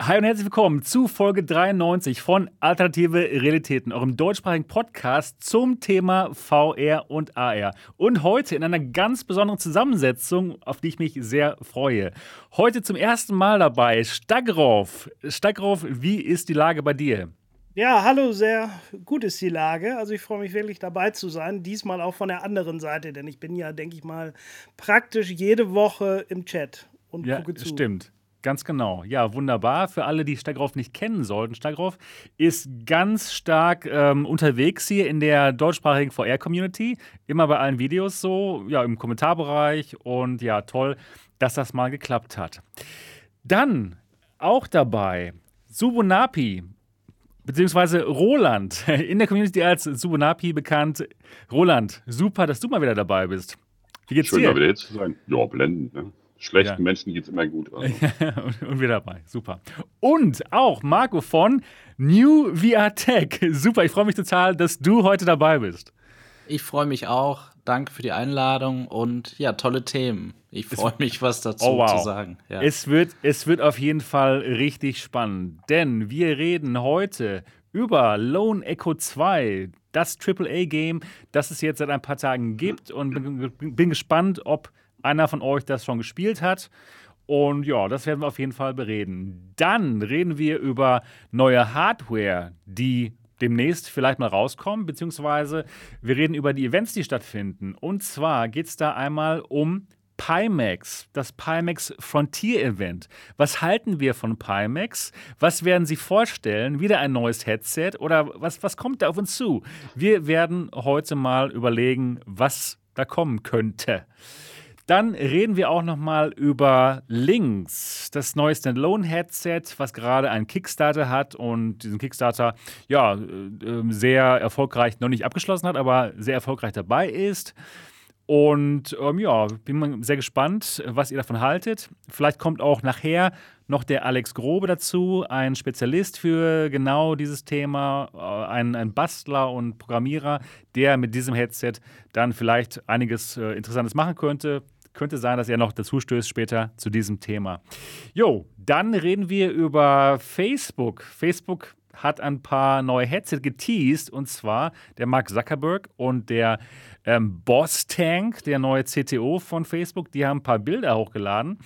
Hi und herzlich willkommen zu Folge 93 von Alternative Realitäten, eurem deutschsprachigen Podcast zum Thema VR und AR. Und heute in einer ganz besonderen Zusammensetzung, auf die ich mich sehr freue. Heute zum ersten Mal dabei Stagroff. Stagroff, wie ist die Lage bei dir? Ja, hallo, sehr gut ist die Lage. Also ich freue mich wirklich dabei zu sein. Diesmal auch von der anderen Seite, denn ich bin ja, denke ich mal, praktisch jede Woche im Chat und ja, gucke zu. Stimmt. Ganz genau. Ja, wunderbar. Für alle, die Stagroff nicht kennen sollten, Stagroff ist ganz stark ähm, unterwegs hier in der deutschsprachigen VR-Community. Immer bei allen Videos so, ja, im Kommentarbereich. Und ja, toll, dass das mal geklappt hat. Dann auch dabei Subunapi, beziehungsweise Roland, in der Community als Subunapi bekannt. Roland, super, dass du mal wieder dabei bist. Wie geht's Schön, dir? Schön, mal wieder zu sein. Ja, blendend, ne? Schlechten ja. Menschen geht es immer gut. Also. und wir dabei, super. Und auch Marco von New VR Tech. Super, ich freue mich total, dass du heute dabei bist. Ich freue mich auch. Danke für die Einladung und ja, tolle Themen. Ich freue mich, was dazu oh, wow. zu sagen. Ja. Es, wird, es wird auf jeden Fall richtig spannend, denn wir reden heute über Lone Echo 2, das AAA-Game, das es jetzt seit ein paar Tagen gibt und bin, bin gespannt, ob einer von euch das schon gespielt hat. Und ja, das werden wir auf jeden Fall bereden. Dann reden wir über neue Hardware, die demnächst vielleicht mal rauskommen, beziehungsweise wir reden über die Events, die stattfinden. Und zwar geht es da einmal um Pimax, das Pimax Frontier Event. Was halten wir von Pimax? Was werden sie vorstellen? Wieder ein neues Headset oder was, was kommt da auf uns zu? Wir werden heute mal überlegen, was da kommen könnte. Dann reden wir auch noch mal über Links, das neue Standalone-Headset, was gerade einen Kickstarter hat und diesen Kickstarter ja äh, sehr erfolgreich noch nicht abgeschlossen hat, aber sehr erfolgreich dabei ist. Und ähm, ja, bin sehr gespannt, was ihr davon haltet. Vielleicht kommt auch nachher noch der Alex Grobe dazu, ein Spezialist für genau dieses Thema, äh, ein, ein Bastler und Programmierer, der mit diesem Headset dann vielleicht einiges äh, Interessantes machen könnte. Könnte sein, dass er noch dazu stößt später zu diesem Thema. Jo, dann reden wir über Facebook. Facebook hat ein paar neue Headset geteased und zwar der Mark Zuckerberg und der ähm, Boss Tank, der neue CTO von Facebook, die haben ein paar Bilder hochgeladen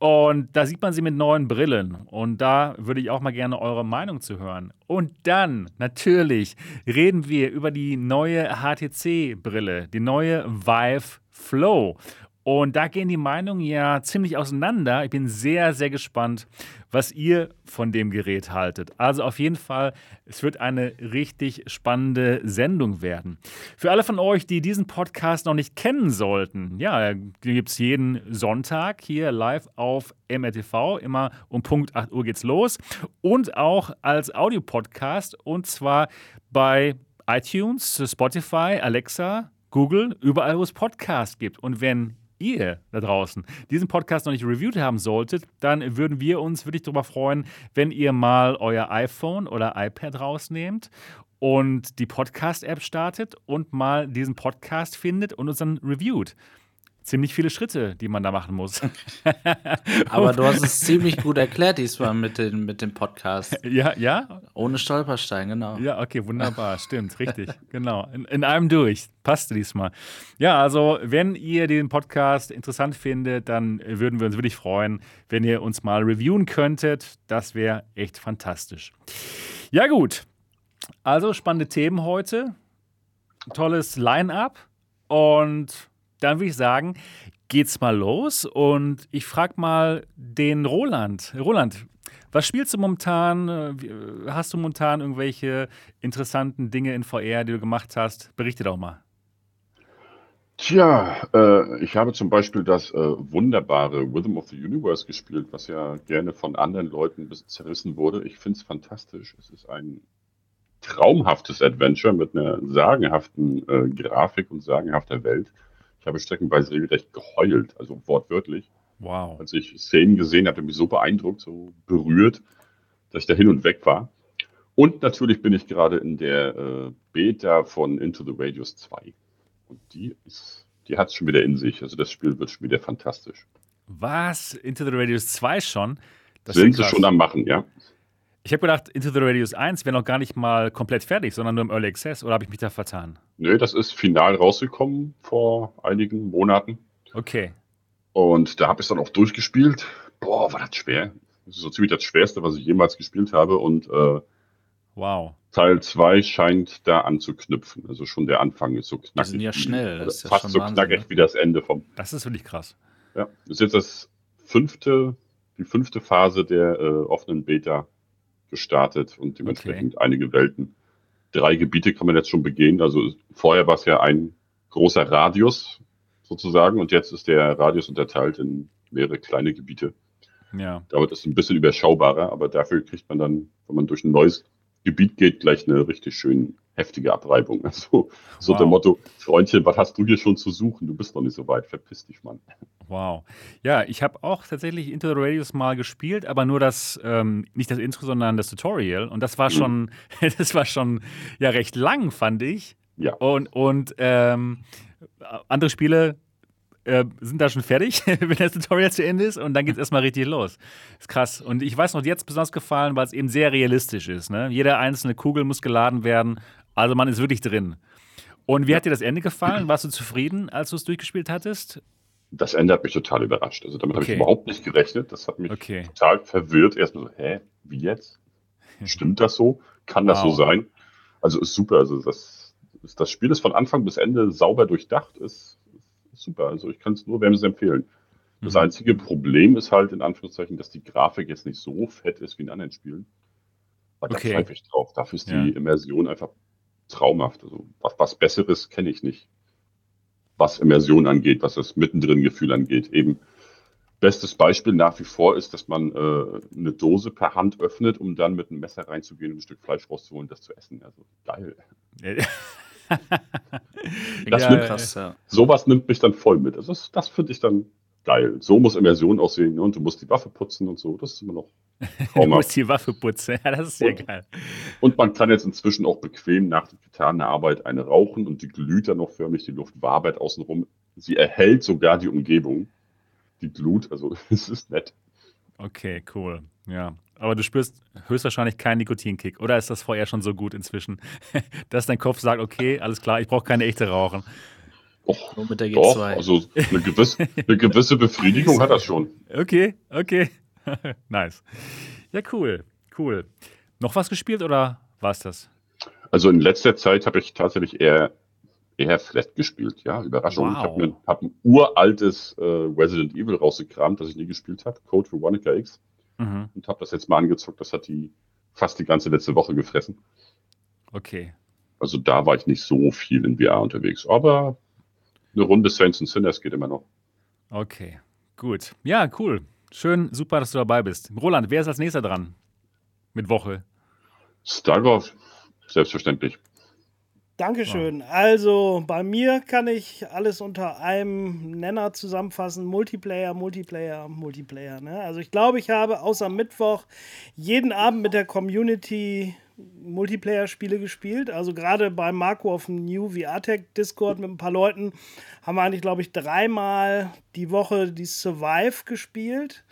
und da sieht man sie mit neuen Brillen und da würde ich auch mal gerne eure Meinung zu hören. Und dann natürlich reden wir über die neue HTC-Brille, die neue Vive Flow. Und da gehen die Meinungen ja ziemlich auseinander. Ich bin sehr, sehr gespannt, was ihr von dem Gerät haltet. Also auf jeden Fall, es wird eine richtig spannende Sendung werden. Für alle von euch, die diesen Podcast noch nicht kennen sollten, ja, gibt es jeden Sonntag hier live auf MRTV. Immer um Punkt 8 Uhr geht's los. Und auch als Audiopodcast und zwar bei iTunes, Spotify, Alexa, Google, überall, wo es Podcasts gibt. Und wenn ihr da draußen diesen Podcast noch nicht reviewed haben solltet, dann würden wir uns wirklich darüber freuen, wenn ihr mal euer iPhone oder iPad rausnehmt und die Podcast-App startet und mal diesen Podcast findet und uns dann reviewt ziemlich viele Schritte, die man da machen muss. Aber du hast es ziemlich gut erklärt diesmal mit, den, mit dem Podcast. Ja, ja. Ohne Stolperstein, genau. Ja, okay, wunderbar, stimmt, richtig, genau. In, in einem durch, passte diesmal. Ja, also wenn ihr den Podcast interessant findet, dann würden wir uns wirklich freuen, wenn ihr uns mal reviewen könntet. Das wäre echt fantastisch. Ja, gut. Also spannende Themen heute. Tolles Line-up und dann würde ich sagen, geht's mal los und ich frage mal den Roland. Roland, was spielst du momentan? Hast du momentan irgendwelche interessanten Dinge in VR, die du gemacht hast? Berichte doch mal. Tja, äh, ich habe zum Beispiel das äh, wunderbare Rhythm of the Universe gespielt, was ja gerne von anderen Leuten ein bisschen zerrissen wurde. Ich finde es fantastisch. Es ist ein traumhaftes Adventure mit einer sagenhaften äh, Grafik und sagenhafter Welt. Ich habe streckenweise regelrecht geheult, also wortwörtlich. Wow. Als ich Szenen gesehen hatte, mich so beeindruckt, so berührt, dass ich da hin und weg war. Und natürlich bin ich gerade in der äh, Beta von Into the Radius 2. Und die ist, die hat es schon wieder in sich. Also das Spiel wird schon wieder fantastisch. Was? Into the Radius 2 schon? Das Sind sie schon am Machen, ja. Ich habe gedacht, Into the Radius 1 wäre noch gar nicht mal komplett fertig, sondern nur im Early Access. Oder habe ich mich da vertan? Nö, das ist final rausgekommen vor einigen Monaten. Okay. Und da habe ich es dann auch durchgespielt. Boah, war das schwer. Das ist so ziemlich das Schwerste, was ich jemals gespielt habe. Und äh, wow. Teil 2 scheint da anzuknüpfen. Also schon der Anfang ist so knackig. Die sind ja schnell. Das ist ja fast so Wahnsinn, knackig ne? wie das Ende vom. Das ist wirklich krass. Ja, das ist jetzt das fünfte, die fünfte Phase der äh, offenen Beta gestartet und dementsprechend okay. einige Welten. Drei Gebiete kann man jetzt schon begehen. Also vorher war es ja ein großer Radius sozusagen und jetzt ist der Radius unterteilt in mehrere kleine Gebiete. Ja. Da wird es ein bisschen überschaubarer, aber dafür kriegt man dann, wenn man durch ein neues Gebiet geht, gleich eine richtig schön heftige Abreibung. Also so wow. der Motto, Freundchen, was hast du hier schon zu suchen? Du bist noch nicht so weit, verpiss dich, Mann. Wow. Ja, ich habe auch tatsächlich Into the Radius mal gespielt, aber nur das, ähm, nicht das Intro, sondern das Tutorial. Und das war mhm. schon, das war schon ja recht lang, fand ich. Ja. Und, und ähm, andere Spiele äh, sind da schon fertig, wenn das Tutorial zu Ende ist und dann geht es erstmal richtig los. Ist krass. Und ich weiß noch, jetzt besonders gefallen, weil es eben sehr realistisch ist. Ne? Jede einzelne Kugel muss geladen werden, also man ist wirklich drin. Und wie hat dir das Ende gefallen? Warst du zufrieden, als du es durchgespielt hattest? Das Ende hat mich total überrascht. Also damit okay. habe ich überhaupt nicht gerechnet. Das hat mich okay. total verwirrt. Erstmal so, hä, wie jetzt? Stimmt das so? Kann das wow. so sein? Also ist super. Also das, das Spiel ist von Anfang bis Ende sauber durchdacht. Ist, ist super. Also ich kann es nur wärmstens empfehlen. Das mhm. einzige Problem ist halt in Anführungszeichen, dass die Grafik jetzt nicht so fett ist wie in anderen Spielen. Aber da okay. pfeife ich drauf. Dafür ist ja. die Immersion einfach traumhaft. Also was, was Besseres kenne ich nicht was Immersion angeht, was das Mittendrin-Gefühl angeht. Eben bestes Beispiel nach wie vor ist, dass man äh, eine Dose per Hand öffnet, um dann mit einem Messer reinzugehen und ein Stück Fleisch rauszuholen, das zu essen. Also geil. das ja, nimmt, krass, ja. Sowas nimmt mich dann voll mit. Also das, das finde ich dann geil. So muss Immersion aussehen ne? und du musst die Waffe putzen und so. Das ist immer noch Du musst die Waffe putzen, ja, das ist sehr geil. Und man kann jetzt inzwischen auch bequem nach der getaner Arbeit eine rauchen und die glüht dann noch förmlich, die Luft wabert außenrum. Sie erhält sogar die Umgebung, die Glut, also es ist nett. Okay, cool. Ja. Aber du spürst höchstwahrscheinlich keinen Nikotinkick. Oder ist das vorher schon so gut inzwischen, dass dein Kopf sagt, okay, alles klar, ich brauche keine echte Rauchen. Och, Nur mit der G2. Doch, also eine gewisse, eine gewisse Befriedigung hat das schon. Okay, okay. nice. Ja, cool, cool. Noch was gespielt oder war es das? Also in letzter Zeit habe ich tatsächlich eher, eher Flat gespielt, ja, Überraschung. Wow. Ich habe ein, hab ein, uraltes äh, Resident Evil rausgekramt, das ich nie gespielt habe, Code for One X. Mhm. Und habe das jetzt mal angezockt, das hat die fast die ganze letzte Woche gefressen. Okay. Also da war ich nicht so viel in VR unterwegs, aber eine Runde Saints and Sinners geht immer noch. Okay, gut. Ja, cool. Schön, super, dass du dabei bist. Roland, wer ist als nächster dran? Mit Woche. Stargov, selbstverständlich. Dankeschön. Ja. Also bei mir kann ich alles unter einem Nenner zusammenfassen. Multiplayer, Multiplayer, Multiplayer. Ne? Also ich glaube, ich habe außer Mittwoch jeden Abend mit der Community Multiplayer-Spiele gespielt. Also gerade bei Marco auf dem New VR-Tech Discord mit ein paar Leuten haben wir eigentlich, glaube ich, dreimal die Woche die Survive gespielt,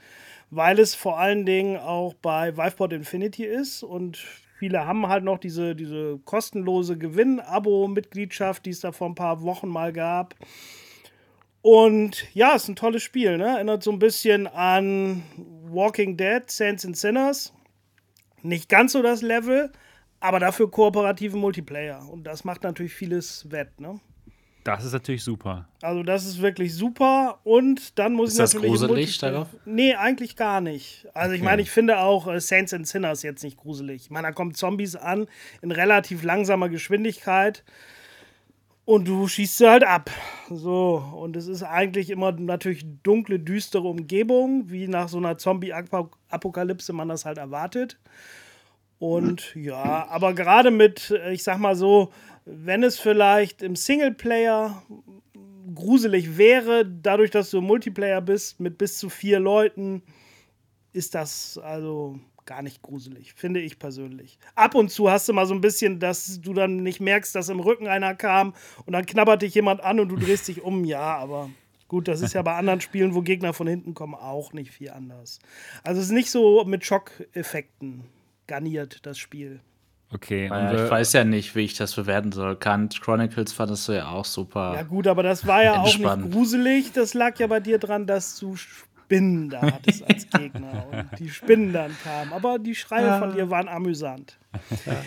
weil es vor allen Dingen auch bei Viveport Infinity ist und viele haben halt noch diese, diese kostenlose Gewinn-Abo-Mitgliedschaft, die es da vor ein paar Wochen mal gab. Und ja, ist ein tolles Spiel, ne? Erinnert so ein bisschen an Walking Dead, Saints and Sinners. Nicht ganz so das Level, aber dafür kooperativen Multiplayer. Und das macht natürlich vieles wett, ne? Das ist natürlich super. Also das ist wirklich super und dann muss ist ich natürlich das gruselig darauf? Nee, eigentlich gar nicht. Also okay. ich meine, ich finde auch äh, Saints and Sinners jetzt nicht gruselig. Ich meine, da kommen Zombies an in relativ langsamer Geschwindigkeit und du schießt sie halt ab. So, und es ist eigentlich immer natürlich dunkle, düstere Umgebung, wie nach so einer Zombie-Apokalypse man das halt erwartet. Und ja, aber gerade mit, ich sag mal so, wenn es vielleicht im Singleplayer gruselig wäre, dadurch, dass du im Multiplayer bist mit bis zu vier Leuten, ist das also gar nicht gruselig, finde ich persönlich. Ab und zu hast du mal so ein bisschen, dass du dann nicht merkst, dass im Rücken einer kam und dann knabbert dich jemand an und du drehst dich um, ja, aber Gut, das ist ja bei anderen Spielen, wo Gegner von hinten kommen, auch nicht viel anders. Also es ist nicht so mit Schockeffekten garniert, das Spiel. Okay. Ja, ich weiß ja nicht, wie ich das bewerten soll. Kant Chronicles fandest du ja auch super. Ja, gut, aber das war ja entspannt. auch nicht gruselig. Das lag ja bei dir dran, dass du Spinnen da hattest als Gegner und die Spinnen dann kamen. Aber die Schreie von dir waren amüsant.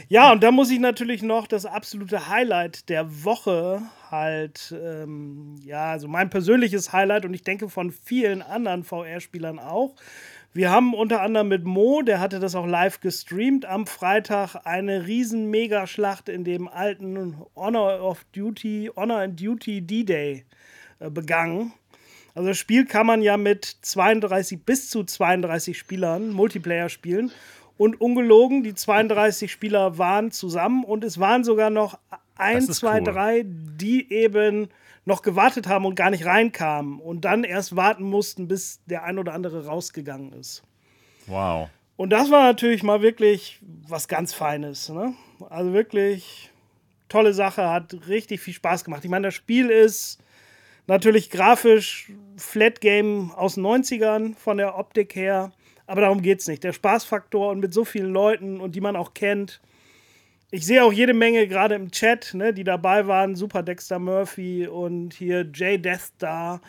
Ja, und da muss ich natürlich noch das absolute Highlight der Woche halt, ähm, ja, also mein persönliches Highlight und ich denke von vielen anderen VR-Spielern auch, wir haben unter anderem mit Mo, der hatte das auch live gestreamt, am Freitag eine riesen Megaschlacht in dem alten Honor of Duty, Honor and Duty D-Day äh, begangen. Also das Spiel kann man ja mit 32 bis zu 32 Spielern Multiplayer spielen. Und ungelogen, die 32 Spieler waren zusammen und es waren sogar noch ein, zwei, cool. drei, die eben noch gewartet haben und gar nicht reinkamen und dann erst warten mussten, bis der ein oder andere rausgegangen ist. Wow. Und das war natürlich mal wirklich was ganz Feines. Ne? Also wirklich tolle Sache, hat richtig viel Spaß gemacht. Ich meine, das Spiel ist natürlich grafisch Flat Game aus den 90ern von der Optik her, aber darum geht es nicht. Der Spaßfaktor und mit so vielen Leuten und die man auch kennt, ich sehe auch jede Menge gerade im Chat, ne, die dabei waren. Super Dexter Murphy und hier Jay Death da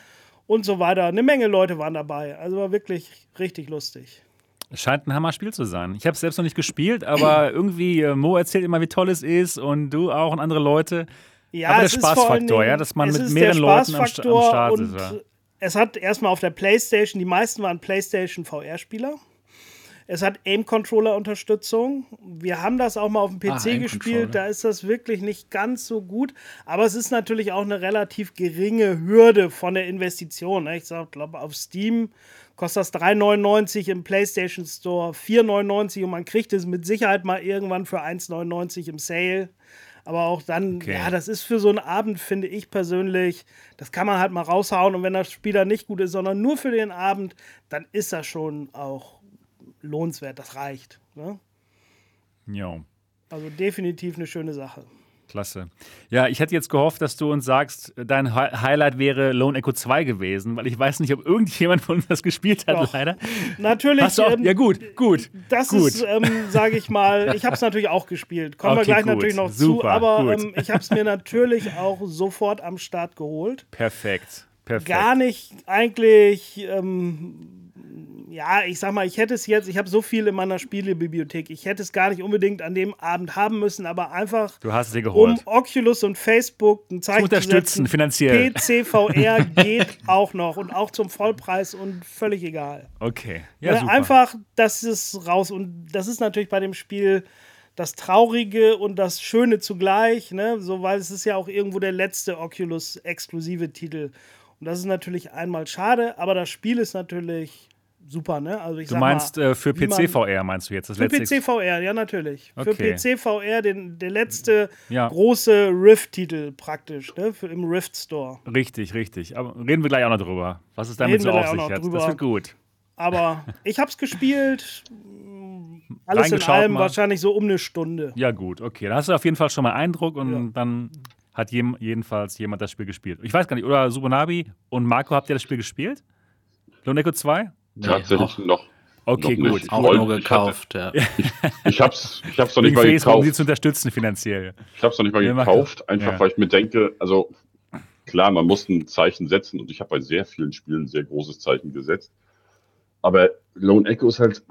und so weiter. Eine Menge Leute waren dabei. Also war wirklich richtig lustig. Es scheint ein Hammer-Spiel zu sein. Ich habe es selbst noch nicht gespielt, aber irgendwie, äh, Mo erzählt immer, wie toll es ist und du auch und andere Leute. Ja, aber der Spaßfaktor, ja, dass man mit mehreren Leuten am, am Start ist. Ja. Es hat erstmal auf der PlayStation, die meisten waren PlayStation VR-Spieler. Es hat Aim-Controller-Unterstützung. Wir haben das auch mal auf dem PC ah, gespielt. Da ist das wirklich nicht ganz so gut. Aber es ist natürlich auch eine relativ geringe Hürde von der Investition. Ne? Ich glaube, auf Steam kostet das 3,99 im PlayStation Store, 4,99 und man kriegt es mit Sicherheit mal irgendwann für 1,99 im Sale. Aber auch dann, okay. ja, das ist für so einen Abend, finde ich persönlich, das kann man halt mal raushauen. Und wenn das Spiel dann nicht gut ist, sondern nur für den Abend, dann ist das schon auch lohnenswert, das reicht. Ne? Ja. Also definitiv eine schöne Sache. Klasse. Ja, ich hätte jetzt gehofft, dass du uns sagst, dein Highlight wäre Lone Echo 2 gewesen, weil ich weiß nicht, ob irgendjemand von uns das gespielt hat, Doch. leider. Natürlich. Hast du auch, ähm, ja, gut, gut. Das gut. ist, ähm, sage ich mal, ich habe es natürlich auch gespielt. Kommen okay, wir gleich gut. natürlich noch Super, zu, aber ähm, ich habe es mir natürlich auch sofort am Start geholt. Perfekt. Perfekt. Gar nicht eigentlich ähm, ja, ich sag mal, ich hätte es jetzt, ich habe so viel in meiner Spielebibliothek, ich hätte es gar nicht unbedingt an dem Abend haben müssen, aber einfach du hast sie geholt. um Oculus und Facebook ein Zeichen zu unterstützen, zu finanziell. PCVR geht auch noch und auch zum Vollpreis und völlig egal. Okay, ja, ja super. Einfach, das ist raus und das ist natürlich bei dem Spiel das Traurige und das Schöne zugleich, ne? So, weil es ist ja auch irgendwo der letzte Oculus-exklusive Titel. Und das ist natürlich einmal schade, aber das Spiel ist natürlich super, ne? Also ich du meinst mal, äh, für PC VR meinst du jetzt das für letzte? PC VR, ja natürlich. Okay. Für PC VR den, der letzte ja. große Rift-Titel praktisch, ne? Für, Im Rift Store. Richtig, richtig. Aber reden wir gleich auch noch drüber. Was ist damit reden so auf sich jetzt? Das wird gut. Aber ich hab's gespielt. Alles in allem mal. wahrscheinlich so um eine Stunde. Ja, gut, okay. Da hast du auf jeden Fall schon mal Eindruck und ja. dann hat jem, jedenfalls jemand das Spiel gespielt. Ich weiß gar nicht, oder Subunabi und Marco, habt ihr das Spiel gespielt? Loneco 2? Tatsächlich nee, noch. Okay, noch gut. Ich auch nur gekauft, hatte, ja. Ich, ich hab's, ich hab's noch nicht mal gekauft. Um sie zu unterstützen finanziell. Ich hab's noch nicht mal Wir gekauft, einfach ja. weil ich mir denke, also klar, man muss ein Zeichen setzen und ich habe bei sehr vielen Spielen ein sehr großes Zeichen gesetzt. Aber Lone Echo ist halt,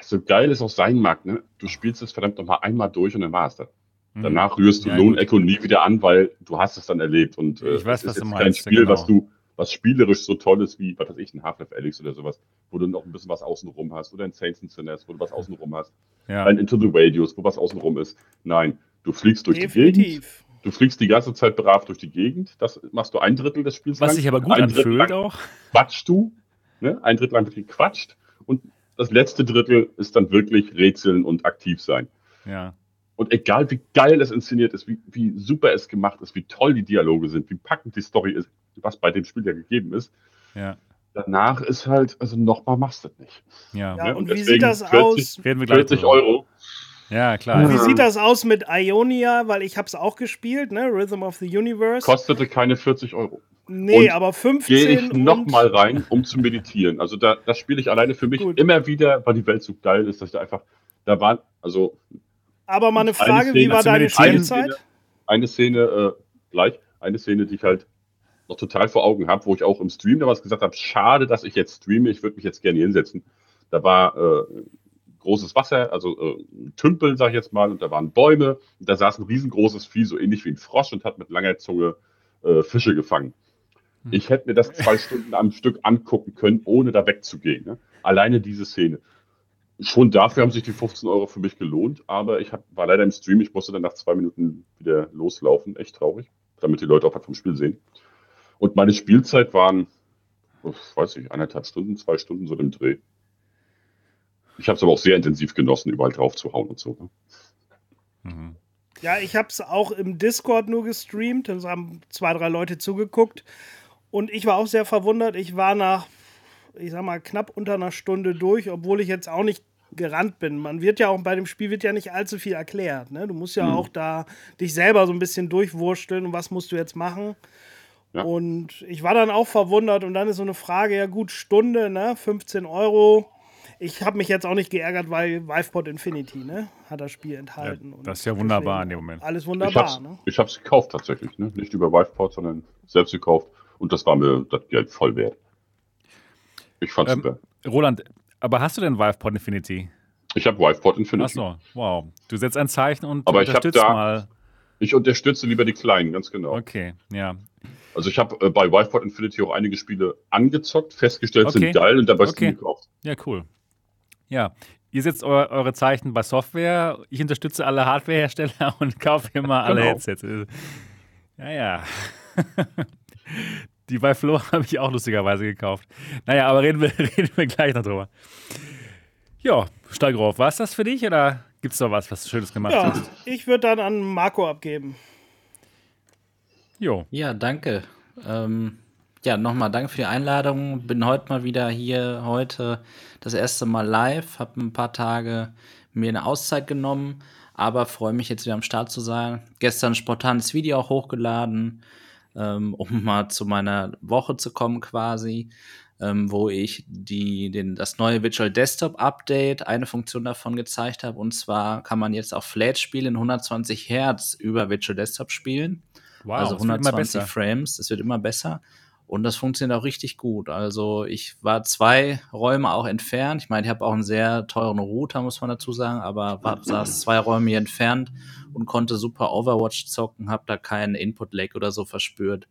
so geil es auch sein mag, ne? du spielst es verdammt nochmal einmal durch und dann war es das. Mhm. Danach rührst du ja, Lone. Echo nie wieder an, weil du hast es dann erlebt. Und äh, ich weiß, was ist du meinst, kein Spiel, genau. was du was spielerisch so toll ist wie, was weiß ich, ein Half-Life Alyx oder sowas, wo du noch ein bisschen was außenrum hast, oder ein Saints and Sinners, wo du was außenrum hast, ja. ein Into the Radius, wo was außenrum ist. Nein, du fliegst durch Definitiv. die Gegend, du fliegst die ganze Zeit brav durch die Gegend, das machst du ein Drittel des Spiels Was lang. sich aber gut ein anfühlt auch. Quatschst du, ne? ein Drittel lang wird gequatscht und das letzte Drittel ist dann wirklich Rätseln und aktiv sein. Ja. Und egal wie geil es inszeniert ist, wie, wie super es gemacht ist, wie toll die Dialoge sind, wie packend die Story ist, was bei dem Spiel ja gegeben ist, ja. danach ist halt, also nochmal machst du das nicht. Ja, ja und, und wie sieht das 40, aus? 40 Euro. Ja, klar. Wie sieht das aus mit Ionia? Weil ich habe es auch gespielt, ne? Rhythm of the Universe. Kostete keine 40 Euro. Nee, aber 15 gehe ich nochmal rein, um zu meditieren. Also da, das spiele ich alleine für mich Gut. immer wieder, weil die Welt so geil ist, dass ich da einfach, da waren, also. Aber mal eine Frage, Szene, wie war deine Spielzeit? Eine Szene, äh, gleich, eine Szene, die ich halt noch total vor Augen habe, wo ich auch im Stream damals gesagt habe, schade, dass ich jetzt streame, ich würde mich jetzt gerne hinsetzen. Da war äh, großes Wasser, also äh, Tümpel, sag ich jetzt mal, und da waren Bäume, und da saß ein riesengroßes Vieh, so ähnlich wie ein Frosch und hat mit langer Zunge äh, Fische gefangen. Hm. Ich hätte mir das zwei Stunden am Stück angucken können, ohne da wegzugehen. Ne? Alleine diese Szene. Schon dafür haben sich die 15 Euro für mich gelohnt, aber ich hab, war leider im Stream, ich musste dann nach zwei Minuten wieder loslaufen, echt traurig, damit die Leute auch was vom Spiel sehen. Und meine Spielzeit waren, weiß ich, eineinhalb Stunden, zwei Stunden so im Dreh. Ich habe es aber auch sehr intensiv genossen, überall drauf zu hauen und so. Ne? Mhm. Ja, ich habe es auch im Discord nur gestreamt, es haben zwei, drei Leute zugeguckt und ich war auch sehr verwundert. Ich war nach, ich sag mal, knapp unter einer Stunde durch, obwohl ich jetzt auch nicht gerannt bin. Man wird ja auch bei dem Spiel wird ja nicht allzu viel erklärt. Ne? Du musst ja mhm. auch da dich selber so ein bisschen durchwursteln und was musst du jetzt machen. Ja. Und ich war dann auch verwundert und dann ist so eine Frage, ja gut, Stunde, ne, 15 Euro. Ich habe mich jetzt auch nicht geärgert, weil Vivepod Infinity, ne, hat das Spiel enthalten. Ja, das ist ja wunderbar in dem Moment. Alles wunderbar, ich hab's, ne? gekauft tatsächlich, ne? Nicht über Vivepod, sondern selbst gekauft. Und das war mir das Geld voll wert. Ich fand's ähm, super. Roland, aber hast du denn Vivepod Infinity? Ich habe Vivepod Infinity. Achso, wow. Du setzt ein Zeichen und aber unterstützt ich da, mal. Ich unterstütze lieber die Kleinen, ganz genau. Okay, ja. Also ich habe äh, bei Wifeport Infinity auch einige Spiele angezockt, festgestellt okay. sind geil und dabei okay. gekauft. Ja, cool. Ja, ihr setzt eu eure Zeichen bei Software. Ich unterstütze alle Hardwarehersteller und kaufe immer alle genau. Headsets. Ja, ja. Die bei Flo habe ich auch lustigerweise gekauft. Naja, aber reden wir, reden wir gleich noch drüber. Ja, Steigroff, war es das für dich oder gibt es noch was, was du Schönes gemacht ja, hast? Ich würde dann an Marco abgeben. Jo. Ja, danke. Ähm, ja, nochmal danke für die Einladung. Bin heute mal wieder hier, heute das erste Mal live. Habe ein paar Tage mir eine Auszeit genommen, aber freue mich jetzt wieder am Start zu sein. Gestern spontanes Video auch hochgeladen, ähm, um mal zu meiner Woche zu kommen quasi. Ähm, wo ich die, den, das neue Visual Desktop Update, eine Funktion davon gezeigt habe. Und zwar kann man jetzt auch Flat-Spiele in 120 Hertz über Visual Desktop spielen. Wow, also 120 Frames, es wird immer besser. Und das funktioniert auch richtig gut. Also ich war zwei Räume auch entfernt. Ich meine, ich habe auch einen sehr teuren Router, muss man dazu sagen, aber war, saß zwei Räume hier entfernt und konnte super Overwatch zocken, habe da keinen Input-Lag oder so verspürt.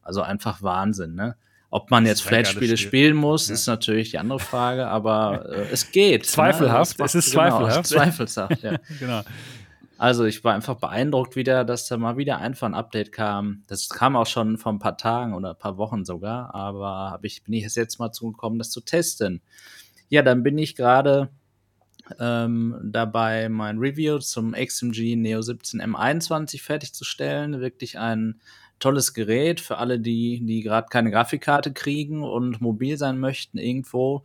Also einfach Wahnsinn, ne? Ob man jetzt Flat-Spiele spielen muss, ja. ist natürlich die andere Frage, aber äh, es geht. Ne? Zweifelhaft, ne? es, ist genau, zweifelhaft. Zweifelhaft, ja. genau. Also ich war einfach beeindruckt wieder, dass da mal wieder einfach ein Update kam. Das kam auch schon vor ein paar Tagen oder ein paar Wochen sogar, aber hab ich, bin ich jetzt mal zugekommen, das zu testen. Ja, dann bin ich gerade ähm, dabei, mein Review zum XMG Neo 17 M21 fertigzustellen. Wirklich ein tolles Gerät für alle, die, die gerade keine Grafikkarte kriegen und mobil sein möchten irgendwo.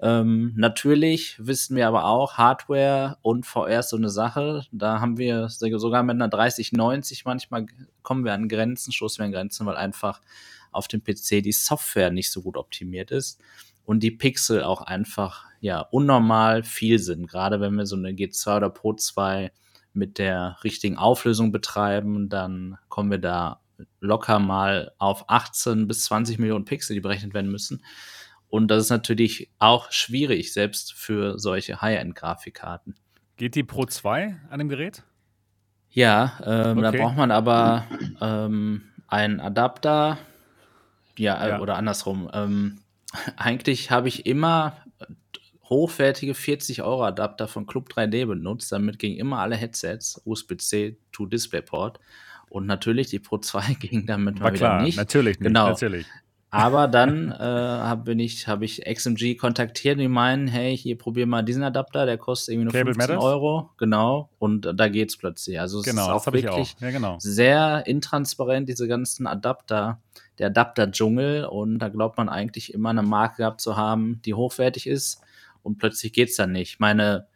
Ähm, natürlich wissen wir aber auch, Hardware und VR ist so eine Sache. Da haben wir sogar mit einer 3090 manchmal kommen wir an Grenzen, stoßen wir an Grenzen, weil einfach auf dem PC die Software nicht so gut optimiert ist und die Pixel auch einfach ja unnormal viel sind. Gerade wenn wir so eine G2 oder Pro 2 mit der richtigen Auflösung betreiben, dann kommen wir da locker mal auf 18 bis 20 Millionen Pixel, die berechnet werden müssen. Und das ist natürlich auch schwierig, selbst für solche High-End-Grafikkarten. Geht die Pro 2 an dem Gerät? Ja, ähm, okay. da braucht man aber ähm, einen Adapter. Ja, äh, ja. oder andersrum. Ähm, eigentlich habe ich immer hochwertige 40 Euro Adapter von Club 3D benutzt. Damit gingen immer alle Headsets USB-C to DisplayPort. Und natürlich die Pro 2 ging damit War mal klar, nicht. Natürlich nicht. Genau. Natürlich. Aber dann äh, habe ich, hab ich XMG kontaktiert, die meinen, hey, hier probier mal diesen Adapter, der kostet irgendwie nur Cable 15 Matters? Euro. Genau. Und da geht's plötzlich. Also es genau, ist auch wirklich ja, genau. sehr intransparent, diese ganzen Adapter, der Adapter-Dschungel. Und da glaubt man eigentlich immer eine Marke gehabt zu haben, die hochwertig ist. Und plötzlich geht's dann nicht. Meine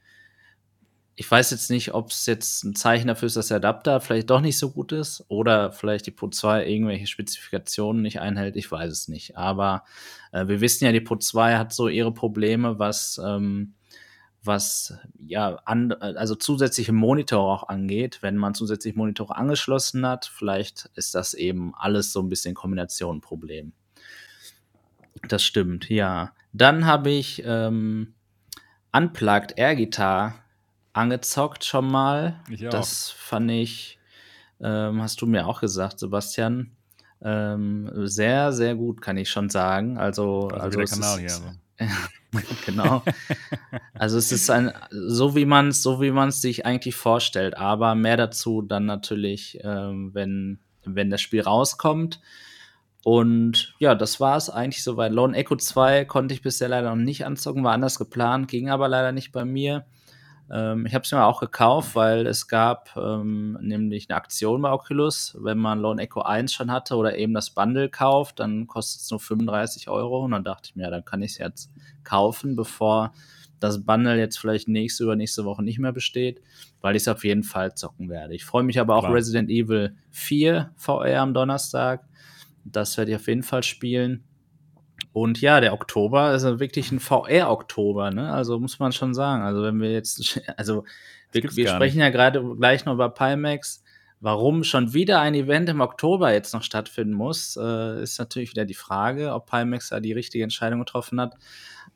ich weiß jetzt nicht, ob es jetzt ein Zeichen dafür ist, dass der Adapter vielleicht doch nicht so gut ist oder vielleicht die Pro 2 irgendwelche Spezifikationen nicht einhält. Ich weiß es nicht. Aber äh, wir wissen ja, die Pro 2 hat so ihre Probleme, was, ähm, was ja, an, also zusätzliche Monitore auch angeht. Wenn man zusätzliche Monitore angeschlossen hat, vielleicht ist das eben alles so ein bisschen Kombination Problem. Das stimmt, ja. Dann habe ich ähm, Unplugged Air Guitar angezockt schon mal. Ich auch. Das fand ich, ähm, hast du mir auch gesagt, Sebastian. Ähm, sehr, sehr gut, kann ich schon sagen. Also, also, also der Kanal ist, hier. Also. genau. also es ist ein, so wie man es, so wie man es sich eigentlich vorstellt, aber mehr dazu dann natürlich, ähm, wenn, wenn das Spiel rauskommt. Und ja, das war es eigentlich soweit. Lone Echo 2 konnte ich bisher leider noch nicht anzocken, war anders geplant, ging aber leider nicht bei mir. Ähm, ich habe es mir auch gekauft, weil es gab ähm, nämlich eine Aktion bei Oculus. Wenn man Lone Echo 1 schon hatte oder eben das Bundle kauft, dann kostet es nur 35 Euro. Und dann dachte ich mir, ja, dann kann ich es jetzt kaufen, bevor das Bundle jetzt vielleicht nächste oder nächste Woche nicht mehr besteht, weil ich es auf jeden Fall zocken werde. Ich freue mich aber auch Klar. Resident Evil 4 VR am Donnerstag. Das werde ich auf jeden Fall spielen. Und ja, der Oktober ist wirklich ein VR-Oktober, ne? Also muss man schon sagen. Also wenn wir jetzt, also wir, wir sprechen nicht. ja gerade gleich noch über Pimax. Warum schon wieder ein Event im Oktober jetzt noch stattfinden muss, äh, ist natürlich wieder die Frage, ob Pimax da die richtige Entscheidung getroffen hat.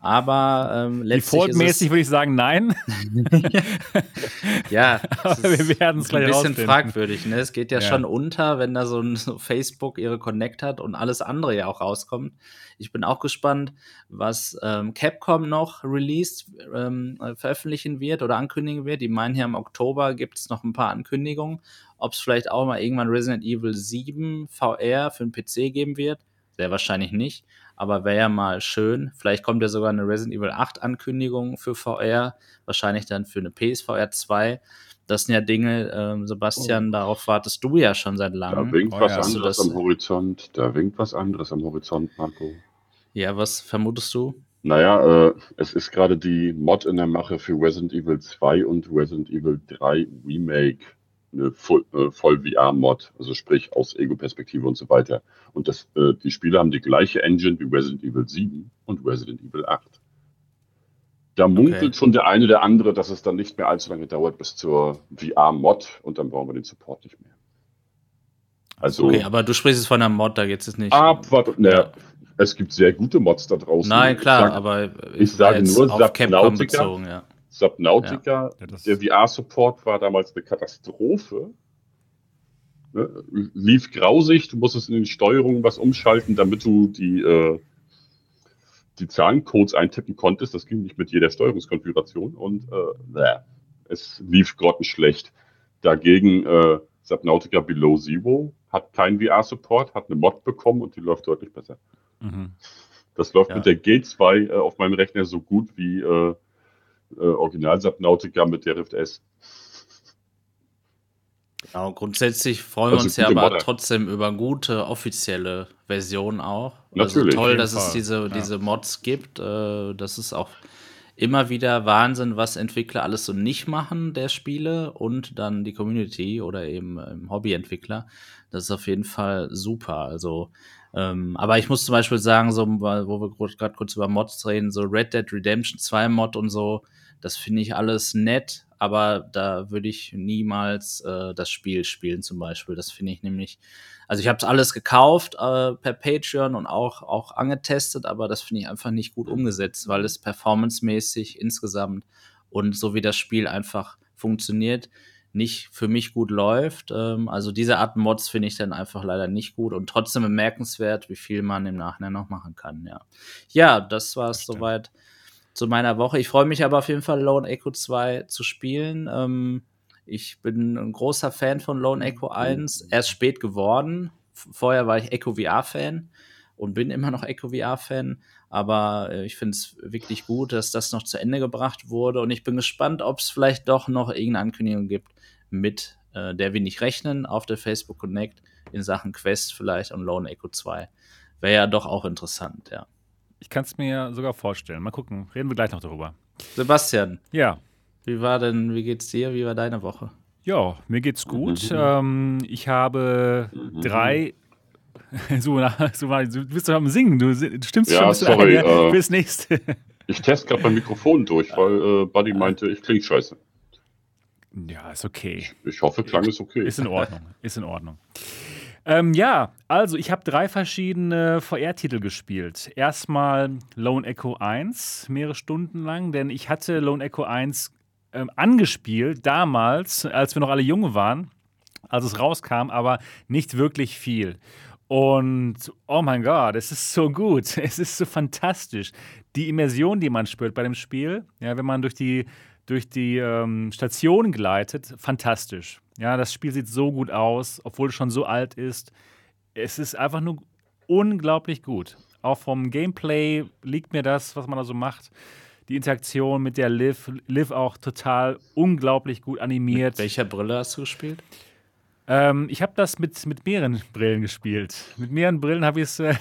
Aber ähm, letztlich. Defaultmäßig würde ich sagen, nein. ja, aber wir werden es gleich Ein bisschen fragwürdig. Ne? Es geht ja, ja, schon unter, wenn da so ein so Facebook ihre Connect hat und alles andere ja auch rauskommt. Ich bin auch gespannt, was ähm, Capcom noch released, ähm, veröffentlichen wird oder ankündigen wird. Die meinen ja im Oktober gibt es noch ein paar Ankündigungen. Ob es vielleicht auch mal irgendwann Resident Evil 7 VR für den PC geben wird. Sehr wahrscheinlich nicht aber wäre ja mal schön. Vielleicht kommt ja sogar eine Resident Evil 8 Ankündigung für VR, wahrscheinlich dann für eine PSVR 2. Das sind ja Dinge, ähm, Sebastian, oh. darauf wartest du ja schon seit langem. Da winkt oh, was ja. anderes am Horizont. Da winkt was anderes am Horizont, Marco. Ja, was vermutest du? Naja, äh, es ist gerade die Mod in der Mache für Resident Evil 2 und Resident Evil 3 Remake eine Voll, äh, Voll-VR-Mod, also sprich aus Ego-Perspektive und so weiter. Und das, äh, die Spiele haben die gleiche Engine wie Resident Evil 7 und Resident Evil 8. Da munkelt okay. schon der eine oder andere, dass es dann nicht mehr allzu lange dauert bis zur VR-Mod und dann brauchen wir den Support nicht mehr. Also, okay, aber du sprichst jetzt von einer Mod, da geht es nicht. Abwart, ne, ja. es gibt sehr gute Mods da draußen. Nein, klar, ich sag, aber ich, ich sage nur Subnautica, bezogen, ja. Subnautica, ja. der VR-Support war damals eine Katastrophe. Ne? Lief grausig, du musstest in den Steuerungen was umschalten, damit du die, äh, die Zahlencodes eintippen konntest. Das ging nicht mit jeder Steuerungskonfiguration und äh, es lief grottenschlecht. Dagegen äh, Subnautica Below Zero hat keinen VR-Support, hat eine Mod bekommen und die läuft deutlich besser. Mhm. Das läuft ja. mit der G2 äh, auf meinem Rechner so gut wie äh, äh, Original Subnautica mit der Rift S. Genau, grundsätzlich freuen also wir uns ja aber Modder. trotzdem über gute offizielle Versionen auch. Also Natürlich. Also toll, dass Fall. es diese, ja. diese Mods gibt. Äh, das ist auch immer wieder Wahnsinn, was Entwickler alles so nicht machen der Spiele und dann die Community oder eben ähm, Hobbyentwickler. Das ist auf jeden Fall super. Also, ähm, aber ich muss zum Beispiel sagen, so, wo wir gerade kurz über Mods reden, so Red Dead Redemption 2 Mod und so, das finde ich alles nett, aber da würde ich niemals äh, das Spiel spielen zum Beispiel. Das finde ich nämlich, also ich habe es alles gekauft äh, per Patreon und auch, auch angetestet, aber das finde ich einfach nicht gut umgesetzt, weil es performancemäßig insgesamt und so wie das Spiel einfach funktioniert, nicht für mich gut läuft. Ähm, also diese Art Mods finde ich dann einfach leider nicht gut und trotzdem bemerkenswert, wie viel man im Nachhinein noch machen kann. Ja, ja das war es soweit zu meiner Woche. Ich freue mich aber auf jeden Fall, Lone Echo 2 zu spielen. Ähm, ich bin ein großer Fan von Lone Echo 1. Erst spät geworden. Vorher war ich Echo VR-Fan und bin immer noch Echo VR-Fan. Aber äh, ich finde es wirklich gut, dass das noch zu Ende gebracht wurde. Und ich bin gespannt, ob es vielleicht doch noch irgendeine Ankündigung gibt, mit äh, der wir nicht rechnen, auf der Facebook Connect in Sachen Quest vielleicht und Lone Echo 2. Wäre ja doch auch interessant, ja. Ich kann es mir sogar vorstellen. Mal gucken, reden wir gleich noch darüber. Sebastian. Ja. Wie war denn, wie geht's dir? Wie war deine Woche? Ja, mir geht's gut. Mhm. Ähm, ich habe mhm. drei. so, so, du bist doch am Singen, du, stimmst ja, schon ein sorry, ein, ja, äh, fürs nächste. Ich teste gerade mein Mikrofon durch, weil äh, Buddy meinte, ich klinge scheiße. Ja, ist okay. Ich hoffe, Klang ist okay. Ist in Ordnung. Ist in Ordnung. Ähm, ja, also ich habe drei verschiedene VR-Titel gespielt. Erstmal Lone Echo 1, mehrere Stunden lang, denn ich hatte Lone Echo 1 ähm, angespielt damals, als wir noch alle junge waren, als es rauskam, aber nicht wirklich viel. Und oh mein Gott, es ist so gut, es ist so fantastisch. Die Immersion, die man spürt bei dem Spiel, ja, wenn man durch die durch die ähm, Station gleitet, fantastisch. Ja, das Spiel sieht so gut aus, obwohl es schon so alt ist. Es ist einfach nur unglaublich gut. Auch vom Gameplay liegt mir das, was man da so macht. Die Interaktion mit der Liv, Liv auch total unglaublich gut animiert. Mit welcher Brille hast du gespielt? Ähm, ich habe das mit, mit mehreren Brillen gespielt. Mit mehreren Brillen habe ich es äh,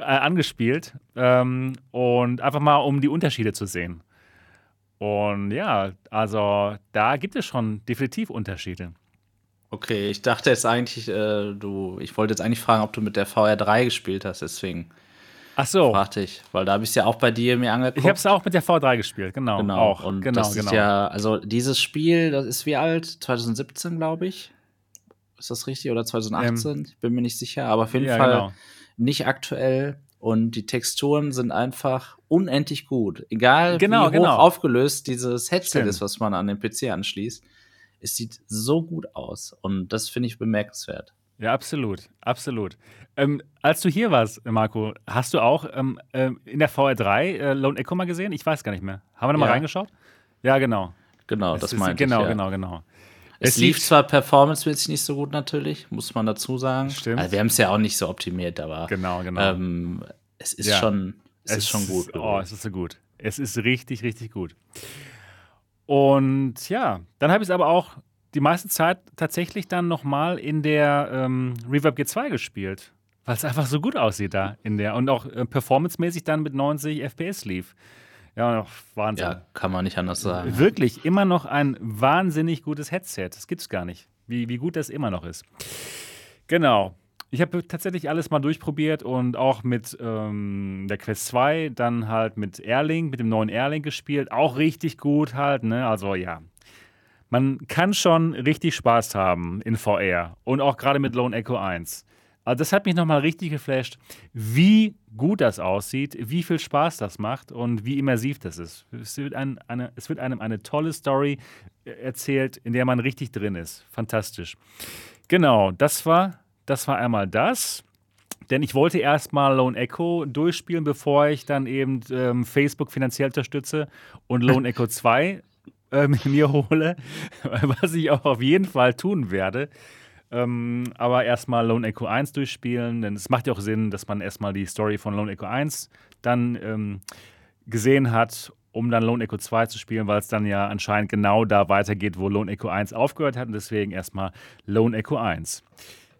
angespielt. Ähm, und einfach mal, um die Unterschiede zu sehen. Und ja, also da gibt es schon definitiv Unterschiede. Okay, ich dachte jetzt eigentlich, äh, du, ich wollte jetzt eigentlich fragen, ob du mit der VR3 gespielt hast, deswegen. Ach so. Fragte ich, weil da habe ich es ja auch bei dir mir angeguckt. Ich habe es auch mit der VR3 gespielt, genau. Genau. Auch. Und genau, das genau. ist ja, also dieses Spiel, das ist wie alt? 2017, glaube ich. Ist das richtig? Oder 2018? Ähm, ich bin mir nicht sicher, aber auf jeden ja, Fall genau. nicht aktuell. Und die Texturen sind einfach unendlich gut. Egal genau, wie hoch genau. aufgelöst dieses Headset Stimmt. ist, was man an den PC anschließt. Es sieht so gut aus. Und das finde ich bemerkenswert. Ja, absolut. Absolut. Ähm, als du hier warst, Marco, hast du auch ähm, äh, in der VR3 äh, Lone Echo mal gesehen? Ich weiß gar nicht mehr. Haben wir da mal Ja. reingeschaut? Ja, genau. Genau, das ist- meinte Genau, ich. Ja. genau, genau. Es, Es lief lief- zwar performancemäßig nicht so gut natürlich, muss man dazu sagen. Stimmt. Also wir haben es ja auch nicht so optimiert, aber Genau, genau. ähm, es ist Ja. schon, es, ist schon gut. Oh, es ist so gut. Es ist richtig, richtig gut. Und ja, dann habe ich es aber auch die meiste Zeit tatsächlich dann nochmal in der ähm, Reverb G2 gespielt. Weil es einfach so gut aussieht da in der. Und auch äh, performancemäßig dann mit 90 FPS lief. Ja, Wahnsinn. ja, kann man nicht anders sagen. Wirklich, immer noch ein wahnsinnig gutes Headset. Das gibt's gar nicht. Wie, wie gut das immer noch ist. Genau. Ich habe tatsächlich alles mal durchprobiert und auch mit ähm, der Quest 2, dann halt mit Airlink, mit dem neuen Airlink gespielt. Auch richtig gut halt, ne? Also ja. Man kann schon richtig Spaß haben in VR und auch gerade mit Lone Echo 1. Also das hat mich nochmal richtig geflasht, wie gut das aussieht, wie viel Spaß das macht und wie immersiv das ist. Es wird, ein, eine, es wird einem eine tolle Story äh, erzählt, in der man richtig drin ist. Fantastisch. Genau, das war, das war einmal das. Denn ich wollte erstmal Lone Echo durchspielen, bevor ich dann eben ähm, Facebook finanziell unterstütze und Lone Echo 2 ähm, mir hole, was ich auch auf jeden Fall tun werde. Ähm, aber erstmal Lone Echo 1 durchspielen, denn es macht ja auch Sinn, dass man erstmal die Story von Lone Echo 1 dann ähm, gesehen hat, um dann Lone Echo 2 zu spielen, weil es dann ja anscheinend genau da weitergeht, wo Lone Echo 1 aufgehört hat und deswegen erstmal Lone Echo 1.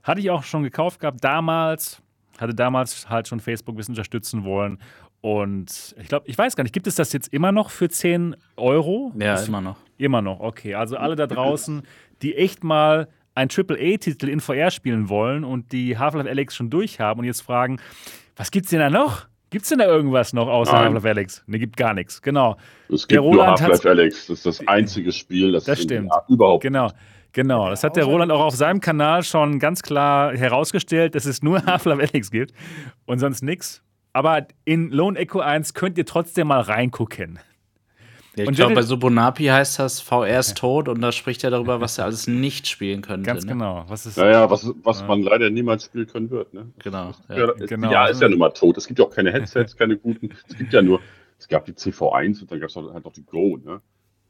Hatte ich auch schon gekauft gehabt damals, hatte damals halt schon Facebook ein bisschen unterstützen wollen und ich glaube, ich weiß gar nicht, gibt es das jetzt immer noch für 10 Euro? Ja, Das- immer noch. Immer noch, okay. Also alle da draußen, die echt mal ein AAA-Titel in VR spielen wollen und die Half-Life Alex schon durchhaben und jetzt fragen, was gibt's denn da noch? Gibt's denn da irgendwas noch außer. Half-Life Alex? Ne, gibt gar nichts. Genau. Es Der gibt nur Half-Life Alex. Das ist das einzige Spiel, das, Das stimmt. Überhaupt Genau. Genau, das hat der Roland auch auf seinem Kanal schon ganz klar herausgestellt, dass es nur Half-Life Alex gibt und sonst nichts. Aber in Lone Echo 1 könnt ihr trotzdem mal reingucken. Ja, ich Und glaube, bei Subunapi heißt das VR ist tot und da spricht er darüber, was er alles nicht spielen könnte. Ganz ne? genau. Was ist Naja, was, was man leider niemals spielen können wird. Ne? Genau. Ja, Ja. es- genau. ja, ist ja nun mal tot. Es gibt ja auch keine Headsets, keine guten. Es gibt ja nur, es gab die CV1 und dann gab es halt noch die Go. Ne?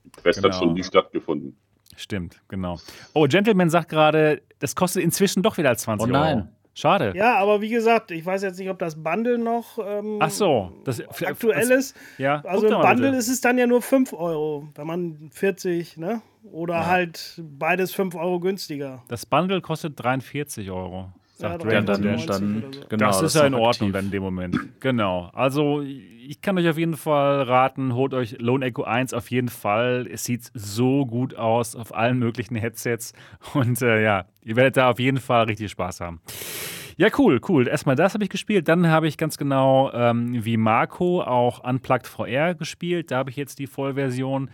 Die Quest Genau. hat schon nie stattgefunden. Stimmt, genau. Oh, Gentleman sagt gerade, das kostet inzwischen doch wieder 20 Oh nein. Euro. Schade. Ja, aber wie gesagt, ich weiß jetzt nicht, ob das Bundle noch ähm, Ach so. Das, aktuell ist. Ja, Also im Bundle bitte. ist es dann ja nur 5 Euro, wenn man 40, ne? Oder halt beides 5 Euro günstiger. Das Bundle kostet 43 Euro. Sagt Ja, dann, 93 dann, so. genau, das ist ja in Ordnung dann in dem Moment. Genau. Also ich kann euch auf jeden Fall raten, holt euch Lone Echo 1 auf jeden Fall. Es sieht so gut aus auf allen möglichen Headsets. Und äh, ja, ihr werdet da auf jeden Fall richtig Spaß haben. Ja, cool, cool. Erstmal das habe ich gespielt. Dann habe ich ganz genau ähm, wie Marco auch Unplugged VR gespielt. Da habe ich jetzt die Vollversion.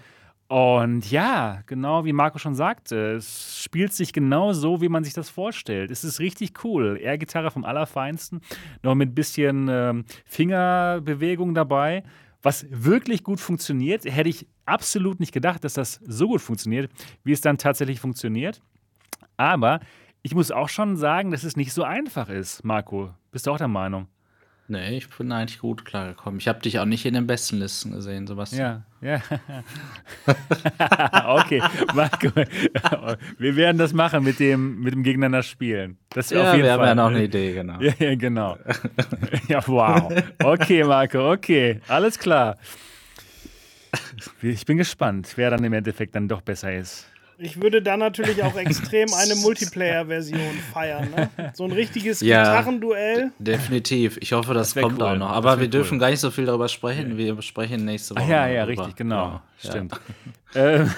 Und ja, genau wie Marco schon sagte, es spielt sich genau so, wie man sich das vorstellt. Es ist richtig cool. Air-Gitarre vom Allerfeinsten, noch mit ein bisschen ähm, Fingerbewegung dabei, was wirklich gut funktioniert. Hätte ich absolut nicht gedacht, dass das so gut funktioniert, wie es dann tatsächlich funktioniert. Aber ich muss auch schon sagen, dass es nicht so einfach ist, Marco. Bist du auch der Meinung? Nee, ich bin eigentlich gut klargekommen. Ich habe dich auch nicht in den besten Listen gesehen, Sebastian. Ja, ja. okay, Marco, wir werden das machen mit dem, mit dem Gegeneinander spielen. Das Ja, auf jeden wir haben Fall. ja noch eine Idee, genau. Ja, ja, genau. ja, wow. Okay, Marco, okay, alles klar. Ich bin gespannt, wer dann im Endeffekt dann doch besser ist. Ich würde dann natürlich auch extrem eine Multiplayer-Version feiern. Ne? So ein richtiges Ja. Gitarrenduell. Definitiv. Ich hoffe, das, Das kommt cool. auch noch. Aber wir cool. dürfen gar nicht so viel darüber sprechen. Wir sprechen nächste Ah, Woche. ja, ja, darüber. richtig, genau. Ja. Stimmt. Ähm,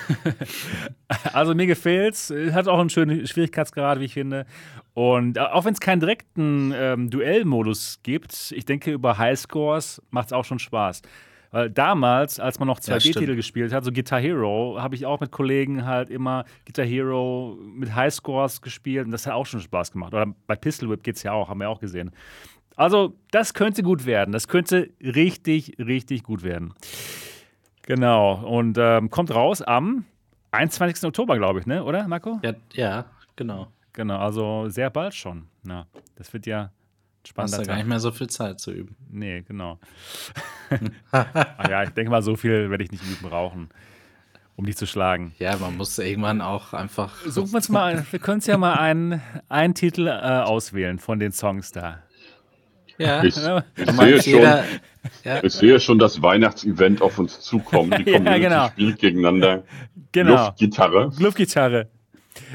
also mir gefällt's. Hat auch einen schönen Schwierigkeitsgrad, wie ich finde. Und äh, auch wenn es keinen direkten ähm, Duellmodus gibt, ich denke, über Highscores macht es auch schon Spaß. Weil damals, als man noch Ja, 2D-Titel stimmt. gespielt hat, so Guitar Hero, habe ich auch mit Kollegen halt immer Guitar Hero mit Highscores gespielt und das hat auch schon Spaß gemacht. Oder bei Pistol Whip geht es ja auch, haben wir auch gesehen. Also, das könnte gut werden. Das könnte richtig, richtig gut werden. Genau. Und ähm, kommt raus am 21. Oktober, glaube ich, ne? Oder, Marco? Ja, ja, genau. Genau, also sehr bald schon. Na, das wird ja ein Hast spannender ja gar nicht mehr so viel Zeit zu üben. Nee, genau. Ach ja, ich denke mal, so viel werde ich nicht üben brauchen, um dich zu schlagen. Ja, man muss irgendwann auch einfach. Suchen wir uns mal, wir können uns ja mal einen, einen Titel äh, auswählen von den Songs da. Ja, Ich, Ja. ich, du sehe meinst schon, jeder. Ja, ich sehe schon das Weihnachtsevent auf uns zukommen. Die Ja, Community genau. spielt gegeneinander. Genau. Luftgitarre. Luftgitarre.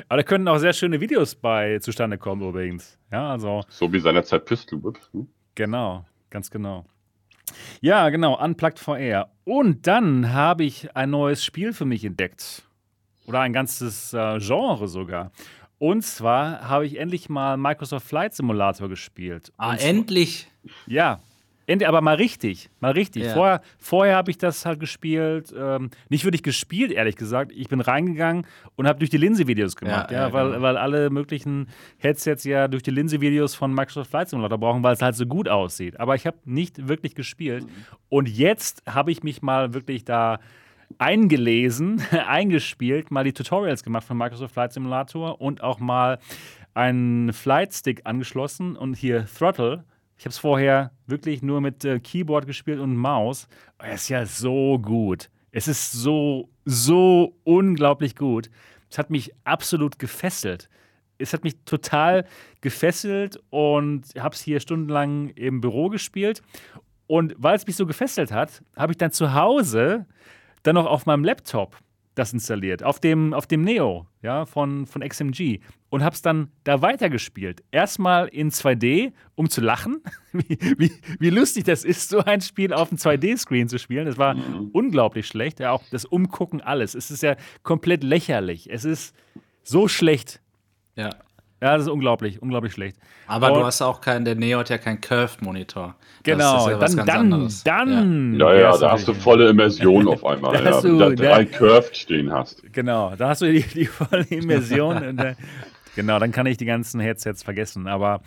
Aber da können auch sehr schöne Videos bei zustande kommen übrigens. Ja, also So wie seinerzeit Pistol Whip. Hm? Genau, ganz genau. Ja, genau, Unplugged VR. Und dann habe ich ein neues Spiel für mich entdeckt. Oder ein ganzes äh, Genre sogar. Und zwar habe ich endlich mal Microsoft Flight Simulator gespielt. ah, Und endlich. Ja, aber mal richtig, mal richtig. Ja. Vorher, vorher habe ich das halt gespielt, ähm, nicht wirklich gespielt, ehrlich gesagt. Ich bin reingegangen und habe durch die Linse Videos gemacht, Ja, ja, weil, genau. weil alle möglichen Headsets ja durch die Linse Videos von Microsoft Flight Simulator brauchen, weil es halt so gut aussieht. Aber ich habe nicht wirklich gespielt. Und jetzt habe ich mich mal wirklich da eingelesen, eingespielt, mal die Tutorials gemacht von Microsoft Flight Simulator und auch mal einen Flight Stick angeschlossen und hier Throttle. Ich habe es vorher wirklich nur mit äh, Keyboard gespielt und Maus. Es ist ja so gut. Es ist so, so unglaublich gut. Es hat mich absolut gefesselt. Es hat mich total gefesselt und habe es hier stundenlang im Büro gespielt. Und weil es mich so gefesselt hat, habe ich dann zu Hause dann noch auf meinem Laptop das installiert, auf dem, auf dem Neo ja, von, von XMG und habe es dann da weitergespielt. Erstmal in 2D, um zu lachen, wie, wie, wie lustig das ist, so ein Spiel auf dem 2D-Screen zu spielen. Das war unglaublich schlecht. Ja, auch das Umgucken, alles. Es ist ja komplett lächerlich. Es ist so schlecht. Ja. Ja, das ist unglaublich, unglaublich schlecht. Aber Und- du hast auch keinen, der Neo hat ja keinen Curved-Monitor. Genau, das ist ja was dann, ganz dann, anderes. dann. Ja, ja, wär's da hast du volle Immersion auf einmal. Da ja, du- da drei Curved stehen hast. Genau, da hast du die, die volle Immersion. und, genau, dann kann ich die ganzen Headsets vergessen. Aber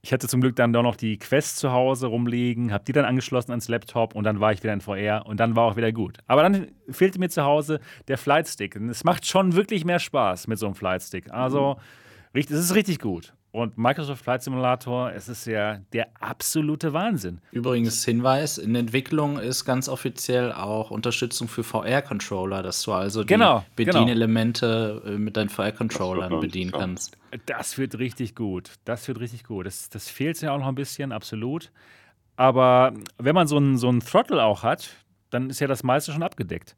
ich hatte zum Glück dann doch noch die Quest zu Hause rumliegen, habe die dann angeschlossen ans Laptop und dann war ich wieder in VR und dann war auch wieder gut. Aber dann fehlte mir zu Hause der Flight Stick. Und es macht schon wirklich mehr Spaß mit so einem Flight Stick. Also, richtig, es ist richtig gut. Und Microsoft Flight Simulator, es ist ja der absolute Wahnsinn. Übrigens Hinweis, in Entwicklung ist ganz offiziell auch Unterstützung für VR-Controller, dass du also die Genau, genau. Bedienelemente äh, mit deinen VR-Controllern bedienen kannst. Das wird richtig gut. Das wird richtig gut. Das, das fehlt ja auch noch ein bisschen, absolut. Aber wenn man so einen so einen Throttle auch hat, dann ist ja das meiste schon abgedeckt.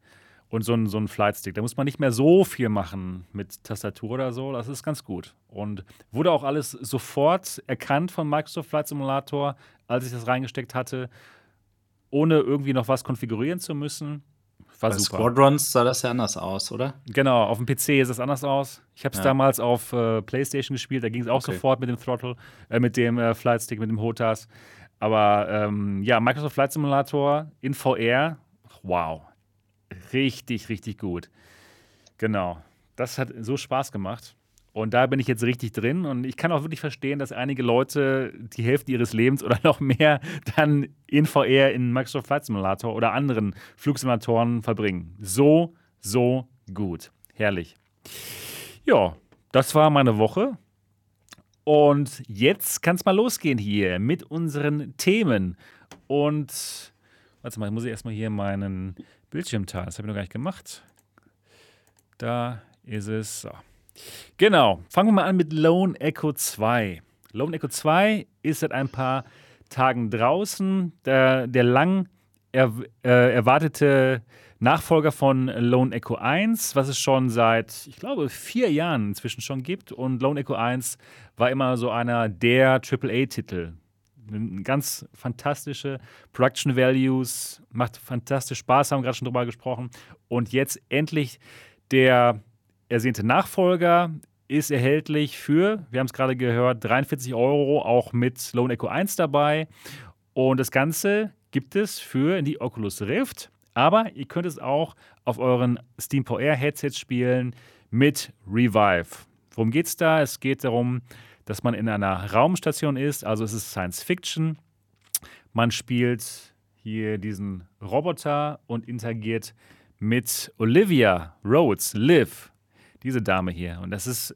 Und so ein, so ein Flightstick. Da muss man nicht mehr so viel machen mit Tastatur oder so. Das ist ganz gut. Und wurde auch alles sofort erkannt von Microsoft Flight Simulator, als ich das reingesteckt hatte, ohne irgendwie noch was konfigurieren zu müssen. War Bei super. Squadrons sah das ja anders aus, oder? Genau, auf dem PC ist es anders aus. Ich habe es ja. damals auf äh, PlayStation gespielt, da ging es auch okay. sofort mit dem Throttle, äh, mit dem äh, Flightstick, mit dem HOTAS. Aber ähm, ja, Microsoft Flight Simulator in VR, wow, richtig, richtig gut. Genau. Das hat so Spaß gemacht. Und da bin ich jetzt richtig drin. Und ich kann auch wirklich verstehen, dass einige Leute die Hälfte ihres Lebens oder noch mehr dann in VR in Microsoft Flight Simulator oder anderen Flugsimulatoren verbringen. So, so gut. Herrlich. Ja, das war meine Woche. Und jetzt kann es mal losgehen hier mit unseren Themen. Und, warte mal, muss ich erstmal hier meinen Bildschirm teilen. Das habe ich noch gar nicht gemacht. Da ist es. So. Genau. Fangen wir mal an mit Lone Echo 2. Lone Echo 2 ist seit ein paar Tagen draußen. Der, der lang er, äh, erwartete Nachfolger von Lone Echo 1, was es schon seit, ich glaube, vier Jahren inzwischen schon gibt. Und Lone Echo 1 war immer so einer der AAA-Titel. Ganz fantastische Production Values, macht fantastisch Spaß, haben gerade schon drüber gesprochen. Und jetzt endlich der ersehnte Nachfolger ist erhältlich für, wir haben es gerade gehört, 43 Euro, auch mit Lone Echo 1 dabei. Und das Ganze gibt es für die Oculus Rift, aber ihr könnt es auch auf euren Steam VR Headsets spielen mit Revive. Worum geht es da? Es geht darum, dass man in einer Raumstation ist, also es ist Science Fiction. Man spielt hier diesen Roboter und interagiert mit Olivia Rhodes, Liv, diese Dame hier. Und das ist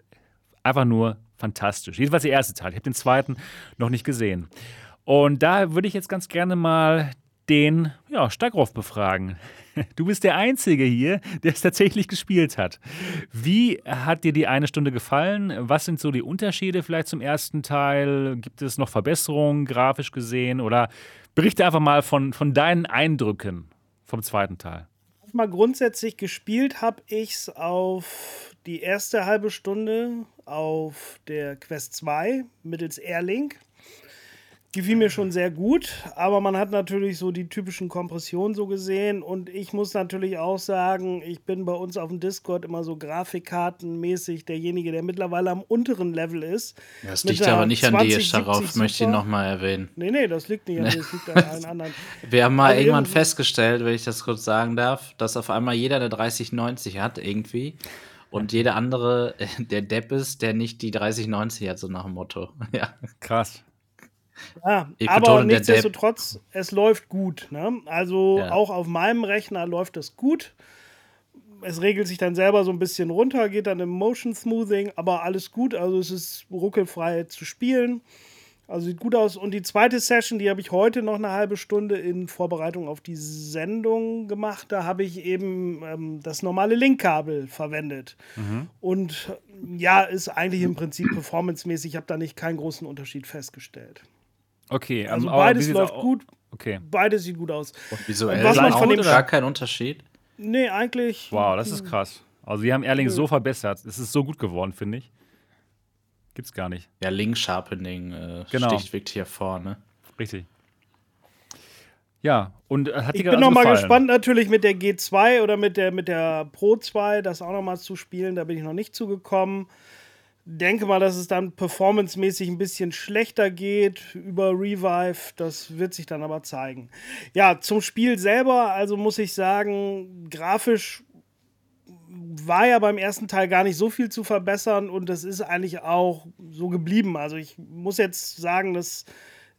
einfach nur fantastisch. Jedenfalls der erste Teil. Ich habe den zweiten noch nicht gesehen. Und da würde ich jetzt ganz gerne mal den ja, Stagroff befragen. Du bist der Einzige hier, der es tatsächlich gespielt hat. Wie hat dir die eine Stunde gefallen? Was sind so die Unterschiede vielleicht zum ersten Teil? Gibt es noch Verbesserungen grafisch gesehen? Oder berichte einfach mal von, von deinen Eindrücken vom zweiten Teil. Mal grundsätzlich gespielt habe ich es auf die erste halbe Stunde auf der Quest 2 mittels Airlink gefiel mir schon sehr gut, aber man hat natürlich so die typischen Kompressionen so gesehen und ich muss natürlich auch sagen, ich bin bei uns auf dem Discord immer so Grafikkartenmäßig derjenige, der mittlerweile am unteren Level ist. Das liegt aber nicht an dir, darauf möchte ich nochmal erwähnen. Nee, nee, das liegt nicht an dir, das liegt an allen anderen. Wir haben mal also irgendwann festgestellt, wenn ich das kurz sagen darf, dass auf einmal jeder eine 3090 hat irgendwie und jeder andere der Depp ist, der nicht die 3090 hat, so nach dem Motto. Ja. Krass. Ja, aber nichtsdestotrotz, es läuft gut. Ne? Also ja. auch auf meinem Rechner läuft es gut. Es regelt sich dann selber so ein bisschen runter, geht dann im Motion Smoothing, aber alles gut. Also es ist ruckelfrei zu spielen. Also sieht gut aus. Und die zweite Session, die habe ich heute noch eine halbe Stunde in Vorbereitung auf die Sendung gemacht. Da habe ich eben ähm, das normale Linkkabel verwendet. Mhm. Und ja, ist eigentlich im Prinzip performancemäßig. Ich habe da nicht keinen großen Unterschied festgestellt. Okay, also beides läuft gut. Okay. Beides sieht gut aus. Und visuell was man von dem gar kein Unterschied? Nee, eigentlich. Wow, das ist krass. Also, die haben Erling so verbessert. Es ist so gut geworden, finde ich. Gibt's gar nicht. Ja, Link Sharpening äh, genau. sticht wirklich hier vorne. Richtig. Ja, und äh, hat Ich bin also noch mal gespannt natürlich mit der G2 oder mit der, mit der Pro 2, das auch noch mal zu spielen. Da bin ich noch nicht zugekommen denke mal, dass es dann performancemäßig ein bisschen schlechter geht über Revive. Das wird sich dann aber zeigen. Ja, zum Spiel selber, also muss ich sagen, grafisch war ja beim ersten Teil gar nicht so viel zu verbessern und das ist eigentlich auch so geblieben. Also ich muss jetzt sagen, das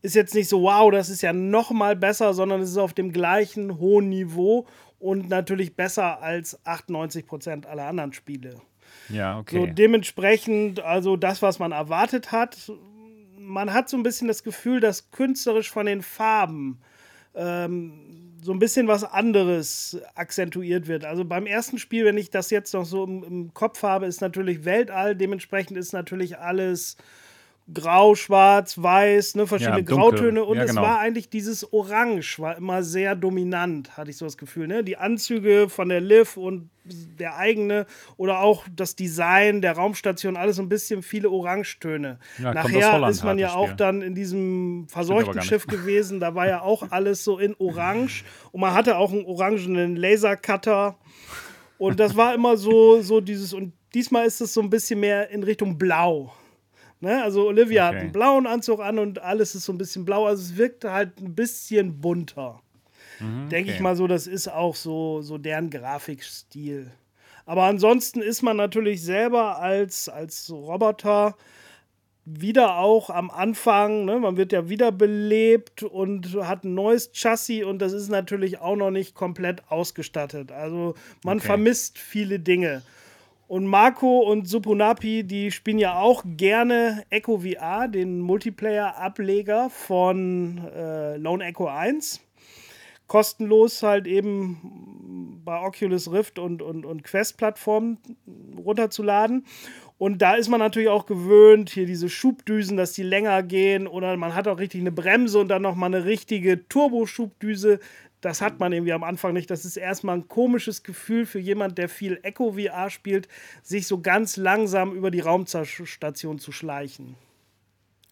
ist jetzt nicht so, wow, das ist ja noch mal besser, sondern es ist auf dem gleichen hohen Niveau und natürlich besser als 98 Prozent aller anderen Spiele. Ja, okay. So dementsprechend, also das, was man erwartet hat, man hat so ein bisschen das Gefühl, dass künstlerisch von den Farben ähm, so ein bisschen was anderes akzentuiert wird. Also beim ersten Spiel, wenn ich das jetzt noch so im, im Kopf habe, ist natürlich Weltall, dementsprechend ist natürlich alles grau, schwarz, weiß, ne, verschiedene Ja. Grautöne und Ja, es genau. war eigentlich dieses Orange, war immer sehr dominant, hatte ich so das Gefühl. Ne? Die Anzüge von der Liv und der eigene oder auch das Design der Raumstation, alles so ein bisschen viele Orangetöne. Ja, Nachher ist man ja auch Spiel. dann in diesem verseuchten. Schiff gewesen, da war ja auch alles so in Orange und man hatte auch einen orangenen Lasercutter. Und das war immer so, so dieses, und diesmal ist es so ein bisschen mehr in Richtung Blau. Ne? Also Olivia hat Okay. einen blauen Anzug an und alles ist so ein bisschen blau. Also es wirkte halt ein bisschen bunter. Denke ich okay. mal so, das ist auch so, so deren Grafikstil. Aber ansonsten ist man natürlich selber als, als Roboter wieder auch am Anfang, ne, man wird ja wiederbelebt und hat ein neues Chassis und das ist natürlich auch noch nicht komplett ausgestattet. Also man Okay. vermisst viele Dinge. Und Marco und Supunapi, die spielen ja auch gerne Echo VR, den Multiplayer-Ableger von äh, Lone Echo 1. Kostenlos halt eben bei Oculus Rift und, und, und Quest-Plattformen runterzuladen. Und da ist man natürlich auch gewöhnt, hier diese Schubdüsen, dass die länger gehen oder man hat auch richtig eine Bremse und dann nochmal eine richtige Turboschubdüse. Das hat man irgendwie am Anfang nicht. Das ist erstmal ein komisches Gefühl für jemand, der viel Echo VR spielt, sich so ganz langsam über die Raumstation zu schleichen.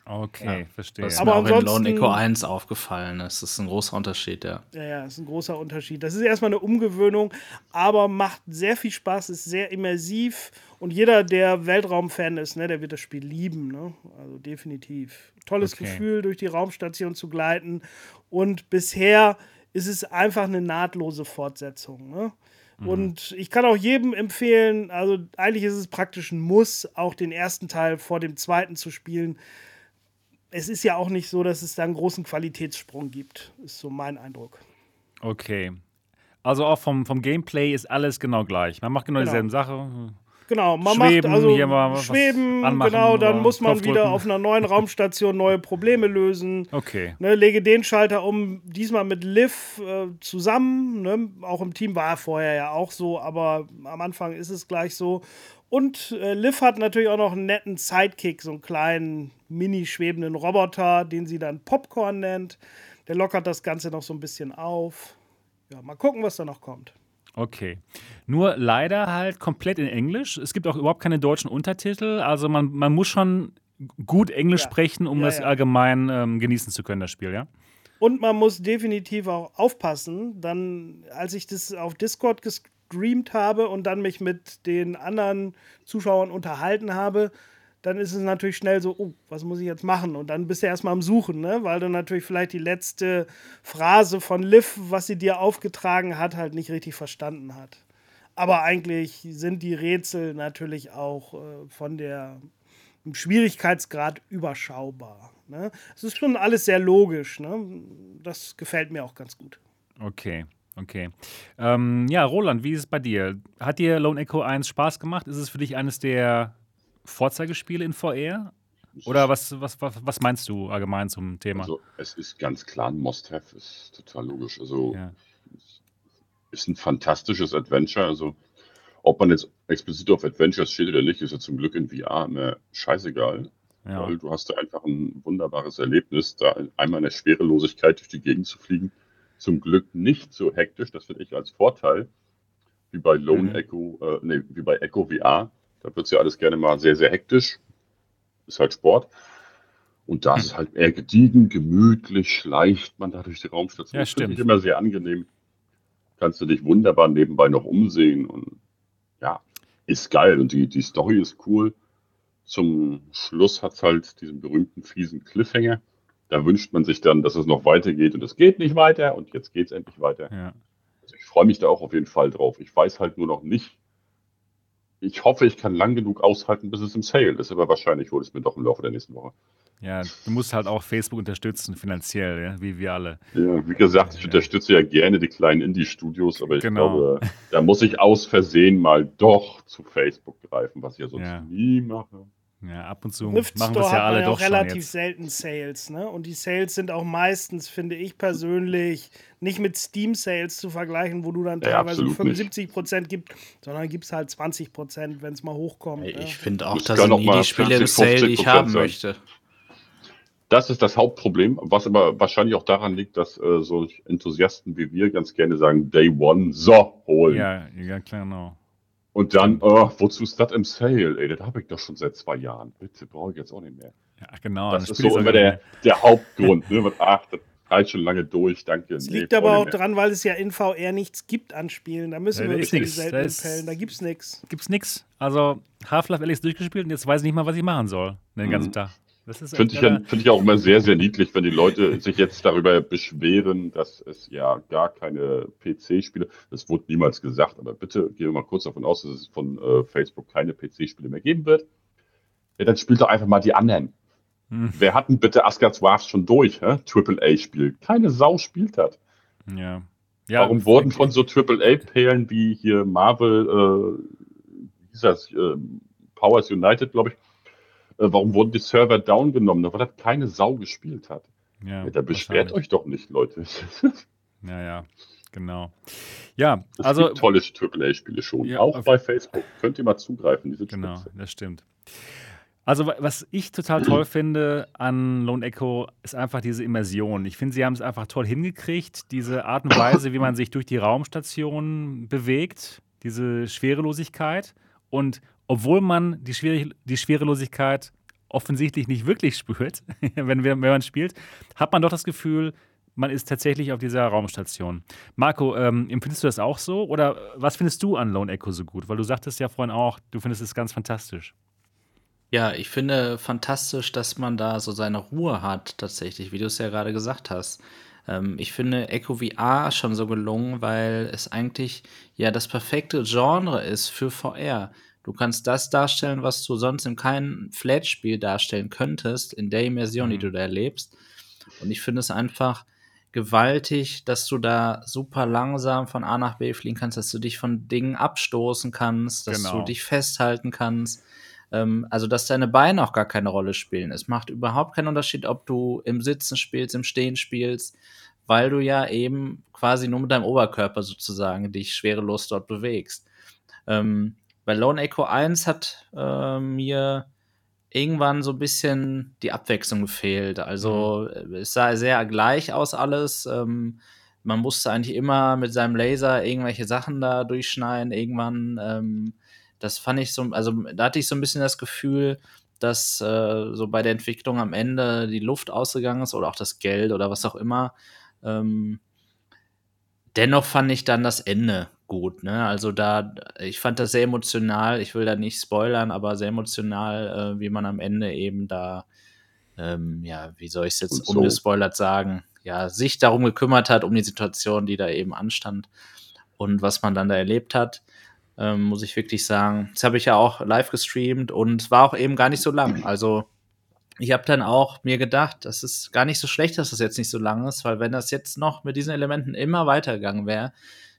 Okay, verstehe. Das ist Aber mir auch in Lone Echo 1 aufgefallen. Das ist ein großer Unterschied, ja. Ja, ja, ist ein großer Unterschied. Das ist erstmal eine Umgewöhnung, aber macht sehr viel Spaß, ist sehr immersiv und jeder, der Weltraumfan ist, ne, der wird das Spiel lieben. Ne? Also definitiv. Tolles Okay. Gefühl, durch die Raumstation zu gleiten und bisher ist es einfach eine nahtlose Fortsetzung. Ne? Und ich kann auch jedem empfehlen, also eigentlich ist es praktisch ein Muss, auch den ersten Teil vor dem zweiten zu spielen. Es ist ja auch nicht so, dass es da einen großen Qualitätssprung gibt, ist so mein Eindruck. Okay. Also auch vom, vom Gameplay ist alles genau gleich. Man macht genau, Genau. dieselben Sachen. Genau, man Schweben, macht also mal Schweben, anmachen genau, dann muss man wieder drücken. auf einer neuen Raumstation neue Probleme lösen. Okay. Ne, lege den Schalter um, diesmal mit Liv äh, zusammen. Ne? Auch im Team war er vorher ja auch so, aber am Anfang ist es gleich so. Und äh, Liv hat natürlich auch noch einen netten Sidekick, so einen kleinen mini-schwebenden Roboter, den sie dann Popcorn nennt. Der lockert das Ganze noch so ein bisschen auf. Ja, mal gucken, was da noch kommt. Okay. Nur leider halt komplett in Englisch. Es gibt auch überhaupt keine deutschen Untertitel. Also man, man muss schon gut Englisch Ja. sprechen, um Ja, das ja. allgemein ähm, genießen zu können, das Spiel, ja? Und man muss definitiv auch aufpassen. Dann, als ich das auf Discord gestreamt habe und dann mich mit den anderen Zuschauern unterhalten habe, dann ist es natürlich schnell so, oh, was muss ich jetzt machen? Und dann bist du erstmal am Suchen, ne? weil du natürlich vielleicht die letzte Phrase von Liv, was sie dir aufgetragen hat, halt nicht richtig verstanden hat. Aber eigentlich sind die Rätsel natürlich auch äh, von der Schwierigkeitsgrad überschaubar. Ne? Es ist schon alles sehr logisch. Ne? Das gefällt mir auch ganz gut. Okay, okay. Ähm, ja, Roland, wie ist es bei dir? Hat dir Lone Echo 1 Spaß gemacht? Ist es für dich eines der Vorzeigespiele in VR? Oder was, was, was, meinst du allgemein zum Thema? Also, es ist ganz klar ein Must-Have, ist total logisch. Also, ja. ist ein fantastisches Adventure. Also, ob man jetzt explizit auf Adventures steht oder nicht, ist ja zum Glück in VR immer scheißegal. ja. Weil du hast da einfach ein wunderbares Erlebnis, da einmal in der Schwerelosigkeit durch die Gegend zu fliegen. Zum Glück nicht so hektisch, das finde ich als Vorteil, wie bei Lone Mhm. Echo, äh, nee, wie bei Echo VR. Da wird es ja alles gerne mal sehr, sehr hektisch. Ist halt Sport. Und da ist es halt eher gediegen, gemütlich, schleicht man da durch die Raumstation. Ja, Das stimmt. ich immer sehr angenehm. Kannst du dich wunderbar nebenbei noch umsehen und ja, ist geil. Und die, die Story ist cool. Zum Schluss hat es halt diesen berühmten fiesen Cliffhanger. Da wünscht man sich dann, dass es noch weitergeht und es geht nicht weiter und jetzt geht es endlich weiter. ja. Also ich freue mich da auch auf jeden Fall drauf. Ich weiß halt nur noch nicht. Ich hoffe, ich kann lang genug aushalten, bis es im Sale ist, aber wahrscheinlich hole ich es mir doch im Laufe der nächsten Woche. Ja, du musst halt auch Facebook unterstützen, finanziell, ja, wie wir alle. Ja, wie gesagt, ich unterstütze ja gerne die kleinen Indie-Studios, aber ich Genau. glaube, da muss ich aus Versehen mal doch zu Facebook greifen, was ich ja sonst Ja. nie mache. Ja, ab und zu Rift machen Store es ja alle ja doch relativ jetzt. selten Sales, ne? Und die Sales sind auch meistens, finde ich persönlich, nicht mit Steam Sales zu vergleichen, wo du dann Ja, teilweise absolut 75 Prozent gibt, sondern gibt es halt 20 Prozent, wenn es mal hochkommt. Ey, ne? Ich finde auch, Das das kann sind nie die Spiele im 40, Sale, die ich 50% haben sein. möchte. Das ist das Hauptproblem, was aber wahrscheinlich auch daran liegt, dass äh, so Enthusiasten wie wir ganz gerne sagen, Day One, so, holen. Ja, ja klar, genau. Und dann, oh, wozu ist das im Sale? Ey, das habe ich doch schon seit zwei Jahren. Bitte, brauche ich jetzt auch nicht mehr. Ja, genau. Das, das ist so immer der, der Hauptgrund. Ne? Ach, das reicht schon lange durch, danke. Es nee, liegt aber auch dran, weil es ja in VR nichts gibt an Spielen. Da müssen ja, wir uns die seltenen Fällen, da gibt's nichts. Gibt's nichts. Also Half-Life Alex durchgespielt und jetzt weiß ich nicht mal, was ich machen soll den ganzen mhm. Tag. Finde ich, ja, find ich auch immer sehr, sehr niedlich, wenn die Leute sich jetzt darüber beschweren, dass es ja gar keine PC-Spiele, das wurde niemals gesagt, aber bitte gehen wir mal kurz davon aus, dass es von äh, Facebook keine PC-Spiele mehr geben wird. Ja, dann spielt doch einfach mal die anderen. Hm. Wer hat denn bitte Asgard's Wrath schon durch, hä? Triple-A-Spiel? Keine Sau spielt hat. Ja. ja Warum wurden von so Triple-A-Perlen wie hier Marvel, äh, wie hieß das, äh, Powers United, glaube ich, warum wurden die Server down genommen? Weil das keine Sau gespielt hat. Ja, ja da beschwert euch doch nicht, Leute. ja, ja, genau. Ja, es also. Gibt tolle AAA-Spiele schon, ja, auch bei Facebook. Könnt ihr mal zugreifen, diese Genau, Spitze. das stimmt. Also, was ich total toll finde an Lone Echo, ist einfach diese Immersion. Ich finde, sie haben es einfach toll hingekriegt, diese Art und Weise, wie man sich durch die Raumstation bewegt, diese Schwerelosigkeit. Und obwohl man die, Schwer die Schwerelosigkeit offensichtlich nicht wirklich spürt, wenn, wenn man spielt, hat man doch das Gefühl, man ist tatsächlich auf dieser Raumstation. Marco, ähm, empfindest du das auch so? Oder was findest du an Lone Echo so gut? Weil du sagtest ja vorhin auch, du findest es ganz fantastisch. Ja, ich finde fantastisch, dass man da so seine Ruhe hat, tatsächlich, wie du es ja gerade gesagt hast. Ähm, ich finde Echo VR schon so gelungen, weil es eigentlich ja das perfekte Genre ist für VR. Du kannst das darstellen, was du sonst in keinem Flat-Spiel darstellen könntest, in der Immersion, die mhm. du da erlebst. Und ich finde es einfach gewaltig, dass du da super langsam von A nach B fliegen kannst, dass du dich von Dingen abstoßen kannst, dass genau. du dich festhalten kannst. Ähm, also, dass deine Beine auch gar keine Rolle spielen. Es macht überhaupt keinen Unterschied, ob du im Sitzen spielst, im Stehen spielst, weil du ja eben quasi nur mit deinem Oberkörper sozusagen dich schwerelos dort bewegst. Ähm, bei Lone Echo 1 hat äh, mir irgendwann so ein bisschen die Abwechslung gefehlt. Also mhm. es sah sehr gleich aus alles. Ähm, man musste eigentlich immer mit seinem Laser irgendwelche Sachen da durchschneiden. Irgendwann, ähm, das fand ich so, also da hatte ich so ein bisschen das Gefühl, dass äh, so bei der Entwicklung am Ende die Luft ausgegangen ist oder auch das Geld oder was auch immer. Ähm, dennoch fand ich dann das Ende gut. Ne? Also da, ich fand das sehr emotional. Ich will da nicht spoilern, aber sehr emotional, äh, wie man am Ende eben da, ähm, ja, wie soll ich es jetzt so. ungespoilert sagen, ja, sich darum gekümmert hat, um die Situation, die da eben anstand und was man dann da erlebt hat. Ähm, muss ich wirklich sagen. Das habe ich ja auch live gestreamt und war auch eben gar nicht so lang. Also ich habe dann auch mir gedacht, das ist gar nicht so schlecht, dass das jetzt nicht so lang ist, weil wenn das jetzt noch mit diesen Elementen immer weitergegangen wäre,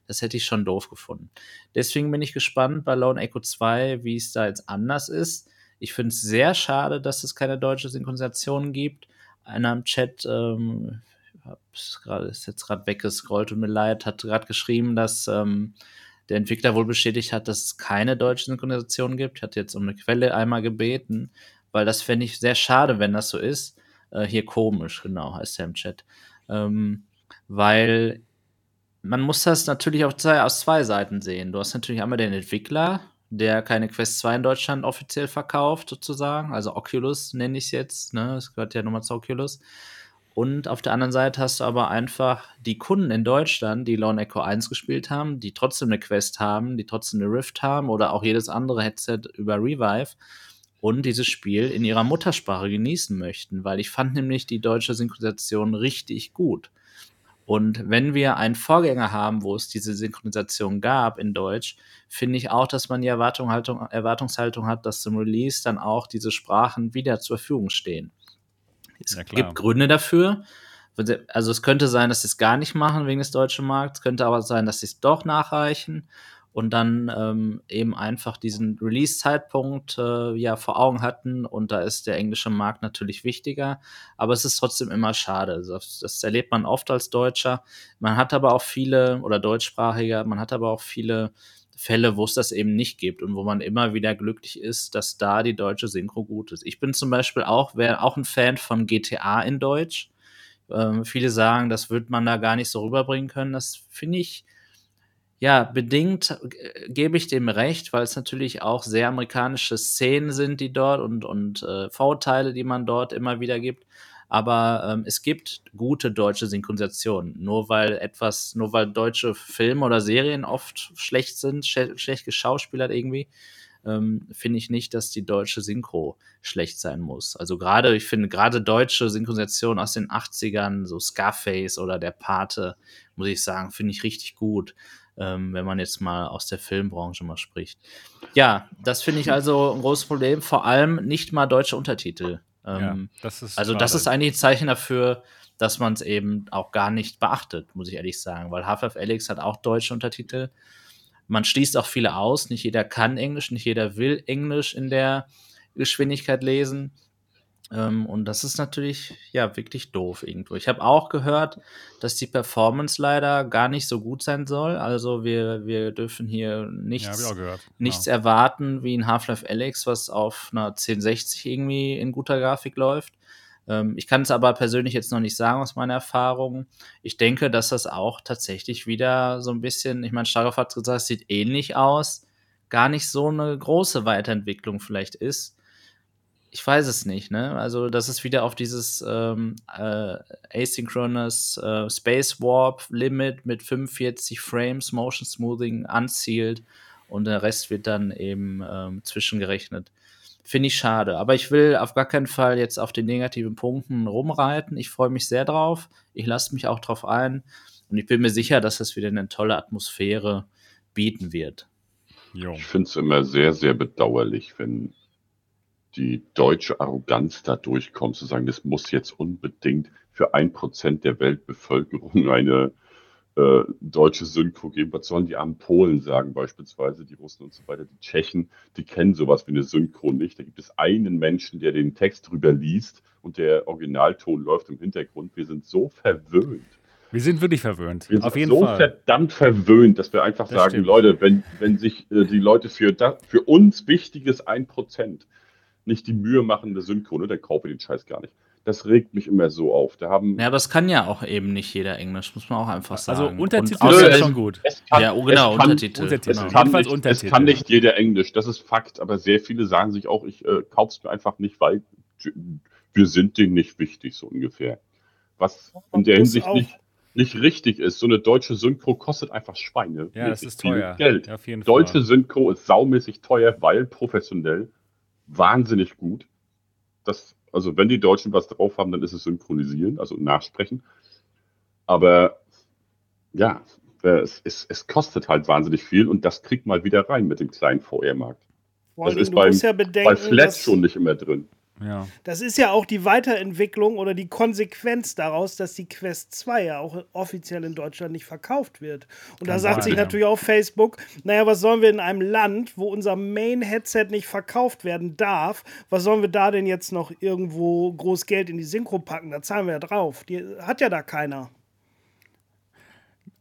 das hätte ich schon doof gefunden. Deswegen bin ich gespannt bei Lone Echo 2, wie es da jetzt anders ist. Ich finde es sehr schade, dass es keine deutsche Synchronisation gibt. Einer im Chat, ähm, grad, ist jetzt gerade weggescrollt und mir leid, hat gerade geschrieben, dass ähm, der Entwickler wohl bestätigt hat, dass es keine deutsche Synchronisation gibt. Hatte jetzt um eine Quelle einmal gebeten, weil das fände ich sehr schade, wenn das so ist. Äh, hier komisch, genau, heißt er im Chat. Ähm, weil man muss das natürlich auch zwei, aus zwei Seiten sehen. Du hast natürlich einmal den Entwickler, der keine Quest 2 in Deutschland offiziell verkauft, sozusagen. Also Oculus nenne ich es jetzt, ne? Das gehört ja nochmal zu Oculus. Und auf der anderen Seite hast du aber einfach die Kunden in Deutschland, die Lone Echo 1 gespielt haben, die trotzdem eine Quest haben, die trotzdem eine Rift haben oder auch jedes andere Headset über Revive und dieses Spiel in ihrer Muttersprache genießen möchten, weil ich fand nämlich die deutsche Synchronisation richtig gut. Und wenn wir einen Vorgänger haben, wo es diese Synchronisation gab in Deutsch, finde ich auch, dass man die Erwartungshaltung, Erwartungshaltung hat, dass zum Release dann auch diese Sprachen wieder zur Verfügung stehen. Es ja, gibt Gründe dafür. Also es könnte sein, dass sie es gar nicht machen wegen des deutschen Markts, könnte aber sein, dass sie es doch nachreichen und dann ähm, eben einfach diesen Release-Zeitpunkt äh, ja vor Augen hatten und da ist der englische Markt natürlich wichtiger, aber es ist trotzdem immer schade. Das, das erlebt man oft als Deutscher. Man hat aber auch viele oder Deutschsprachiger, man hat aber auch viele Fälle, wo es das eben nicht gibt und wo man immer wieder glücklich ist, dass da die deutsche Synchro gut ist. Ich bin zum Beispiel auch, wäre auch ein Fan von GTA in Deutsch. Ähm, viele sagen, das wird man da gar nicht so rüberbringen können. Das finde ich, ja, bedingt äh, gebe ich dem recht, weil es natürlich auch sehr amerikanische Szenen sind, die dort und, und äh, Vorteile, die man dort immer wieder gibt. Aber ähm, es gibt gute deutsche Synchronisationen. Nur weil etwas, nur weil deutsche Filme oder Serien oft schlecht sind, sch schlecht geschauspielert irgendwie, ähm, finde ich nicht, dass die deutsche Synchro schlecht sein muss. Also gerade, ich finde gerade deutsche Synchronisation aus den 80ern, so Scarface oder Der Pate, muss ich sagen, finde ich richtig gut. Ähm, wenn man jetzt mal aus der Filmbranche mal spricht. Ja, das finde ich also ein großes Problem, vor allem nicht mal deutsche Untertitel. Ähm, ja, das ist also das ist eigentlich ein Zeichen dafür, dass man es eben auch gar nicht beachtet, muss ich ehrlich sagen, weil Half-Life Alyx hat auch deutsche Untertitel man schließt auch viele aus. Nicht jeder kann Englisch, nicht jeder will Englisch in der Geschwindigkeit lesen. Ähm, und das ist natürlich ja wirklich doof irgendwo. Ich habe auch gehört, dass die Performance leider gar nicht so gut sein soll. Also wir, wir dürfen hier nichts, ja, genau. nichts erwarten wie ein Half-Life Alex, was auf einer 1060 irgendwie in guter Grafik läuft. Ähm, ich kann es aber persönlich jetzt noch nicht sagen aus meiner Erfahrung. Ich denke, dass das auch tatsächlich wieder so ein bisschen, ich meine, Starov hat gesagt, es sieht ähnlich aus, gar nicht so eine große Weiterentwicklung vielleicht ist. Ich weiß es nicht, ne? Also, dass es wieder auf dieses ähm, äh, asynchronous äh, Space Warp Limit mit 45 Frames Motion Smoothing anzielt und der Rest wird dann eben ähm, zwischengerechnet. Finde ich schade. Aber ich will auf gar keinen Fall jetzt auf den negativen Punkten rumreiten. Ich freue mich sehr drauf. Ich lasse mich auch drauf ein. Und ich bin mir sicher, dass es wieder eine tolle Atmosphäre bieten wird. Jo. Ich finde es immer sehr, sehr bedauerlich, wenn die deutsche Arroganz da durchkommt, zu sagen, das muss jetzt unbedingt für ein Prozent der Weltbevölkerung eine äh, deutsche Synchro geben. Was sollen die armen Polen sagen, beispielsweise, die Russen und so weiter, die Tschechen, die kennen sowas wie eine Synchro nicht. Da gibt es einen Menschen, der den Text drüber liest und der Originalton läuft im Hintergrund. Wir sind so verwöhnt. Wir sind wirklich verwöhnt. Wir sind so Fall. verdammt verwöhnt, dass wir einfach das sagen, stimmt. Leute, wenn, wenn sich äh, die Leute für, das, für uns wichtiges 1% nicht die Mühe machen, eine Synchro, ne, dann kaufe ich den Scheiß gar nicht das regt mich immer so auf. Da haben ja, aber es kann ja auch eben nicht jeder Englisch, muss man auch einfach also sagen. Also Untertitel ist schon gut. Kann, ja, oh, genau, Untertitel. Untertitel. Es, kann nicht, Untertitel. es kann nicht jeder Englisch, das ist Fakt, aber sehr viele sagen sich auch, ich äh, kauf's mir einfach nicht, weil wir sind denen nicht wichtig, so ungefähr. Was in der Hinsicht nicht, nicht richtig ist. So eine deutsche Synchro kostet einfach Schweine. Ja, das ist teuer. Geld. Ja, deutsche Synchro ist saumäßig teuer, weil professionell, wahnsinnig gut. Das also wenn die Deutschen was drauf haben, dann ist es synchronisieren, also nachsprechen. Aber ja, es, es, es kostet halt wahnsinnig viel und das kriegt mal wieder rein mit dem kleinen VR-Markt. Das ist beim, ja bedenken, bei Flat schon nicht immer drin. Ja. Das ist ja auch die Weiterentwicklung oder die Konsequenz daraus, dass die Quest 2 ja auch offiziell in Deutschland nicht verkauft wird. Und da sagt sich natürlich auch Facebook, naja, was sollen wir in einem Land, wo unser Main-Headset nicht verkauft werden darf, was sollen wir da denn jetzt noch irgendwo groß Geld in die Synchro packen? Da zahlen wir ja drauf. Die hat ja da keiner.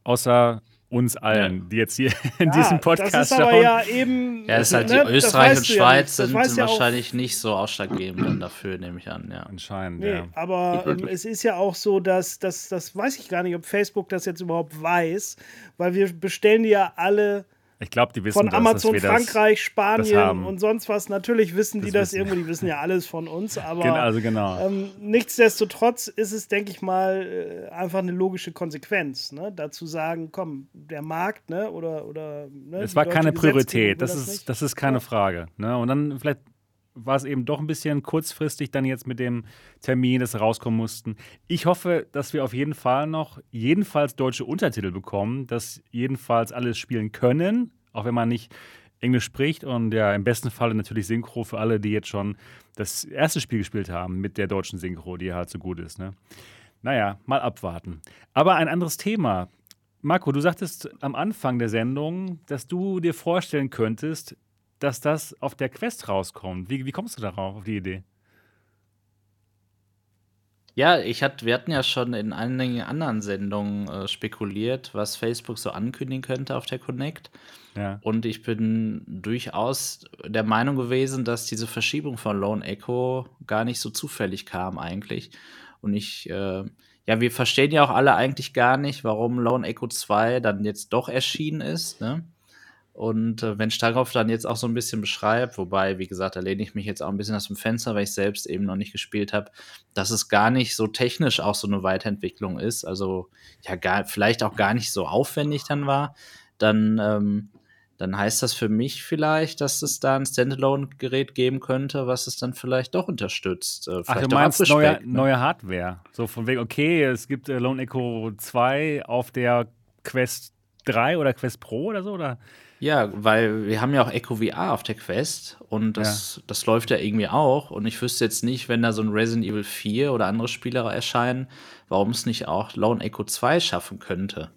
Außer uns allen, die jetzt hier in ja, diesem Podcast das ist aber schauen. Ja, eben, ja, ist halt ne, die Österreich und Schweiz ja sind, sind wahrscheinlich nicht so ausschlaggebend dann dafür, nehme ich an. Ja. Anscheinend, nee, ja. Aber ähm, es ist ja auch so, dass, dass das weiß ich gar nicht, ob Facebook das jetzt überhaupt weiß, weil wir bestellen die ja alle ich glaube, die wissen Von das, Amazon Frankreich, Spanien und sonst was. Natürlich wissen die das, das irgendwo, die wissen ja alles von uns, aber genau, also genau. Ähm, nichtsdestotrotz ist es, denke ich mal, äh, einfach eine logische Konsequenz, ne? dazu sagen, komm, der Markt, ne, oder, oder ne, Es war keine Priorität, das, das, ist, das ist keine ja. Frage. Ne? Und dann vielleicht war es eben doch ein bisschen kurzfristig dann jetzt mit dem Termin, dass sie rauskommen mussten. Ich hoffe, dass wir auf jeden Fall noch jedenfalls deutsche Untertitel bekommen, dass jedenfalls alles spielen können, auch wenn man nicht Englisch spricht und ja, im besten Fall natürlich Synchro für alle, die jetzt schon das erste Spiel gespielt haben mit der deutschen Synchro, die halt so gut ist. Ne? Naja, mal abwarten. Aber ein anderes Thema. Marco, du sagtest am Anfang der Sendung, dass du dir vorstellen könntest, dass das auf der Quest rauskommt. Wie, wie kommst du darauf, auf die Idee? Ja, ich hat, wir hatten ja schon in einigen anderen Sendungen äh, spekuliert, was Facebook so ankündigen könnte auf der Connect. Ja. Und ich bin durchaus der Meinung gewesen, dass diese Verschiebung von Lone Echo gar nicht so zufällig kam eigentlich. Und ich, äh, ja, wir verstehen ja auch alle eigentlich gar nicht, warum Lone Echo 2 dann jetzt doch erschienen ist. Ne? Und äh, wenn Starkopf dann jetzt auch so ein bisschen beschreibt, wobei, wie gesagt, da lehne ich mich jetzt auch ein bisschen aus dem Fenster, weil ich selbst eben noch nicht gespielt habe, dass es gar nicht so technisch auch so eine Weiterentwicklung ist, also ja, gar, vielleicht auch gar nicht so aufwendig dann war, dann, ähm, dann heißt das für mich vielleicht, dass es da ein Standalone-Gerät geben könnte, was es dann vielleicht doch unterstützt. Äh, Ach, du meinst neue, ne? neue Hardware? So von wegen, okay, es gibt äh, Lone Echo 2 auf der Quest 3 oder Quest Pro oder so, oder? Ja, weil wir haben ja auch Echo VR auf der Quest und das, ja. das läuft ja irgendwie auch. Und ich wüsste jetzt nicht, wenn da so ein Resident Evil 4 oder andere Spiele erscheinen, warum es nicht auch Lone Echo 2 schaffen könnte.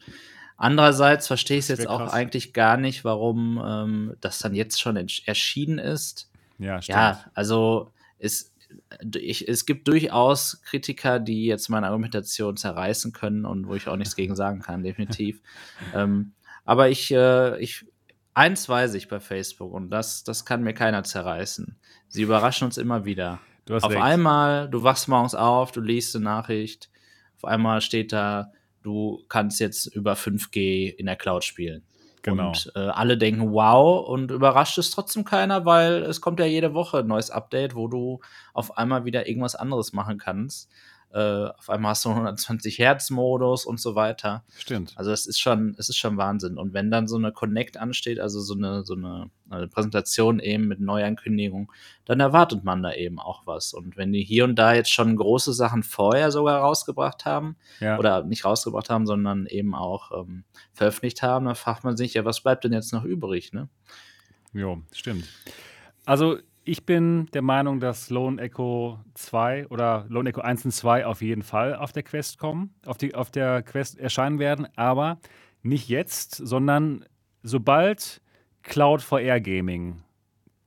Andererseits verstehe ich es jetzt auch krass. eigentlich gar nicht, warum ähm, das dann jetzt schon erschienen ist. Ja, stimmt. Ja, also es, ich, es gibt durchaus Kritiker, die jetzt meine Argumentation zerreißen können und wo ich auch nichts gegen sagen kann, definitiv. ähm, aber ich, äh, ich Eins weiß ich bei Facebook und das, das kann mir keiner zerreißen. Sie überraschen uns immer wieder. auf recht. einmal, du wachst morgens auf, du liest eine Nachricht, auf einmal steht da, du kannst jetzt über 5G in der Cloud spielen. Genau. Und äh, alle denken, wow, und überrascht es trotzdem keiner, weil es kommt ja jede Woche ein neues Update, wo du auf einmal wieder irgendwas anderes machen kannst. Äh, auf einmal hast du 120 Hertz Modus und so weiter. Stimmt. Also es ist schon, es ist schon Wahnsinn. Und wenn dann so eine Connect ansteht, also so eine, so eine, eine Präsentation eben mit Neuankündigung, dann erwartet man da eben auch was. Und wenn die hier und da jetzt schon große Sachen vorher sogar rausgebracht haben, ja. oder nicht rausgebracht haben, sondern eben auch ähm, veröffentlicht haben, dann fragt man sich ja, was bleibt denn jetzt noch übrig, ne? Jo, stimmt. Also ich bin der Meinung, dass Lone Echo 2 oder Lone Echo 1 und 2 auf jeden Fall auf der Quest kommen, auf, die, auf der Quest erscheinen werden, aber nicht jetzt, sondern sobald Cloud VR Gaming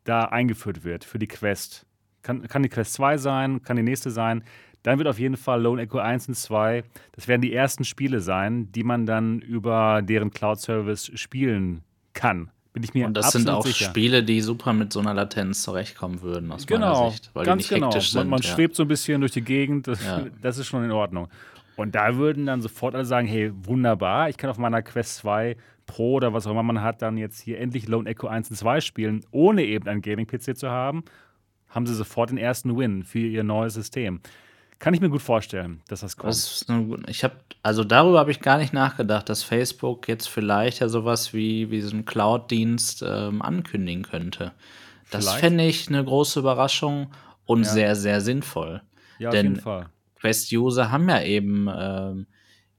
da eingeführt wird für die Quest. Kann, kann die Quest 2 sein, kann die nächste sein. Dann wird auf jeden Fall Lone Echo 1 und 2, das werden die ersten Spiele sein, die man dann über deren Cloud-Service spielen kann. Bin ich mir Und das sind auch sicher. Spiele, die super mit so einer Latenz zurechtkommen würden, aus genau, meiner Sicht. Weil ganz die nicht genau. Sind, man, man ja. schwebt so ein bisschen durch die Gegend, das, ja. das, ist schon in Ordnung. Und da würden dann sofort alle sagen, hey, wunderbar, ich kann auf meiner Quest 2 Pro oder was auch immer man hat, dann jetzt hier endlich Lone Echo 1 und 2 spielen, ohne eben einen Gaming-PC zu haben, haben sie sofort den ersten Win für ihr neues System. Kann ich mir gut vorstellen, dass das kommt. Das ich habe, also darüber habe ich gar nicht nachgedacht, dass Facebook jetzt vielleicht ja sowas wie, wie so einen Cloud-Dienst ähm, ankündigen könnte. Das fände ich eine große Überraschung und ja. sehr, sehr sinnvoll. Ja, auf Denn jeden Fall. Quest-User haben ja eben, ähm,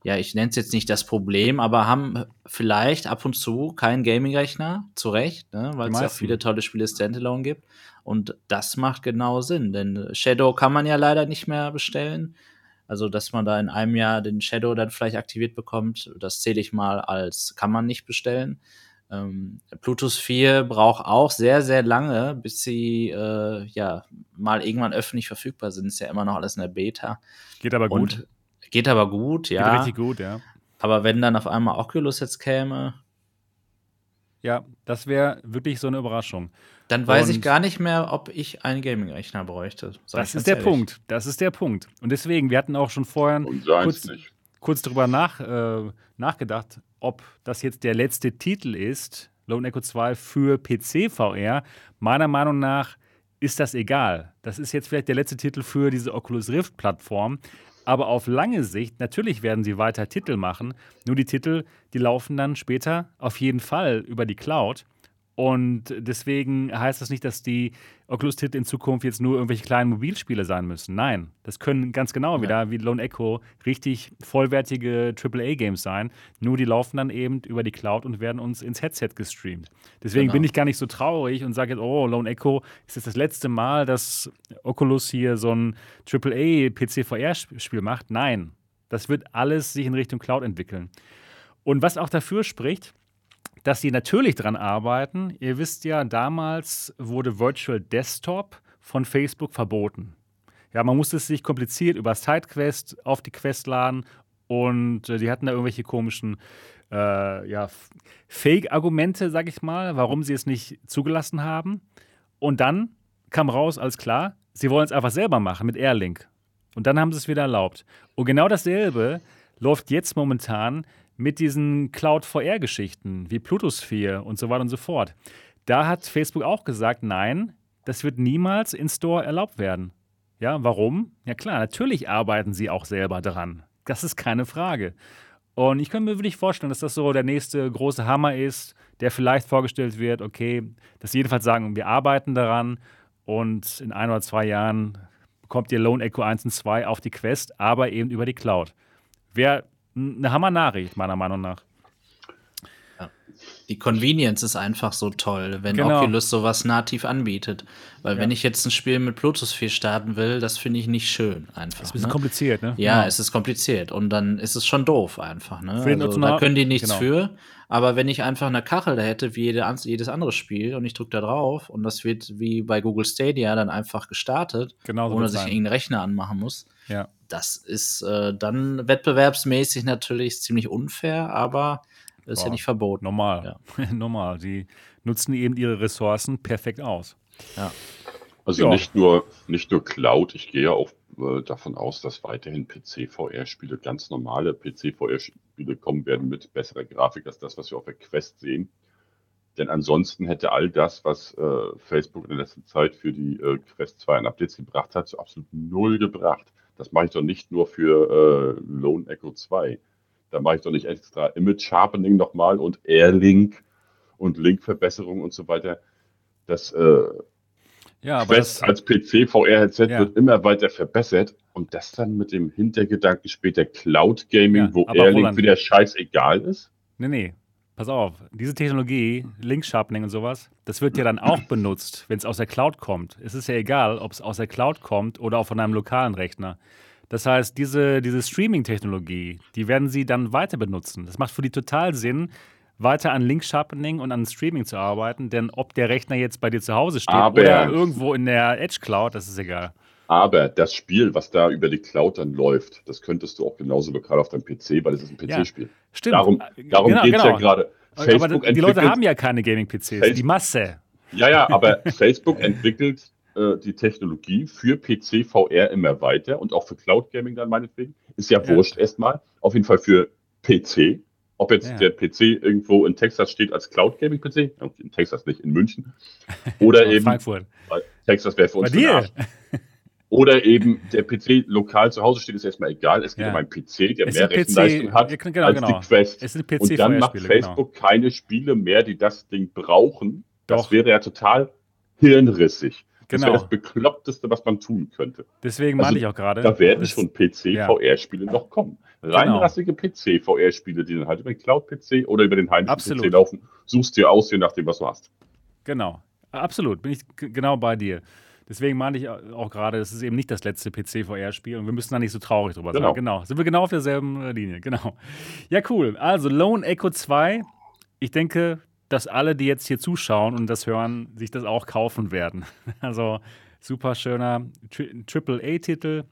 ja, ich nenne es jetzt nicht das Problem, aber haben vielleicht ab und zu keinen Gaming-Rechner, zu Recht, ne, weil es ja viele tolle Spiele Standalone gibt. Und das macht genau Sinn, denn Shadow kann man ja leider nicht mehr bestellen. Also, dass man da in einem Jahr den Shadow dann vielleicht aktiviert bekommt, das zähle ich mal als kann man nicht bestellen. Ähm, Bluetooth 4 braucht auch sehr, sehr lange, bis sie äh, ja mal irgendwann öffentlich verfügbar sind. Ist ja immer noch alles in der Beta. Geht aber gut. Und geht aber gut, ja. Geht richtig gut, ja. Aber wenn dann auf einmal Oculus jetzt käme. Ja, das wäre wirklich so eine Überraschung. Dann weiß und ich gar nicht mehr, ob ich einen Gaming-Rechner bräuchte. Das ist der ehrlich. Punkt. Das ist der Punkt. Und deswegen, wir hatten auch schon vorher kurz, kurz darüber nach, äh, nachgedacht, ob das jetzt der letzte Titel ist, Lone Echo 2 für PC VR. Meiner Meinung nach ist das egal. Das ist jetzt vielleicht der letzte Titel für diese Oculus Rift-Plattform. Aber auf lange Sicht, natürlich werden sie weiter Titel machen. Nur die Titel, die laufen dann später auf jeden Fall über die Cloud. Und deswegen heißt das nicht, dass die Oculus-Titel in Zukunft jetzt nur irgendwelche kleinen Mobilspiele sein müssen. Nein, das können ganz genau ja. wieder wie Lone Echo richtig vollwertige AAA-Games sein. Nur die laufen dann eben über die Cloud und werden uns ins Headset gestreamt. Deswegen genau. bin ich gar nicht so traurig und sage jetzt, oh, Lone Echo ist jetzt das letzte Mal, dass Oculus hier so ein AAA-PC-VR-Spiel macht. Nein, das wird alles sich in Richtung Cloud entwickeln. Und was auch dafür spricht, dass sie natürlich daran arbeiten. Ihr wisst ja, damals wurde Virtual Desktop von Facebook verboten. Ja, man musste es sich kompliziert über Sidequest auf die Quest laden und äh, die hatten da irgendwelche komischen äh, ja, Fake-Argumente, sag ich mal, warum sie es nicht zugelassen haben. Und dann kam raus, alles klar, sie wollen es einfach selber machen mit Airlink. Und dann haben sie es wieder erlaubt. Und genau dasselbe läuft jetzt momentan mit diesen Cloud-VR-Geschichten wie Plutosphere und so weiter und so fort. Da hat Facebook auch gesagt, nein, das wird niemals in Store erlaubt werden. Ja, warum? Ja klar, natürlich arbeiten sie auch selber dran. Das ist keine Frage. Und ich könnte mir wirklich vorstellen, dass das so der nächste große Hammer ist, der vielleicht vorgestellt wird, okay, dass sie jedenfalls sagen, wir arbeiten daran und in ein oder zwei Jahren bekommt ihr Lone Echo 1 und 2 auf die Quest, aber eben über die Cloud. Wäre eine Hammer-Nachricht, meiner Meinung nach. Die Convenience ist einfach so toll, wenn Genau. Oculus sowas nativ anbietet. Weil Ja. wenn ich jetzt ein Spiel mit Bluetooth 4 starten will, das finde ich nicht schön einfach. Ist ein bisschen ne? kompliziert, ne? Ja, Genau. es ist kompliziert und dann ist es schon doof einfach. Ne? Also, da können die nichts genau. für. Aber wenn ich einfach eine Kachel da hätte, wie jede, jedes andere Spiel, und ich drücke da drauf und das wird wie bei Google Stadia dann einfach gestartet, Genau so ohne dass ich irgendeinen Rechner anmachen muss, Ja. Das ist äh, dann wettbewerbsmäßig natürlich ziemlich unfair, aber ist ja Boah, nicht verboten. Normal. Normal. Sie nutzen eben ihre Ressourcen perfekt aus. Also Ja. nicht nur nicht nur Cloud, ich gehe ja auch äh, davon aus, dass weiterhin PC-VR-Spiele, ganz normale PC-VR-Spiele kommen werden mit besserer Grafik als das, was wir auf der Quest sehen. Denn ansonsten hätte all das, was äh, Facebook in der letzten Zeit für die äh, Quest 2 an Updates gebracht hat, so absolut null gebracht. Das mache ich doch nicht nur für äh, Lone Echo 2. Da mache ich doch nicht extra Image Sharpening nochmal und Airlink und Linkverbesserung und so weiter. Das äh, Ja, Quest als PC-VR-Headset Ja. wird immer weiter verbessert und das dann mit dem Hintergedanken später Cloud Gaming, Ja, wo Airlink Roland- wieder scheißegal ist. nee, nee. Pass auf, diese Technologie, Link Sharpening und sowas, das wird ja dann auch benutzt, wenn es aus der Cloud kommt. Es ist ja egal, ob es aus der Cloud kommt oder auch von einem lokalen Rechner. Das heißt, diese, diese Streaming-Technologie, die werden sie dann weiter benutzen. Das macht für die total Sinn, weiter an Link Sharpening und an Streaming zu arbeiten, denn ob der Rechner jetzt bei dir zu Hause steht Aber- oder irgendwo in der Edge Cloud, das ist egal. Aber das Spiel, was da über die Cloud dann läuft, das könntest du auch genauso lokal auf deinem PC, weil es ist ein PC-Spiel. Stimmt. Darum, Äh, darum genau, geht es ja genau. gerade. Aber Facebook die Leute haben ja keine Gaming-PCs, die Masse. Ja, ja, aber Facebook entwickelt äh, die Technologie für PC VR immer weiter und auch für Cloud Gaming dann meinetwegen. Ist ja, Ja. wurscht erstmal. Auf jeden Fall für PC. Ob jetzt Ja. der PC irgendwo in Texas steht als Cloud Gaming PC, Ja, in Texas nicht, in München. Oder Oh, eben, Frankfurt. Texas wäre für Bei uns den dir. Oder eben der PC lokal zu Hause steht, ist erstmal egal. Es geht Ja. um einen PC, der Es mehr PC Rechenleistung hat ja, genau, als genau. die Quest. Es sind Und dann macht PC-VR-Spiele, genau. Facebook keine Spiele mehr, die das Ding brauchen. Das Doch. wäre ja total hirnrissig. Das Genau. wäre das Bekloppteste, was man tun könnte. Deswegen Also, meinte ich auch gerade. Da werden das- schon ja. PC-VR-Spiele noch kommen. Reinrassige PC-VR-Spiele, die dann halt über den Cloud-PC oder über den heimischen Absolut. PC laufen. Suchst dir aus, je nachdem, was du hast. Genau. Absolut. Bin ich genau bei dir. Deswegen meinte ich auch gerade, es ist eben nicht das letzte PC-VR-Spiel und wir müssen da nicht so traurig drüber Genau. sein. Genau. Sind wir genau auf derselben äh, Linie. Genau. Ja, cool. Also Lone Echo 2. Ich denke, dass alle, die jetzt hier zuschauen und das hören, sich das auch kaufen werden. Also super schöner Tri Triple-A-Titel.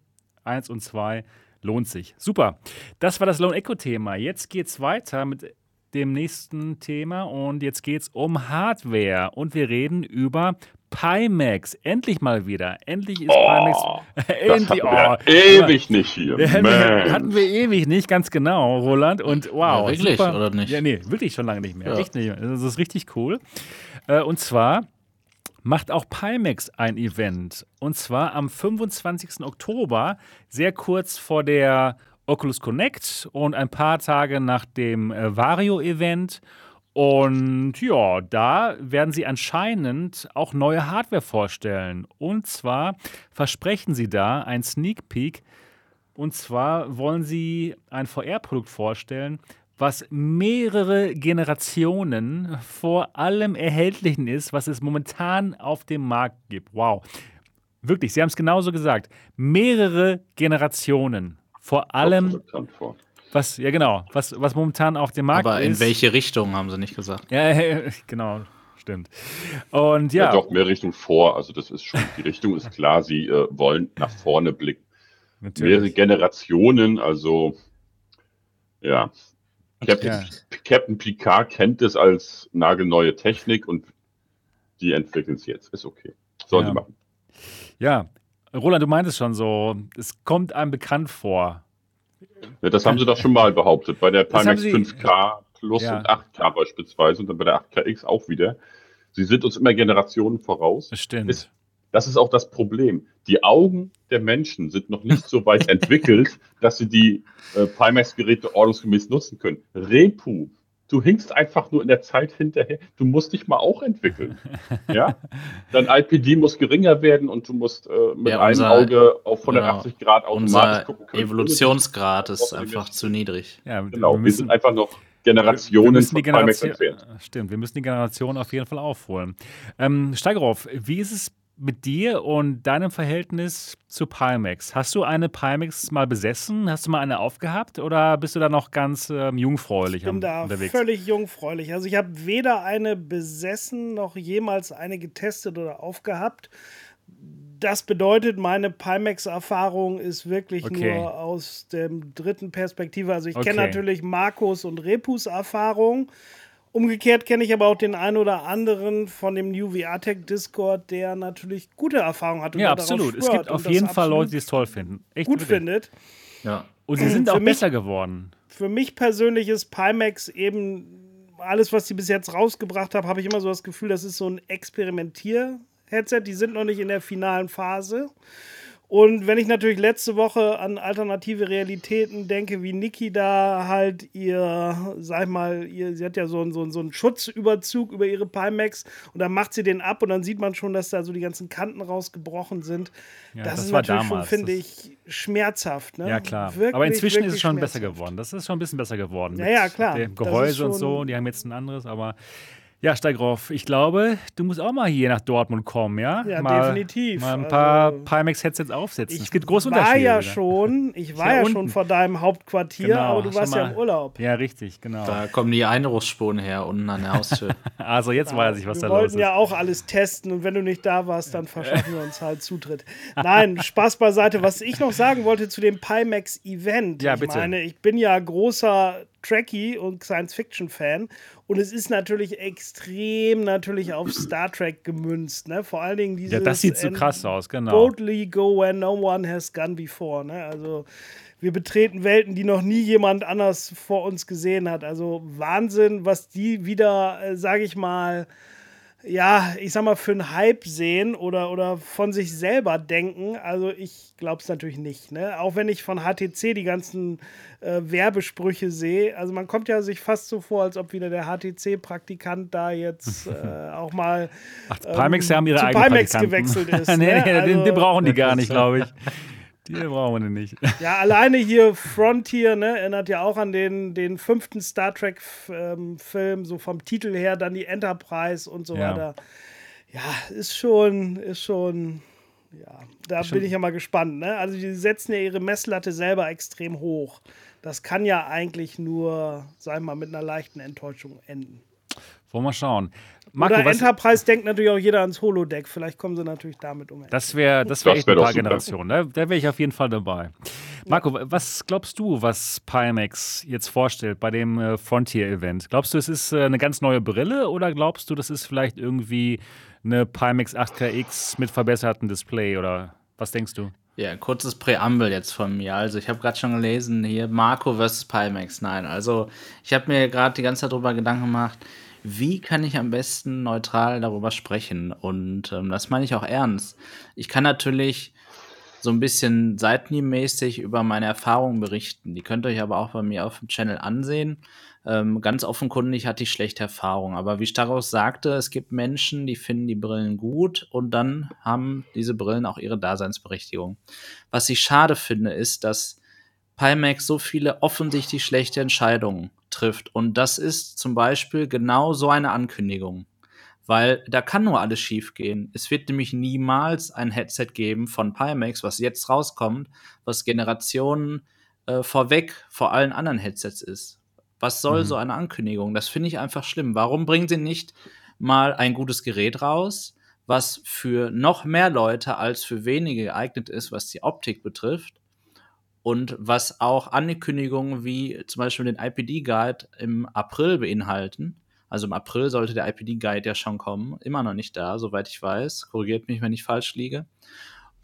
1 und 2. Lohnt sich. Super. Das war das Lone Echo-Thema. Jetzt geht's weiter mit dem nächsten Thema und jetzt geht's um Hardware und wir reden über Pimax. Endlich mal wieder. Endlich ist Pimax. Oh, das Endlich. Oh, ewig nicht hier. Man. hatten wir ewig nicht, ganz genau, Roland. Und wow. Ja, wirklich, super. oder nicht? Ja, nee, wirklich schon lange nicht mehr. Ja. Echt nicht. mehr. Das ist richtig cool. Äh, Und zwar macht auch Pimax ein Event. Und zwar am 25. Oktober, sehr kurz vor der Oculus Connect und ein paar Tage nach dem äh, Vario-Event. Und ja, da werden sie anscheinend auch neue Hardware vorstellen. Und zwar versprechen sie da ein Sneak Peek. Und zwar wollen sie ein VR-Produkt vorstellen, was mehrere Generationen vor allem erhältlichen ist, was es momentan auf dem Markt gibt. Wow. Wirklich, Sie haben es genauso gesagt. Mehrere Generationen. Vor allem. Was, ja genau, was, was momentan auf dem Markt Aber in ist. welche Richtung haben sie nicht gesagt? Ja, genau. stimmt. Und ja. ja. Doch mehr Richtung vor. Also das ist schon, die Richtung ist klar. Sie äh, wollen nach vorne blicken. Natürlich. Mehrere Generationen, also ja. Captain, ja. Captain Picard kennt es als nagelneue Technik und die entwickeln es jetzt. Ist okay. Sollen ja. sie machen. Ja, Roland, du meintest schon so, es kommt einem bekannt vor. Ja, das haben sie doch schon mal behauptet, bei der Pimax 5K Plus ja. und 8K beispielsweise und dann bei der 8KX auch wieder. Sie sind uns immer Generationen voraus. Das stimmt. Ist, das ist auch das Problem. Die Augen der Menschen sind noch nicht so weit entwickelt, dass sie die äh, Pimax-Geräte ordnungsgemäß nutzen können. Repu du hinkst einfach nur in der Zeit hinterher. Du musst dich mal auch entwickeln. ja? Dein IPD muss geringer werden und du musst äh, mit ja, unser, einem Auge auf 180 genau, Grad automatisch gucken können. Evolutionsgrad ist einfach zu niedrig. Ja, genau, wir, müssen, wir sind einfach noch Generationen wir die Generation, Stimmt, wir müssen die Generation auf jeden Fall aufholen. Ähm, Steigerhoff, wie ist es mit dir und deinem Verhältnis zu Pimax. Hast du eine Pimax mal besessen? Hast du mal eine aufgehabt oder bist du da noch ganz ähm, jungfräulich ich bin da unterwegs? Völlig jungfräulich. Also ich habe weder eine besessen noch jemals eine getestet oder aufgehabt. Das bedeutet, meine Pimax-Erfahrung ist wirklich okay. nur aus der dritten Perspektive. Also ich okay. kenne natürlich Markus und Repus Erfahrung. Umgekehrt kenne ich aber auch den einen oder anderen von dem New VR Tech Discord, der natürlich gute Erfahrungen hat. Und ja, absolut. Es gibt auf jeden Fall Leute, die es toll finden. Echt gut findet. Ja. Und sie sind auch mich, besser geworden. Für mich persönlich ist Pimax eben alles, was sie bis jetzt rausgebracht haben, habe ich immer so das Gefühl, das ist so ein Experimentier-Headset. Die sind noch nicht in der finalen Phase. Und wenn ich natürlich letzte Woche an alternative Realitäten denke, wie Niki da halt ihr, sag ich mal, ihr, sie hat ja so, einen, so, so einen Schutzüberzug über ihre Pimax und dann macht sie den ab und dann sieht man schon, dass da so die ganzen Kanten rausgebrochen sind. Ja, das, das, ist natürlich damals, schon, finde ich, schmerzhaft. Ne? Ja, klar. Wirklich, aber inzwischen ist es schon besser geworden. Das ist schon ein bisschen besser geworden. Ja, ja, klar. Dem Gehäuse und so, die haben jetzt ein anderes, aber ja, Steigroff, ich glaube, du musst auch mal hier nach Dortmund kommen, ja? Ja, mal, definitiv. Mal ein paar also, Pimax-Headsets aufsetzen. Es gibt große Unterschiede. Ich war ja schon, ich war ja, ja schon vor deinem Hauptquartier, genau, aber du warst ja im Urlaub. Ja, richtig, genau. Da kommen die Einbruchsspuren her, unten an der Haustür. also jetzt ja, weiß ich, was da los ist. Wir wollten ja auch alles testen und wenn du nicht da warst, dann verschaffen wir uns halt Zutritt. Nein, Spaß beiseite. Was ich noch sagen wollte zu dem Pimax-Event. Ja, ich bitte. meine, ich bin ja großer Trekkie und Science-Fiction-Fan und es ist natürlich extrem natürlich auf Star Trek gemünzt, ne? Vor allen Dingen dieses. Ja, das sieht so krass aus, genau. Boldly go where no one has gone before, ne? Also wir betreten Welten, die noch nie jemand anders vor uns gesehen hat. Also Wahnsinn, was die wieder, äh, sage ich mal, ja, ich sag mal, für einen Hype sehen oder, oder von sich selber denken. Also ich glaube es natürlich nicht. Ne? Auch wenn ich von HTC die ganzen äh, Werbesprüche sehe. Also man kommt ja sich fast so vor, als ob wieder der HTC-Praktikant da jetzt äh, auch mal Ach, ähm, haben ihre zu Pimax gewechselt ist. nee, ne? nee, also, den, den brauchen die gar nicht, glaube ich. Die brauchen wir nicht. Ja, alleine hier Frontier, ne, erinnert ja auch an den, den fünften Star Trek-Film, ähm, so vom Titel her, dann die Enterprise und so ja. weiter. Ja, ist schon, ist schon, ja, da schon. bin ich ja mal gespannt, ne? Also die setzen ja ihre Messlatte selber extrem hoch. Das kann ja eigentlich nur, sagen wir mal, mit einer leichten Enttäuschung enden. Wollen wir schauen. Marco, Oder Enterprise denkt natürlich auch jeder ans Holodeck. Vielleicht kommen sie natürlich damit um. Das wäre das wär echt wär ein paar Generationen. Ne? Da, da wäre ich auf jeden Fall dabei. Marco, was glaubst du, was Pimax jetzt vorstellt bei dem äh, Frontier-Event? Glaubst du, es ist äh, eine ganz neue Brille oder glaubst du, das ist vielleicht irgendwie eine Pimax 8KX mit verbessertem Display oder was denkst du? Ja, kurzes Präambel jetzt von mir. Also ich habe gerade schon gelesen, hier Marco versus Pimax. Nein, also ich habe mir gerade die ganze Zeit darüber Gedanken gemacht, wie kann ich am besten neutral darüber sprechen? Und ähm, das meine ich auch ernst. Ich kann natürlich so ein bisschen seitenmäßig über meine Erfahrungen berichten. Die könnt ihr euch aber auch bei mir auf dem Channel ansehen. Ähm, ganz offenkundig hatte ich schlechte Erfahrungen. Aber wie Staros sagte, es gibt Menschen, die finden die Brillen gut und dann haben diese Brillen auch ihre Daseinsberechtigung. Was ich schade finde, ist, dass Pimax so viele offensichtlich schlechte Entscheidungen trifft. Und das ist zum Beispiel genau so eine Ankündigung. Weil da kann nur alles schief gehen. Es wird nämlich niemals ein Headset geben von Pimax, was jetzt rauskommt, was Generationen äh, vorweg vor allen anderen Headsets ist. Was soll mhm. so eine Ankündigung? Das finde ich einfach schlimm. Warum bringen sie nicht mal ein gutes Gerät raus, was für noch mehr Leute als für wenige geeignet ist, was die Optik betrifft. Und was auch Ankündigungen wie zum Beispiel den IPD-Guide im April beinhalten. Also im April sollte der IPD-Guide ja schon kommen. Immer noch nicht da, soweit ich weiß. Korrigiert mich, wenn ich falsch liege.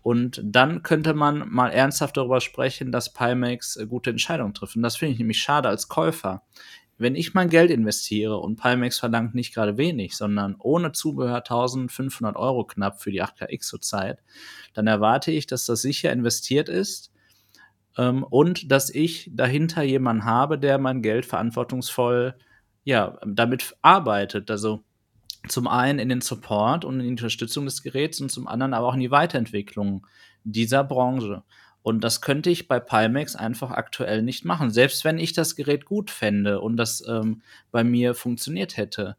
Und dann könnte man mal ernsthaft darüber sprechen, dass Pimax äh, gute Entscheidungen trifft. Und das finde ich nämlich schade als Käufer. Wenn ich mein Geld investiere und Pimax verlangt nicht gerade wenig, sondern ohne Zubehör 1500 Euro knapp für die 8KX zurzeit, dann erwarte ich, dass das sicher investiert ist ähm, und dass ich dahinter jemanden habe, der mein Geld verantwortungsvoll ja, damit arbeitet. Also zum einen in den Support und in die Unterstützung des Geräts und zum anderen aber auch in die Weiterentwicklung dieser Branche. Und das könnte ich bei Pimax einfach aktuell nicht machen. Selbst wenn ich das Gerät gut fände und das ähm, bei mir funktioniert hätte,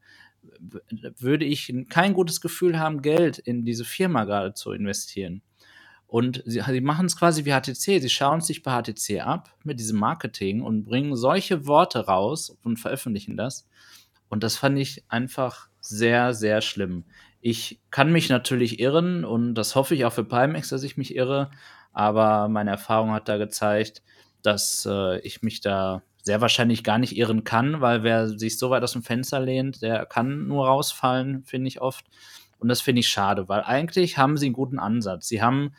würde ich kein gutes Gefühl haben, Geld in diese Firma gerade zu investieren. Und sie, sie machen es quasi wie HTC. Sie schauen sich bei HTC ab mit diesem Marketing und bringen solche Worte raus und veröffentlichen das. Und das fand ich einfach sehr, sehr schlimm. Ich kann mich natürlich irren und das hoffe ich auch für Pimax, dass ich mich irre, aber meine Erfahrung hat da gezeigt, dass äh, ich mich da sehr wahrscheinlich gar nicht irren kann, weil wer sich so weit aus dem Fenster lehnt, der kann nur rausfallen, finde ich oft. Und das finde ich schade, weil eigentlich haben sie einen guten Ansatz. Sie haben,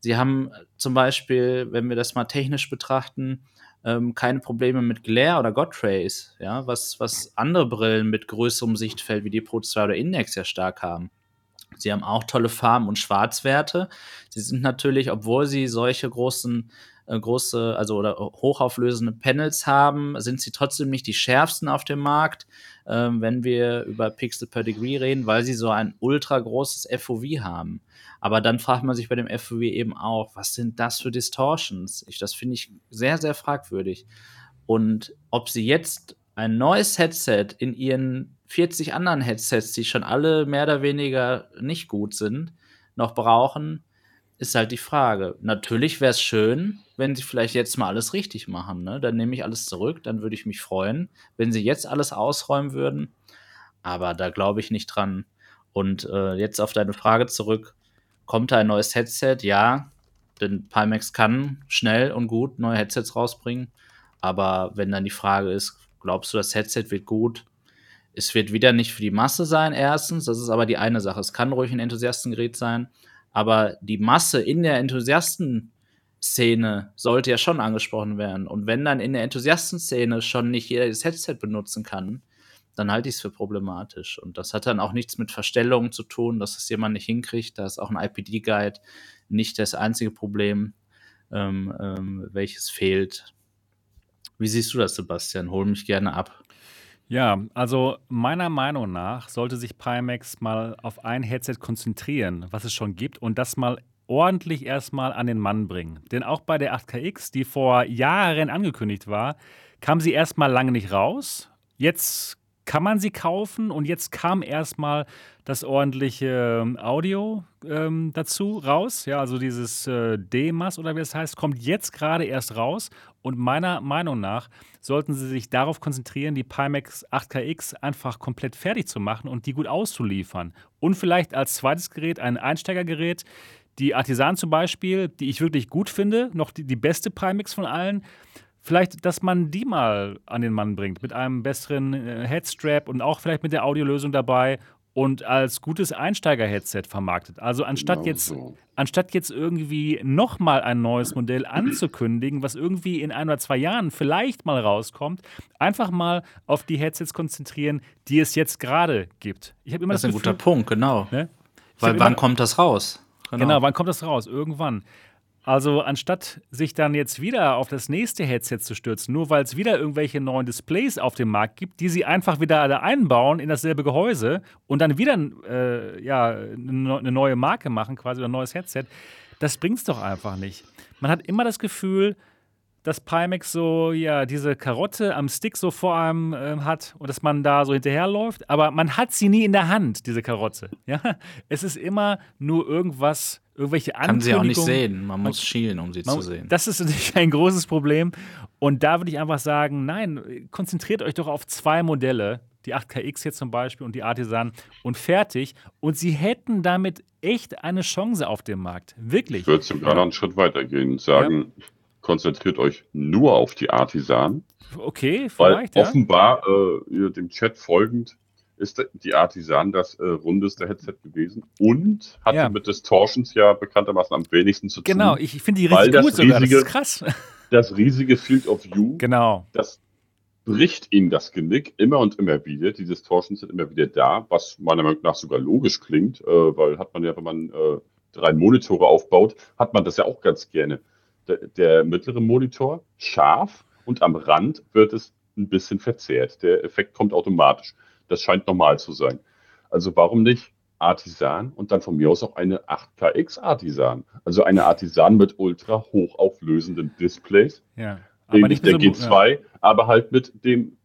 sie haben zum Beispiel, wenn wir das mal technisch betrachten, ähm, keine Probleme mit Glare oder Godtrace, ja, was, was andere Brillen mit größerem Sichtfeld wie die Pro 2 oder Index ja stark haben. Sie haben auch tolle Farben und Schwarzwerte. Sie sind natürlich, obwohl sie solche großen äh, große, also oder hochauflösende Panels haben, sind sie trotzdem nicht die schärfsten auf dem Markt, äh, wenn wir über Pixel per Degree reden, weil sie so ein ultra großes FOV haben. Aber dann fragt man sich bei dem FOV eben auch, was sind das für Distortions? Ich, das finde ich sehr, sehr fragwürdig. Und ob sie jetzt ein neues Headset in ihren 40 anderen Headsets, die schon alle mehr oder weniger nicht gut sind, noch brauchen, ist halt die Frage. Natürlich wäre es schön, wenn sie vielleicht jetzt mal alles richtig machen. Ne? Dann nehme ich alles zurück, dann würde ich mich freuen, wenn sie jetzt alles ausräumen würden. Aber da glaube ich nicht dran. Und äh, jetzt auf deine Frage zurück. Kommt da ein neues Headset? Ja, denn Pimax kann schnell und gut neue Headsets rausbringen. Aber wenn dann die Frage ist, glaubst du, das Headset wird gut? Es wird wieder nicht für die Masse sein, erstens. Das ist aber die eine Sache. Es kann ruhig ein Enthusiastengerät sein. Aber die Masse in der Enthusiastenszene sollte ja schon angesprochen werden. Und wenn dann in der Enthusiastenszene schon nicht jeder das Headset benutzen kann, dann halte ich es für problematisch. Und das hat dann auch nichts mit Verstellungen zu tun, dass es jemand nicht hinkriegt. Da ist auch ein IPD-Guide nicht das einzige Problem, ähm, ähm, welches fehlt. Wie siehst du das, Sebastian? Hol mich gerne ab. Ja, also meiner Meinung nach sollte sich Pimax mal auf ein Headset konzentrieren, was es schon gibt, und das mal ordentlich erstmal an den Mann bringen. Denn auch bei der 8KX, die vor Jahren angekündigt war, kam sie erstmal lange nicht raus. Jetzt kann man sie kaufen und jetzt kam erstmal das ordentliche ähm, Audio ähm, dazu raus. Ja, also dieses äh, DMAS oder wie es heißt, kommt jetzt gerade erst raus. Und meiner Meinung nach sollten sie sich darauf konzentrieren, die Pimax 8KX einfach komplett fertig zu machen und die gut auszuliefern. Und vielleicht als zweites Gerät ein Einsteigergerät, die Artisan zum Beispiel, die ich wirklich gut finde, noch die, die beste Pimax von allen vielleicht, dass man die mal an den Mann bringt mit einem besseren äh, Headstrap und auch vielleicht mit der Audiolösung dabei und als gutes Einsteiger-Headset vermarktet. Also anstatt genau jetzt, so. anstatt jetzt irgendwie nochmal ein neues Modell anzukündigen, was irgendwie in ein oder zwei Jahren vielleicht mal rauskommt, einfach mal auf die Headsets konzentrieren, die es jetzt gerade gibt. Ich immer das, das ist Gefühl, ein guter Punkt, genau. Ne? Weil wann immer, kommt das raus? Genau. genau, wann kommt das raus? Irgendwann. Also anstatt sich dann jetzt wieder auf das nächste Headset zu stürzen, nur weil es wieder irgendwelche neuen Displays auf dem Markt gibt, die sie einfach wieder alle einbauen in dasselbe Gehäuse und dann wieder äh, ja, eine neue Marke machen, quasi ein neues Headset, das bringt es doch einfach nicht. Man hat immer das Gefühl, dass Pimax so, ja, diese Karotte am Stick so vor einem äh, hat und dass man da so hinterherläuft, aber man hat sie nie in der Hand, diese Karotte. Ja? Es ist immer nur irgendwas, irgendwelche Ankündigungen. Kann sie auch nicht sehen, man muss schielen, um sie man, zu sehen. Das ist natürlich ein großes Problem und da würde ich einfach sagen, nein, konzentriert euch doch auf zwei Modelle die 8KX jetzt zum Beispiel und die Artisan und fertig. Und sie hätten damit echt eine Chance auf dem Markt. Wirklich. Ich würde sogar noch einen Schritt weiter gehen und sagen, ja. Konzentriert euch nur auf die Artisan. Okay, vielleicht. Weil offenbar äh, dem Chat folgend ist die Artisan das äh, rundeste Headset gewesen und hatte ja. mit Distortions ja bekanntermaßen am wenigsten zu tun. Genau, ich, finde die richtig gut sogar, riesige, das ist krass. Das riesige Field of View, genau. das bricht ihnen das Genick immer und immer wieder. Die Distortions sind immer wieder da, was meiner Meinung nach sogar logisch klingt, äh, weil hat man ja, wenn man äh, drei Monitore aufbaut, hat man das ja auch ganz gerne. Der, der mittlere Monitor scharf und am Rand wird es ein bisschen verzerrt. Der Effekt kommt automatisch. Das scheint normal zu sein. Also warum nicht Artisan und dann von mir aus auch eine 8KX Artisan. Also eine Artisan mit ultra hochauflösenden Displays. Ja. Ähnlich der so, G2, ja. aber halt mit dem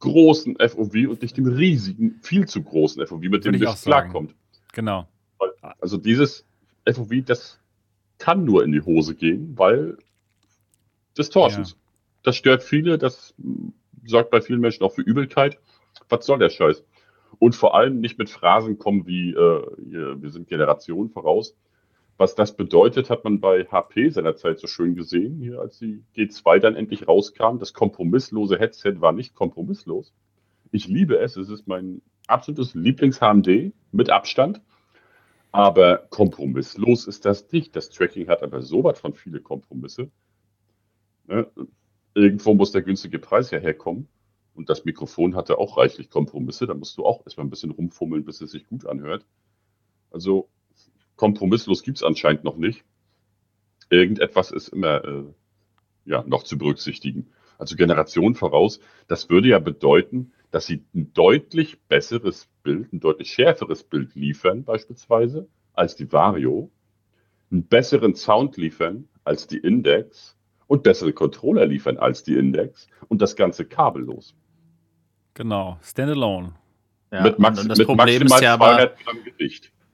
großen FOV und nicht dem riesigen, viel zu großen FOV, mit dem das klarkommt. Genau. Also dieses FOV, das kann nur in die Hose gehen, weil Distortions. Ja. Das stört viele, das sorgt bei vielen Menschen auch für Übelkeit was soll der Scheiß? Und vor allem nicht mit Phrasen kommen wie, äh, wir sind Generationen voraus. Was das bedeutet, hat man bei HP seinerzeit so schön gesehen, hier als die G2 dann endlich rauskam. Das kompromisslose Headset war nicht kompromisslos. Ich liebe es, es ist mein absolutes Lieblings-HMD mit Abstand. Aber kompromisslos ist das nicht. Das Tracking hat aber so was von viele Kompromisse. Ne? Irgendwo muss der günstige Preis ja herkommen. Und das Mikrofon hatte auch reichlich Kompromisse. Da musst du auch erstmal ein bisschen rumfummeln, bis es sich gut anhört. Also kompromisslos gibt es anscheinend noch nicht. Irgendetwas ist immer äh, ja, noch zu berücksichtigen. Also Generation voraus, das würde ja bedeuten, dass sie ein deutlich besseres Bild, ein deutlich schärferes Bild liefern, beispielsweise, als die Vario, einen besseren Sound liefern als die Index und bessere Controller liefern als die Index und das Ganze kabellos. Genau, Standalone. Ja, mit, Max, und das mit Problem ist ja aber,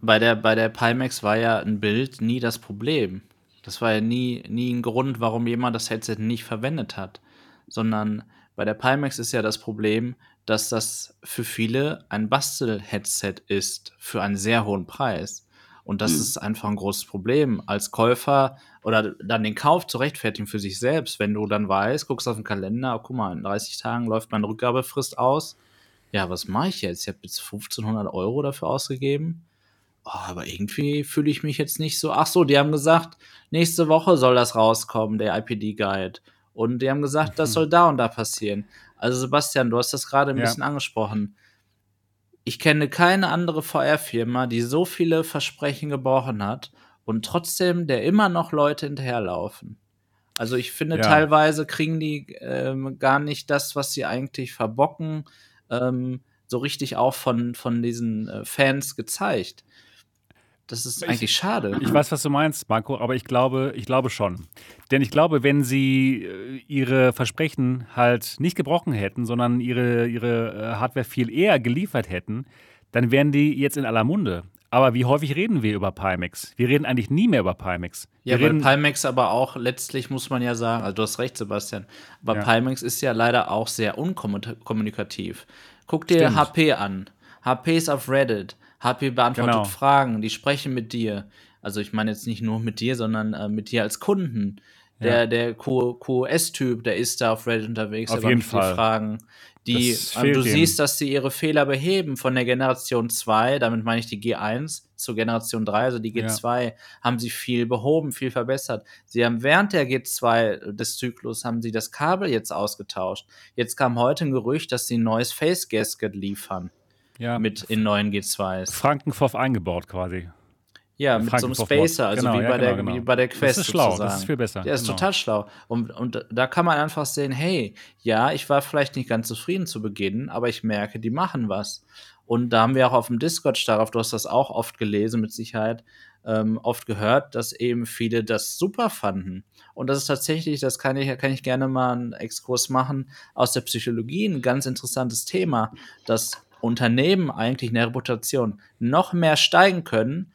bei der, bei der Pimax war ja ein Bild nie das Problem. Das war ja nie, nie ein Grund, warum jemand das Headset nicht verwendet hat. Sondern bei der Pimax ist ja das Problem, dass das für viele ein Bastel-Headset ist für einen sehr hohen Preis. Und das mhm. ist einfach ein großes Problem. Als Käufer oder dann den Kauf zu rechtfertigen für sich selbst, wenn du dann weißt, guckst auf den Kalender, oh, guck mal, in 30 Tagen läuft meine Rückgabefrist aus. Ja, was mache ich jetzt? Ich habe jetzt 1500 Euro dafür ausgegeben. Oh, aber irgendwie fühle ich mich jetzt nicht so. Ach so, die haben gesagt, nächste Woche soll das rauskommen, der IPD-Guide. Und die haben gesagt, das soll da und da passieren. Also Sebastian, du hast das gerade ein ja. bisschen angesprochen. Ich kenne keine andere VR-Firma, die so viele Versprechen gebrochen hat und trotzdem der immer noch Leute hinterherlaufen. Also ich finde, ja. teilweise kriegen die ähm, gar nicht das, was sie eigentlich verbocken, ähm, so richtig auch von, von diesen äh, Fans gezeigt. Das ist ich, eigentlich schade. Ich weiß, was du meinst, Marco, aber ich glaube, ich glaube schon. Denn ich glaube, wenn sie äh, ihre Versprechen halt nicht gebrochen hätten, sondern ihre, ihre äh, Hardware viel eher geliefert hätten, dann wären die jetzt in aller Munde. Aber wie häufig reden wir über Pimax? Wir reden eigentlich nie mehr über Pimax. Wir ja, weil Pimax aber auch letztlich muss man ja sagen, also du hast recht, Sebastian, aber ja. Pimax ist ja leider auch sehr unkommunikativ. Guck dir Stimmt. HP an. HP ist auf Reddit. HP beantwortet genau. Fragen, die sprechen mit dir. Also ich meine jetzt nicht nur mit dir, sondern äh, mit dir als Kunden. Der, ja. der QoS-Typ, der ist da auf Reddit unterwegs, auf jeden Fall. Fragen. Die, äh, du siehst, dass sie ihre Fehler beheben von der Generation 2, damit meine ich die G1 zur Generation 3, also die G2, ja. haben sie viel behoben, viel verbessert. Sie haben während der G2 des Zyklus haben sie das Kabel jetzt ausgetauscht. Jetzt kam heute ein Gerücht, dass sie ein neues Face Gasket liefern. Ja. Mit in neuen G2s. Frankenpfoff eingebaut quasi. Ja, mit so einem Spacer, also genau, wie, bei ja, der, genau. wie bei der Quest. Das ist schlau, sozusagen. das ist viel besser. Der ist genau. total schlau. Und, und da kann man einfach sehen, hey, ja, ich war vielleicht nicht ganz zufrieden zu Beginn, aber ich merke, die machen was. Und da haben wir auch auf dem Discord darauf, du hast das auch oft gelesen, mit Sicherheit, ähm, oft gehört, dass eben viele das super fanden. Und das ist tatsächlich, das kann ich, kann ich gerne mal einen Exkurs machen, aus der Psychologie ein ganz interessantes Thema, dass Unternehmen eigentlich in der Reputation noch mehr steigen können,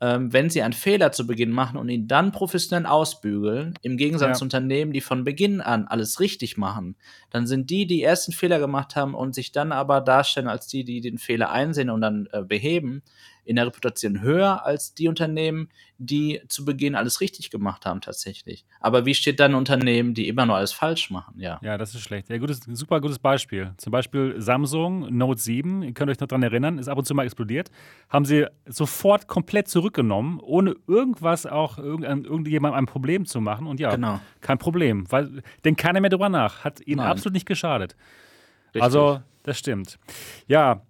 ähm, wenn sie einen Fehler zu Beginn machen und ihn dann professionell ausbügeln, im Gegensatz Ja. zu Unternehmen, die von Beginn an alles richtig machen, dann sind die, die ersten Fehler gemacht haben und sich dann aber darstellen als die, die den Fehler einsehen und dann äh, beheben, in der Reputation höher als die Unternehmen, die zu Beginn alles richtig gemacht haben tatsächlich. Aber wie steht dann Unternehmen, die immer nur alles falsch machen? Ja. Ja, das ist schlecht. Ja, gutes, super gutes Beispiel. Zum Beispiel Samsung Note 7, ihr könnt euch noch daran erinnern, ist ab und zu mal explodiert. Haben sie sofort komplett zurückgenommen, ohne irgendwas auch irgendjemandem ein Problem zu machen. Und ja, Genau. kein Problem, weil denkt keiner mehr drüber nach. Hat ihnen Nein. absolut nicht geschadet. Richtig. Also, das stimmt. Ja,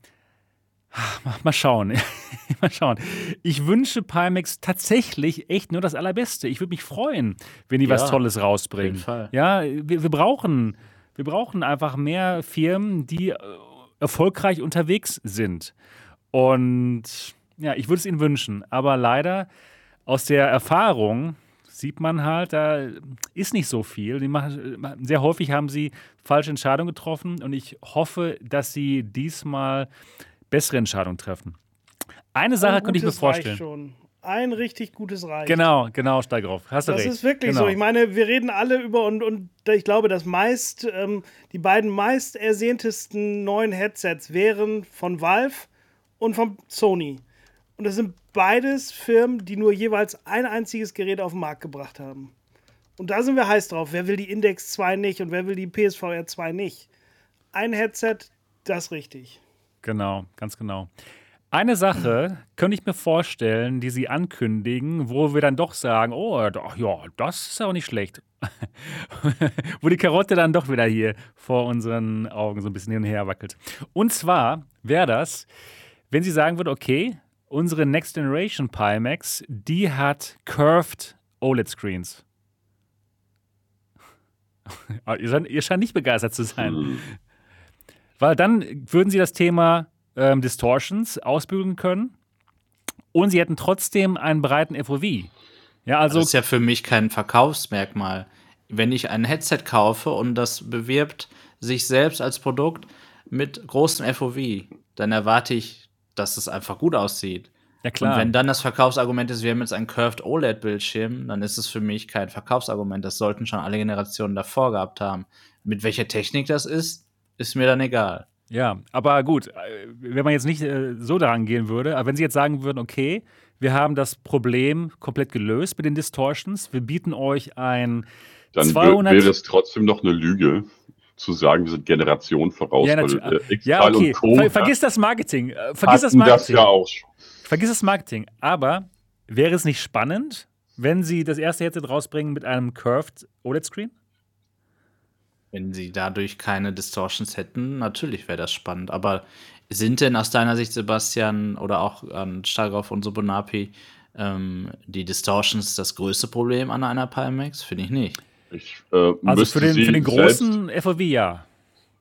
mal- schauen. mal schauen. Ich wünsche Pimax tatsächlich echt nur das Allerbeste. Ich würde mich freuen, wenn die Ja, was Tolles rausbringen. jeden Fall. Ja, wir, wir, brauchen, wir brauchen einfach mehr Firmen, die äh, erfolgreich unterwegs sind. Und ja, ich würde es ihnen wünschen. Aber leider aus der Erfahrung sieht man halt, da ist nicht so viel. Machen, sehr häufig haben sie falsche Entscheidungen getroffen und ich hoffe, dass sie diesmal bessere Entscheidungen treffen. Eine Sache Ein könnte ich mir vorstellen. Schon. Ein richtig gutes Reich. Genau, genau, steig auf. Hast du Das recht. ist wirklich genau. so. Ich meine, wir reden alle über und, und ich glaube, das meist, ähm, die beiden meist ersehntesten neuen Headsets wären von Valve und von Sony. Und das sind beides Firmen, die nur jeweils ein einziges Gerät auf den Markt gebracht haben. Und da sind wir heiß drauf. Wer will die Index 2 nicht und wer will die PSVR 2 nicht? Ein Headset, das richtig. Genau, ganz genau. Eine Sache könnte ich mir vorstellen, die sie ankündigen, wo wir dann doch sagen, oh, ja, das ist auch nicht schlecht. wo die Karotte dann doch wieder hier vor unseren Augen so ein bisschen hin und her wackelt. Und zwar wäre das, wenn sie sagen würden, okay, unsere Next Generation Pimax, die hat curved OLED-Screens. ihr, scheint, ihr scheint nicht begeistert zu sein. Weil dann würden sie das Thema ähm, Distortions ausbügeln können und sie hätten trotzdem einen breiten FOV. Ja, also das ist ja für mich kein Verkaufsmerkmal. Wenn ich ein Headset kaufe und das bewirbt sich selbst als Produkt mit großem FOV, dann erwarte ich, dass es einfach gut aussieht. ja klar. Und wenn dann das Verkaufsargument ist, wir haben jetzt einen Curved OLED-Bildschirm, dann ist es für mich kein Verkaufsargument. Das sollten schon alle Generationen davor gehabt haben. Mit welcher Technik das ist, ist mir dann egal. ja, aber gut, äh, wenn man jetzt nicht äh, so daran gehen würde, aber wenn sie jetzt sagen würden, okay, wir haben das Problem komplett gelöst mit den Distortions, wir bieten euch ein Dann wär- 200 wäre es trotzdem noch eine Lüge, zu sagen, wir sind Generation voraus. Ja, weil, äh, Ja, okay. und Co. Ver vergiss das Marketing. Äh, Vergiss das hatten das Marketing. ja auch. Vergiss das Marketing. Aber wäre es nicht spannend, wenn sie das erste Headset rausbringen mit einem curved OLED-Screen? Wenn sie dadurch keine Distortions hätten, natürlich wäre das spannend. Aber sind denn aus deiner Sicht, Sebastian, oder auch an Stargroff und Sobonapi, ähm, die Distortions das größte Problem an einer Pimax? Finde ich nicht. Ich, äh, Also für den, für den selbst, großen FOV ja.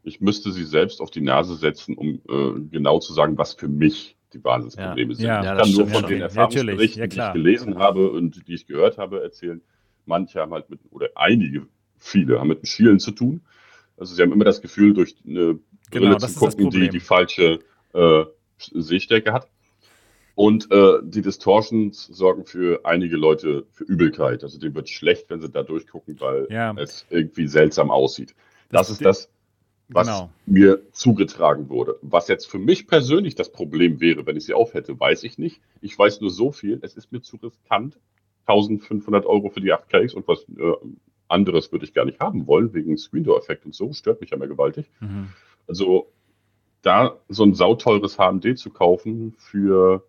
ich müsste sie selbst auf die Nase setzen, um äh, genau zu sagen, was für mich die Basisprobleme sind. Ja. ich Ja, kann nur von den Ja, Erfahrungsberichten. Ja, die ich gelesen habe und die ich gehört habe, erzählen. Manche haben halt mit, oder einige, viele haben mit dem Schielen zu tun. Also sie haben immer das Gefühl, durch eine Brille Genau, zu gucken, die die falsche äh, Sehstärke hat. Und äh, die Distortions sorgen für einige Leute für Übelkeit. Also denen wird schlecht, wenn sie da durchgucken, weil Ja. es irgendwie seltsam aussieht. Das, Das- ist das, was Genau. mir zugetragen wurde. Was jetzt für mich persönlich das Problem wäre, wenn ich sie aufhätte, weiß ich nicht. Ich weiß nur so viel, es ist mir zu riskant. 1500 Euro für die 8KX und was äh, anderes würde ich gar nicht haben wollen, wegen Screen Door Effekt und so, stört mich ja mehr gewaltig. Mhm. Also da so ein sauteures HMD zu kaufen für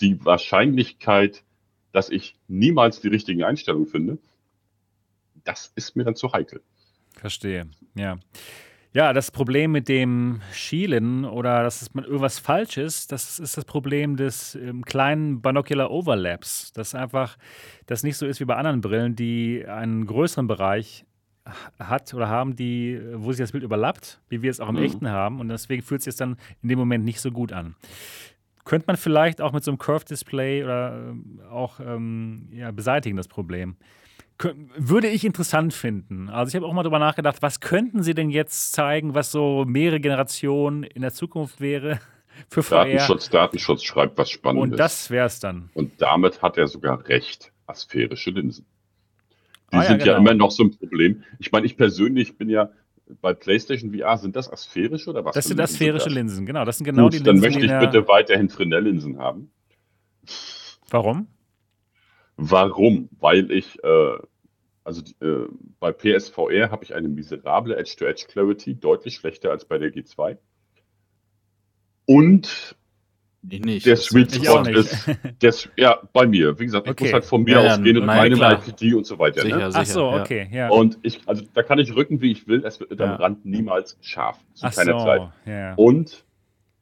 die Wahrscheinlichkeit, dass ich niemals die richtigen Einstellungen finde, das ist mir dann zu heikel. Verstehe, ja. Ja, das Problem mit dem Schielen oder dass es mit irgendwas falsch ist, das ist das Problem des ähm, kleinen Binocular Overlaps. Das einfach, das nicht so ist wie bei anderen Brillen, die einen größeren Bereich hat oder haben, die, wo sich das Bild überlappt, wie wir es auch im Mhm. echten haben. Und deswegen fühlt es sich dann in dem Moment nicht so gut an. Könnte man vielleicht auch mit so einem Curve-Display oder ähm, auch ähm, ja, beseitigen, das Problem. Würde ich interessant finden. Also ich habe auch mal darüber nachgedacht, was könnten sie denn jetzt zeigen, was so mehrere Generationen in der Zukunft wäre? für VR. Datenschutz, Datenschutz schreibt was Spannendes. Und das wäre es dann. Und damit hat er sogar recht. Asphärische Linsen. Die Ah ja, sind ja genau. immer noch so ein Problem. Ich meine, ich persönlich bin ja bei PlayStation VR, sind das asphärische oder was? Das sind asphärische das? Linsen, genau. Das sind genau Gut, die dann Linsen. möchte die ich bitte weiterhin Fresnel-Linsen haben. Warum? Warum? Weil ich, äh, also äh, bei PSVR habe ich eine miserable Edge-to-Edge Clarity, deutlich schlechter als bei der G2. Und Ich nicht. der Sweet Spot ist, der, ja, bei mir. Wie gesagt, ich Okay. muss halt von mir Ja, ausgehen und klar. IPD und so weiter. Sicher, Ne? sicher. Ach so, ja. okay, ja. Und ich, also da kann ich rücken, wie ich will, es wird Ja. am Rand niemals scharf. Zu Ach keiner so, Zeit. ja. Und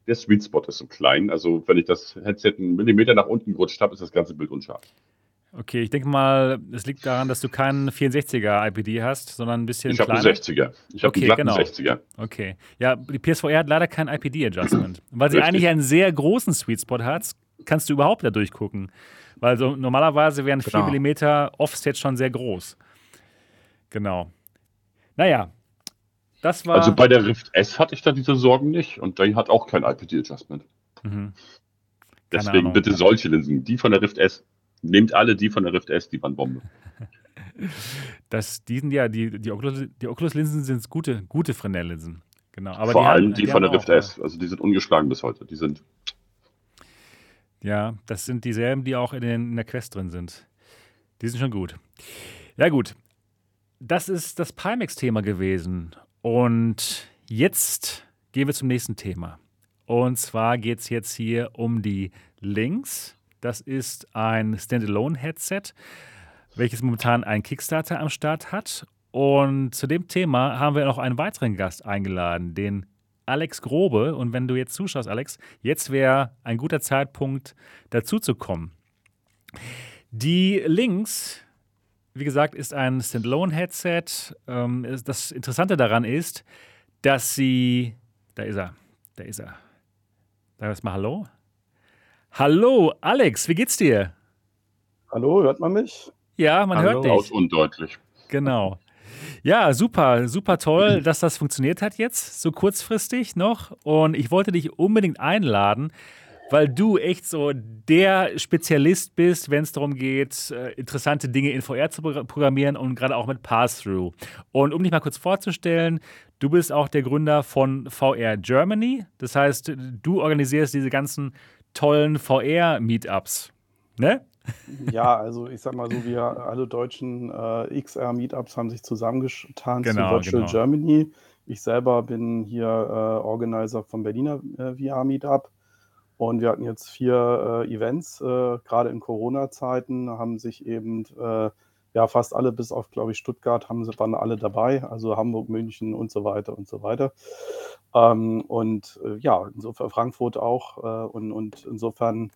der Sweet Spot ist so klein. Also wenn ich das Headset einen Millimeter nach unten gerutscht habe, ist das ganze Bild unscharf. Okay, ich denke mal, es liegt daran, dass du keinen 64er IPD hast, sondern ein bisschen Ich habe einen kleiner. 60er. Ich habe Okay, einen genau. 60er. Okay. Ja, die PSVR hat leider kein IPD-Adjustment. Weil sie Richtig. eigentlich einen sehr großen Sweet Spot hat, kannst du überhaupt da durchgucken. Weil so normalerweise wären 4 Genau. mm Offset schon sehr groß. Genau. Naja, das war. Also bei der Rift S hatte ich da diese Sorgen nicht und die hat auch kein IPD-Adjustment. mhm. Deswegen Ahnung. bitte solche Linsen. Die von der Rift S. Nehmt alle die von der Rift S, die waren Bombe. Das, die sind ja, die, die Oculus- die Oculus-Linsen sind gute, gute Fresnel-Linsen. Genau. Aber Vor die allem haben- die, von der Rift auch, S. Also die sind ungeschlagen bis heute. Die sind Ja, das sind dieselben, die auch in, den, in der Quest drin sind. Die sind schon gut. Ja, gut. Das ist das Pimax-Thema gewesen. Und jetzt gehen wir zum nächsten Thema. Und zwar geht es jetzt hier um die Links. Das ist ein Standalone-Headset, welches momentan einen Kickstarter am Start hat. Und zu dem Thema haben wir noch einen weiteren Gast eingeladen, den Alex Grobe. Und wenn du jetzt zuschaust, Alex, jetzt wäre ein guter Zeitpunkt, dazu zu kommen. Die Links, wie gesagt, ist ein Standalone-Headset. Ähm, das Interessante daran ist, dass sie. Da ist er. Da ist er. Ist mal Hallo. Hallo, Alex, wie geht's dir? Hallo, hört man mich? Ja, man Hallo. hört laut dich. und deutlich. Genau. Ja, super, super toll, dass das funktioniert hat jetzt, so kurzfristig noch. Und ich wollte dich unbedingt einladen, weil du echt so der Spezialist bist, wenn es darum geht, äh, interessante Dinge in VR zu pro- programmieren und gerade auch mit Pass-Through. Und um dich mal kurz vorzustellen, du bist auch der Gründer von VR Germany. Das heißt, du organisierst diese ganzen tollen VR-Meetups. Ne? Ja, also ich sag mal so, wir alle deutschen äh, XR-Meetups haben sich zusammengetan Genau, zu Virtual genau. Germany. Ich selber bin hier äh, Organizer vom Berliner äh, VR-Meetup. Und wir hatten jetzt vier äh, Events, äh, gerade in Corona-Zeiten haben sich eben äh, ja fast alle, bis auf, glaube ich, Stuttgart, haben sie, waren alle dabei, also Hamburg, München und so weiter und so weiter. Ähm, und äh, ja, insofern Frankfurt auch. Äh, und, und insofern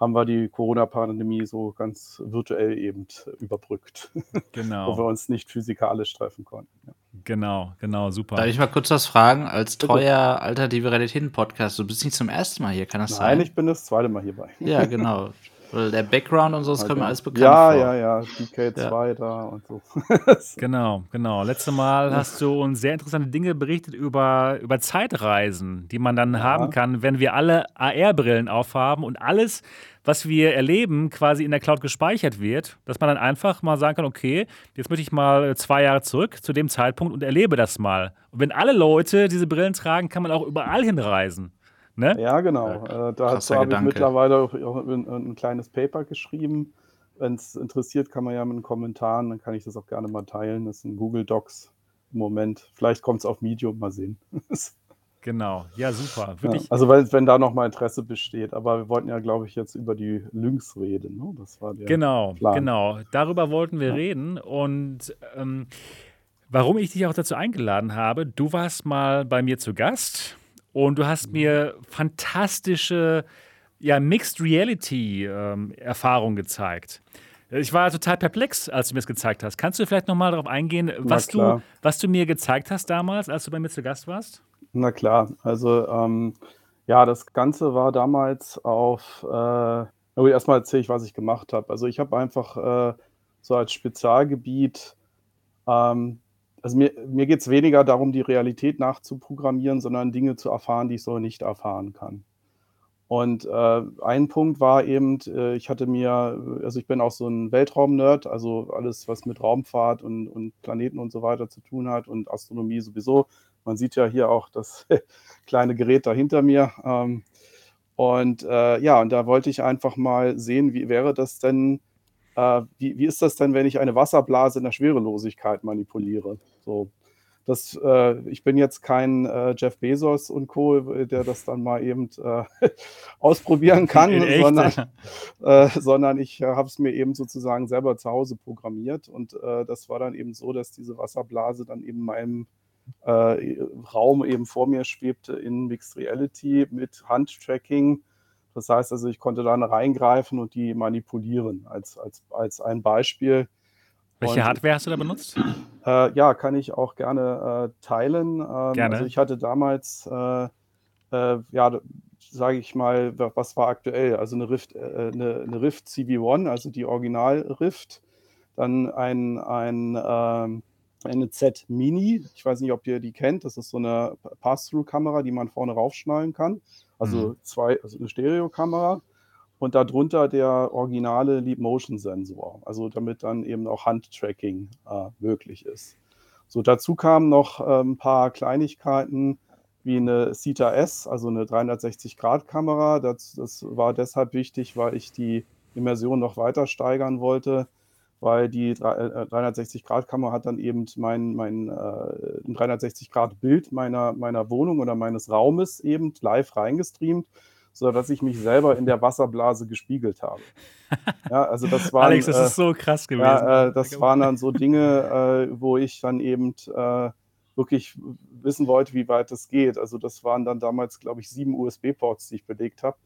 haben wir die Corona-Pandemie so ganz virtuell eben überbrückt, wo wir Genau, uns nicht physikalisch treffen konnten. Ja. genau, genau, super. Darf ich mal kurz was fragen? Als treuer Alternative Realitäten-Podcast, du bist nicht zum ersten Mal hier, kann das Nein, sein? ich bin das zweite Mal hierbei. Ja, genau. Weil der Background und so, das kommt mir alles bekannt ja, vor. ja, ja, DK2 da und so. Genau, genau. Letztes Mal hast du uns sehr interessante Dinge berichtet über, über Zeitreisen, die man dann Ja. haben kann, wenn wir alle AR-Brillen aufhaben und alles, was wir erleben, quasi in der Cloud gespeichert wird, dass man dann einfach mal sagen kann, okay, jetzt möchte ich mal zwei Jahre zurück zu dem Zeitpunkt und erlebe das mal. Und wenn alle Leute diese Brillen tragen, kann man auch überall hinreisen. Ne? Ja, genau. Äh, dazu habe ich mittlerweile auch, auch ein, ein kleines Paper geschrieben. Wenn es interessiert, kann man ja mit den Kommentaren, dann kann ich das auch gerne mal teilen. Das sind Google Docs im Moment. Vielleicht kommt es auf Medium, mal sehen. Genau. Ja, super. Ja, also weil, wenn da noch mal Interesse besteht. Aber wir wollten ja, glaube ich, jetzt über die Lynx reden. Ne? Das war der Genau, Plan. genau. Darüber wollten wir Ja. reden. Und ähm, warum ich dich auch dazu eingeladen habe, du warst mal bei mir zu Gast und du hast mir fantastische ja, Mixed Reality ähm, gezeigt. Ich war total perplex, als du mir das gezeigt hast. Kannst du vielleicht nochmal darauf eingehen, was du, was du mir gezeigt hast damals, als du bei mir zu Gast warst? Na klar, also ähm, ja, das Ganze war damals auf, äh, na gut, erstmal erzähle ich, was ich gemacht habe. Also ich habe einfach äh, so als Spezialgebiet, ähm, also mir, mir geht es weniger darum, die Realität nachzuprogrammieren, sondern Dinge zu erfahren, die ich so nicht erfahren kann. Und äh, ein Punkt war eben, äh, ich hatte mir, also ich bin auch so ein Weltraum-Nerd, also alles, was mit Raumfahrt und, und Planeten und so weiter zu tun hat und Astronomie sowieso. Man sieht ja hier auch das kleine Gerät da hinter mir. Ähm, und äh, ja, und da wollte ich einfach mal sehen, wie wäre das denn, äh, wie, wie ist das denn, wenn ich eine Wasserblase in der Schwerelosigkeit manipuliere? So, das, äh, ich bin jetzt kein äh, Jeff Bezos und Co., der das dann mal eben äh, ausprobieren kann, sondern, äh, sondern, ich äh, habe es mir eben sozusagen selber zu Hause programmiert. Und äh, das war dann eben so, dass diese Wasserblase dann eben meinem Raum eben vor mir schwebte in Mixed Reality mit Handtracking. Das heißt also, ich konnte dann reingreifen und die manipulieren als, als, als ein Beispiel. Welche und, Hardware hast du da benutzt? Äh, ja, kann ich auch gerne äh, teilen. Ähm, gerne. Also ich hatte damals, äh, äh ja, sage ich mal, was war aktuell? Also eine Rift, äh, eine, eine, Rift CV1, also die Original Rift, dann ein, ein ähm, eine Z Mini. Ich weiß nicht, ob ihr die kennt. Das ist so eine Pass-Through-Kamera, die man vorne raufschnallen kann. Also mhm. zwei, also eine Stereokamera und darunter der originale Leap Motion Sensor, also damit dann eben auch Handtracking äh, möglich ist. So dazu kamen noch äh, ein paar Kleinigkeiten wie eine CETA S, also eine 360-Grad-Kamera. Das, das war deshalb wichtig, weil ich die Immersion noch weiter steigern wollte, weil die 360-Grad-Kamera äh, hat dann eben mein, mein äh, 360-Grad-Bild meiner, meiner Wohnung oder meines Raumes eben live reingestreamt sodass ich mich selber in der Wasserblase gespiegelt habe. Ja, also das waren, Alex, das äh, ist so krass gewesen. Ja, äh, das waren dann so Dinge, äh, wo ich dann eben äh, wirklich wissen wollte, wie weit es geht. Also das waren dann damals, glaube ich, sieben USB-Ports, die ich belegt habe.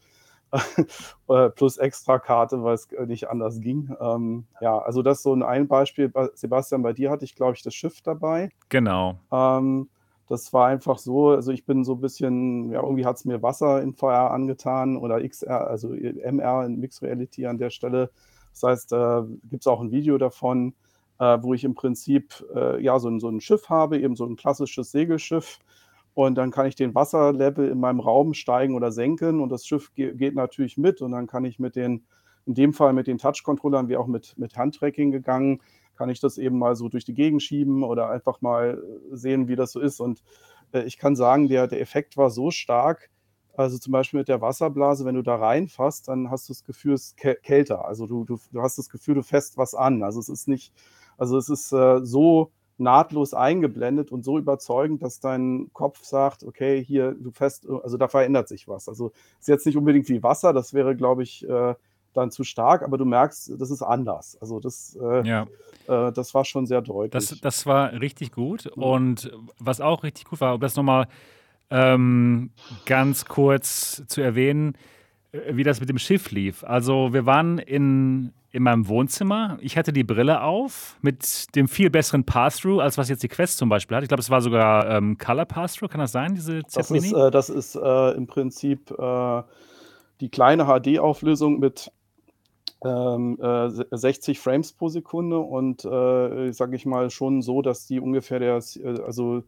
Äh, plus extra Karte, weil es nicht anders ging. Ähm, ja, also das ist so ein Beispiel. Sebastian, bei dir hatte ich, glaube ich, das Schiff dabei. Genau. Ähm, das war einfach so, also ich bin so ein bisschen, ja, irgendwie hat es mir Wasser in VR angetan oder XR, also MR in Mixed Reality an der Stelle. Das heißt, äh, gibt es auch ein Video davon, äh, wo ich im Prinzip äh, ja so ein, so ein Schiff habe, eben so ein klassisches Segelschiff. Und dann kann ich den Wasserlevel in meinem Raum steigen oder senken und das Schiff ge geht natürlich mit. Und dann kann ich mit den, in dem Fall mit den Touch-Controllern, wie auch mit, mit Handtracking gegangen, kann ich das eben mal so durch die Gegend schieben oder einfach mal sehen, wie das so ist. Und äh, ich kann sagen, der, der Effekt war so stark, also zum Beispiel mit der Wasserblase, wenn du da reinfasst, dann hast du das Gefühl, es ist kälter. Also du, du, du hast das Gefühl, du fässt was an. Also es ist nicht, also es ist äh, so nahtlos eingeblendet und so überzeugend, dass dein Kopf sagt, okay, hier, du fest, also da verändert sich was. Also es ist jetzt nicht unbedingt wie Wasser, das wäre, glaube ich, äh, dann zu stark, aber du merkst, das ist anders. Also das, äh, ja. äh, das war schon sehr deutlich. Das, das war richtig gut. Und was auch richtig gut war, um das nochmal ähm, ganz kurz zu erwähnen, äh, wie das mit dem Schiff lief. Also wir waren in, in meinem Wohnzimmer. Ich hatte die Brille auf mit dem viel besseren Pass-Through, als was jetzt die Quest zum Beispiel hat. Ich glaube, es war sogar ähm, Color Pass-Through. Kann das sein, diese Z Das ist, äh, das ist äh, im Prinzip äh, die kleine HD-Auflösung mit ähm, äh, 60 Frames pro Sekunde und äh, sage ich mal schon so, dass die ungefähr der, äh, also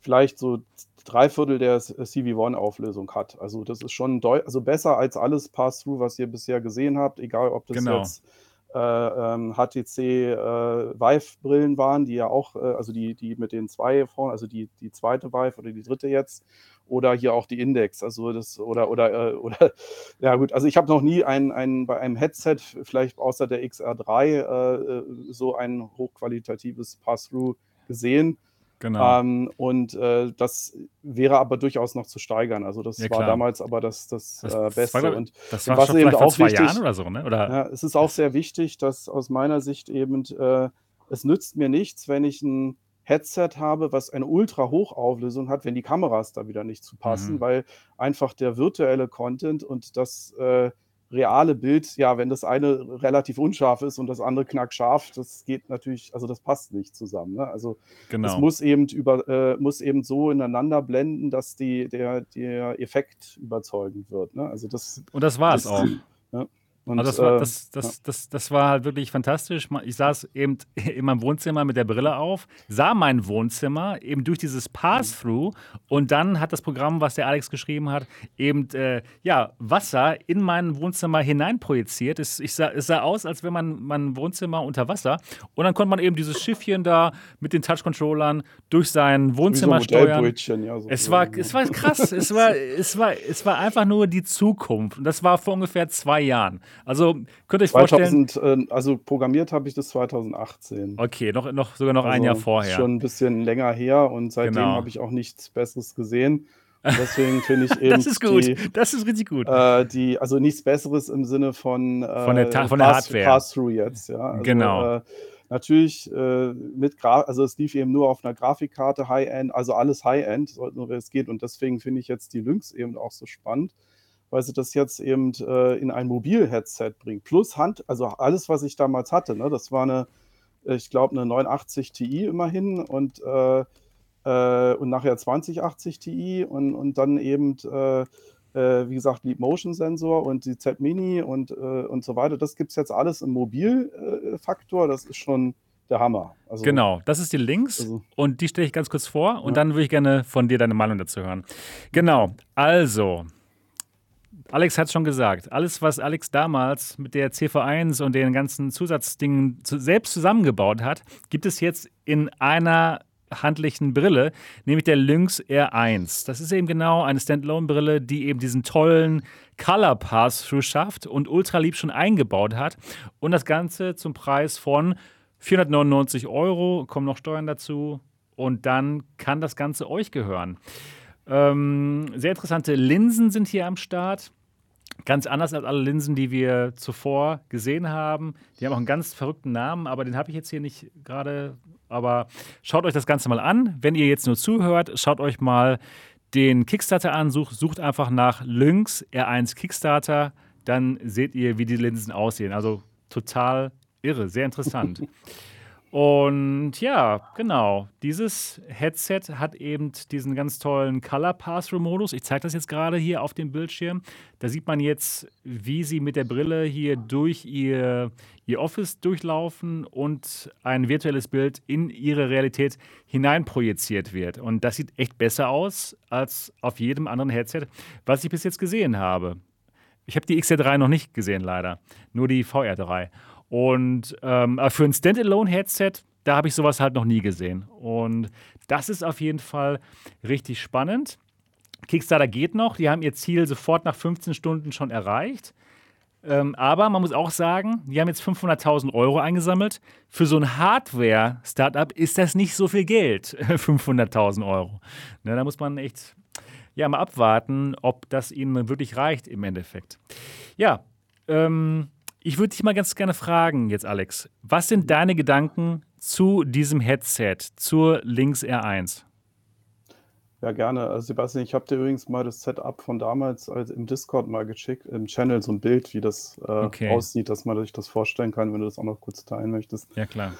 vielleicht so drei Viertel der CV1-Auflösung hat. Also das ist schon also besser als alles Pass-Through, was ihr bisher gesehen habt, egal ob das genau. jetzt äh, HTC äh, Vive-Brillen waren, die ja auch, äh, also die, die mit den zwei vorne, also die, die zweite Vive oder die dritte jetzt, oder hier auch die Index, also das oder oder äh, oder ja gut, also ich habe noch nie ein, ein bei einem Headset vielleicht außer der XR3 äh, äh, so ein hochqualitatives Pass-through gesehen. Genau. Ähm, und äh, das wäre aber durchaus noch zu steigern. Also das ja, war damals aber das, das, das äh, Beste. War, und das war schon eben auch wichtig, Jahren oder so, ne? Oder? Ja, es ist auch sehr wichtig, dass aus meiner Sicht eben äh, es nützt mir nichts, wenn ich ein Headset habe, was eine ultra Hochauflösung hat, wenn die Kameras da wieder nicht zu passen, mhm. weil einfach der virtuelle Content und das äh, reale Bild, ja, wenn das eine relativ unscharf ist und das andere knackscharf, das geht natürlich, also das passt nicht zusammen. Ne? Also genau. es muss eben über, äh, muss eben so ineinander blenden, dass die, der, der Effekt überzeugend wird. Ne? Also das, und das war es auch. Und, also das, war, äh, das, das, ja. das, das, war halt wirklich fantastisch. Ich saß eben in meinem Wohnzimmer mit der Brille auf, sah mein Wohnzimmer eben durch dieses Pass-Through und dann hat das Programm, was der Alex geschrieben hat, eben äh, ja, Wasser in mein Wohnzimmer hineinprojiziert. Es, ich sah, es sah aus, als wäre mein, mein Wohnzimmer unter Wasser. Und dann konnte man eben dieses Schiffchen da mit den Touch-Controllern durch sein Wohnzimmer so steuern. Ja, so es, war, es war krass. es, war, es, war, es war einfach nur die Zukunft. Und das war vor ungefähr zwei Jahren. Also könnt ihr euch 2000, vorstellen. Äh, also programmiert habe ich das 2018. Okay, noch, noch, sogar noch also ein Jahr vorher. Schon ein bisschen länger her und seitdem genau. habe ich auch nichts Besseres gesehen. Und deswegen finde ich eben. das ist gut. Die, das ist richtig gut. Äh, die, also nichts Besseres im Sinne von, äh, von der, von der Hardware. Pass-Through jetzt, ja. Also, genau. Äh, natürlich äh, mit Gra also es lief eben nur auf einer Grafikkarte High-End, also alles High-End, wer es geht. Und deswegen finde ich jetzt die Lynx eben auch so spannend weil sie das jetzt eben äh, in ein Mobil-Headset bringt. Plus Hand, also alles, was ich damals hatte, ne, das war eine, ich glaube, eine 980 Ti immerhin und, äh, äh, und nachher 2080 Ti und, und dann eben, äh, äh, wie gesagt, Leap Motion Sensor und die Z Mini und, äh, und so weiter. Das gibt es jetzt alles im Mobilfaktor. das ist schon der Hammer. Also, genau, das ist die Links also, und die stelle ich ganz kurz vor und ja. dann würde ich gerne von dir deine Meinung dazu hören. Genau, also Alex hat schon gesagt. Alles, was Alex damals mit der CV1 und den ganzen Zusatzdingen zu, selbst zusammengebaut hat, gibt es jetzt in einer handlichen Brille, nämlich der Lynx R1. Das ist eben genau eine Standalone-Brille, die eben diesen tollen Color Pass-Through schafft und ultralieb schon eingebaut hat. Und das Ganze zum Preis von 499 Euro, kommen noch Steuern dazu. Und dann kann das Ganze euch gehören. Ähm, sehr interessante Linsen sind hier am Start. Ganz anders als alle Linsen, die wir zuvor gesehen haben. Die haben auch einen ganz verrückten Namen, aber den habe ich jetzt hier nicht gerade. Aber schaut euch das Ganze mal an. Wenn ihr jetzt nur zuhört, schaut euch mal den Kickstarter an. Sucht, sucht einfach nach Lynx R1 Kickstarter. Dann seht ihr, wie die Linsen aussehen. Also total irre, sehr interessant. Und ja, genau. Dieses Headset hat eben diesen ganz tollen Color Pass-Through-Modus. Ich zeige das jetzt gerade hier auf dem Bildschirm. Da sieht man jetzt, wie sie mit der Brille hier durch ihr, ihr Office durchlaufen und ein virtuelles Bild in ihre Realität hineinprojiziert wird. Und das sieht echt besser aus als auf jedem anderen Headset, was ich bis jetzt gesehen habe. Ich habe die XR3 noch nicht gesehen, leider. Nur die VR3. Und ähm, für ein Standalone-Headset, da habe ich sowas halt noch nie gesehen. Und das ist auf jeden Fall richtig spannend. Kickstarter geht noch. Die haben ihr Ziel sofort nach 15 Stunden schon erreicht. Ähm, aber man muss auch sagen, die haben jetzt 500.000 Euro eingesammelt. Für so ein Hardware-Startup ist das nicht so viel Geld, 500.000 Euro. Ne, da muss man echt ja, mal abwarten, ob das ihnen wirklich reicht im Endeffekt. Ja, ähm, ich würde dich mal ganz gerne fragen jetzt, Alex. Was sind deine Gedanken zu diesem Headset, zur Lynx R1? Ja, gerne. Also Sebastian, ich habe dir übrigens mal das Setup von damals also im Discord mal geschickt, im Channel so ein Bild, wie das äh, okay. aussieht, dass man sich das vorstellen kann, wenn du das auch noch kurz teilen möchtest. Ja, klar.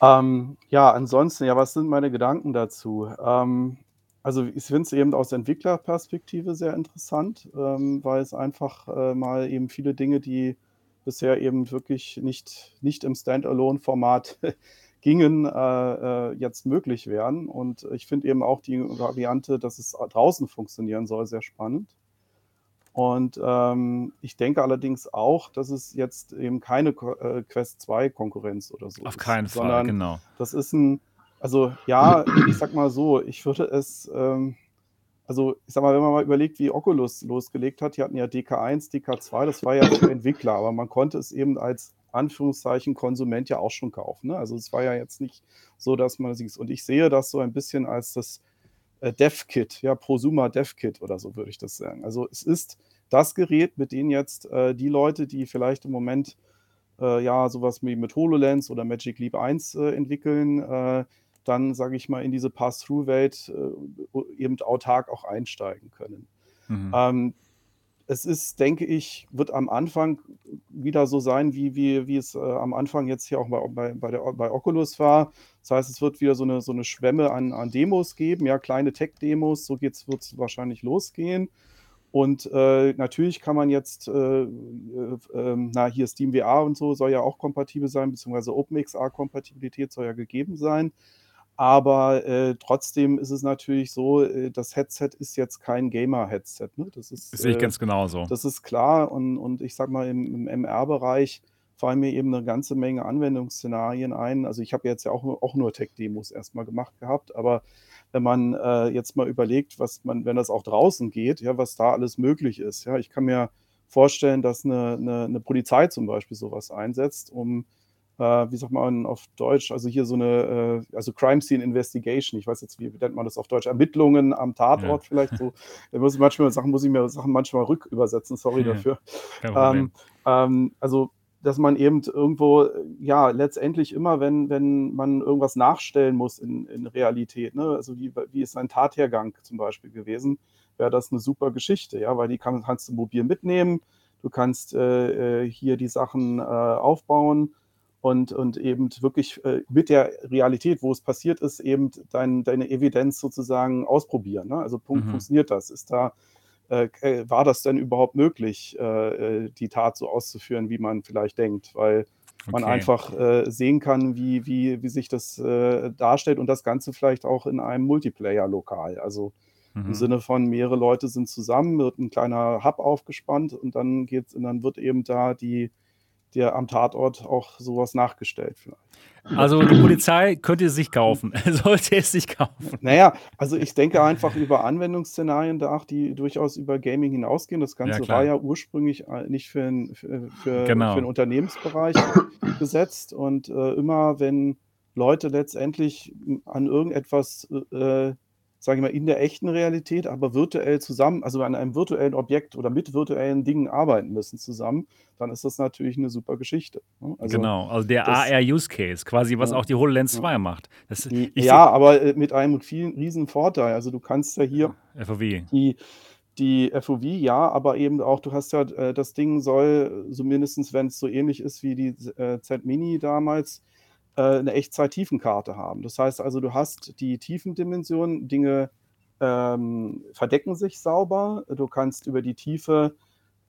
Ähm, ja, ansonsten, ja, was sind meine Gedanken dazu? Ähm, also ich finde es eben aus Entwicklerperspektive sehr interessant, ähm, weil es einfach äh, mal eben viele Dinge, die bisher eben wirklich nicht, nicht im Standalone-Format gingen, äh, äh, jetzt möglich wären. Und ich finde eben auch die Variante, dass es draußen funktionieren soll, sehr spannend. Und ähm, ich denke allerdings auch, dass es jetzt eben keine äh, Quest 2 Konkurrenz oder so Auf ist, keinen Fall, genau. Das ist ein, also ja, ich sag mal so, ich würde es, ähm, also ich sag mal, wenn man mal überlegt, wie Oculus losgelegt hat, die hatten ja DK1, DK2, das war ja für Entwickler, aber man konnte es eben als Anführungszeichen Konsument ja auch schon kaufen. Ne? Also es war ja jetzt nicht so, dass man es und ich sehe das so ein bisschen als das äh, Dev-Kit, ja, Prosumer Dev-Kit oder so würde ich das sagen. Also es ist das Gerät, mit dem jetzt äh, die Leute, die vielleicht im Moment äh, ja sowas wie mit HoloLens oder Magic Leap 1 äh, entwickeln, äh, dann, sage ich mal, in diese Pass-Through-Welt äh, eben autark auch einsteigen können. Mhm. Ähm, es ist, denke ich, wird am Anfang wieder so sein, wie, wie, wie es äh, am Anfang jetzt hier auch bei, bei, der, bei Oculus war. Das heißt, es wird wieder so eine, so eine Schwemme an, an Demos geben, ja, kleine Tech-Demos, so wird es wahrscheinlich losgehen. Und äh, natürlich kann man jetzt, äh, äh, ähm, na, hier SteamVR und so soll ja auch kompatibel sein, beziehungsweise OpenXR-Kompatibilität soll ja gegeben sein. Aber äh, trotzdem ist es natürlich so, äh, das Headset ist jetzt kein Gamer-Headset. Ne? Das ist, Das sehe ich äh, ganz genauso. das ist klar. Und, und ich sag mal, im, im MR-Bereich fallen mir eben eine ganze Menge Anwendungsszenarien ein. Also ich habe jetzt ja auch, nur- auch nur Tech-Demos erstmal gemacht gehabt, aber wenn man äh, jetzt mal überlegt, was man, wenn das auch draußen geht, ja, was da alles möglich ist. Ja, ich kann mir vorstellen, dass eine, eine, eine Polizei zum Beispiel sowas einsetzt, um, wie sagt man auf Deutsch, also hier so eine, äh, also Crime Scene Investigation, ich weiß jetzt, wie nennt man das auf Deutsch, Ermittlungen am Tatort vielleicht so. Da muss ich manchmal Sachen, muss ich mir Sachen manchmal rückübersetzen, sorry Ja. dafür. Ähm, ähm, also, dass man eben irgendwo, äh, ja, letztendlich immer, wenn, wenn man irgendwas nachstellen muss in, in Realität, ne? also wie, wie ist ein Tathergang zum Beispiel gewesen, wäre das eine super Geschichte, ja, weil die kann, kannst du mobil mitnehmen, du kannst äh, äh, hier die Sachen äh, aufbauen und, und eben wirklich äh, mit der Realität, wo es passiert ist, eben dein, deine Evidenz sozusagen ausprobieren. Ne? Also Punkt, Mhm. funktioniert das? Ist da äh, äh, war das denn überhaupt möglich, äh, äh, die Tat so auszuführen, wie man vielleicht denkt, weil man Okay. einfach äh, sehen kann, wie, wie, wie sich das darstellt und das Ganze vielleicht auch in einem Multiplayer-Lokal. Also im Mhm. Sinne von mehrere Leute sind zusammen, wird ein kleiner Hub aufgespannt und dann geht's, und dann wird eben da die, der am Tatort auch sowas nachgestellt vielleicht. Also die Polizei könnte es sich kaufen, sollte es sich kaufen. Naja, also ich denke einfach über Anwendungsszenarien nach, die durchaus über Gaming hinausgehen. Das Ganze klar. war ja ursprünglich äh, nicht für, ein, für, für, Genau. für einen Unternehmensbereich gesetzt. Und äh, immer wenn Leute letztendlich an irgendetwas, äh, sage ich mal, in der echten Realität, aber virtuell zusammen, also an einem virtuellen Objekt oder mit virtuellen Dingen arbeiten müssen zusammen, dann ist das natürlich eine super Geschichte. ne? Also, genau, also der AR-Use-Case, quasi, was Ja. auch die HoloLens 2 macht. Das, ja, aber äh, mit einem vielen riesen Vorteil. Also du kannst ja hier FOV. die, die FOV, ja, aber eben auch, du hast ja, äh, das Ding soll, so mindestens wenn es so ähnlich ist wie die äh, Z-Mini damals, eine Echtzeit-Tiefenkarte haben. Das heißt also, du hast die Tiefendimension, Dinge ähm, verdecken sich sauber, du kannst über die Tiefe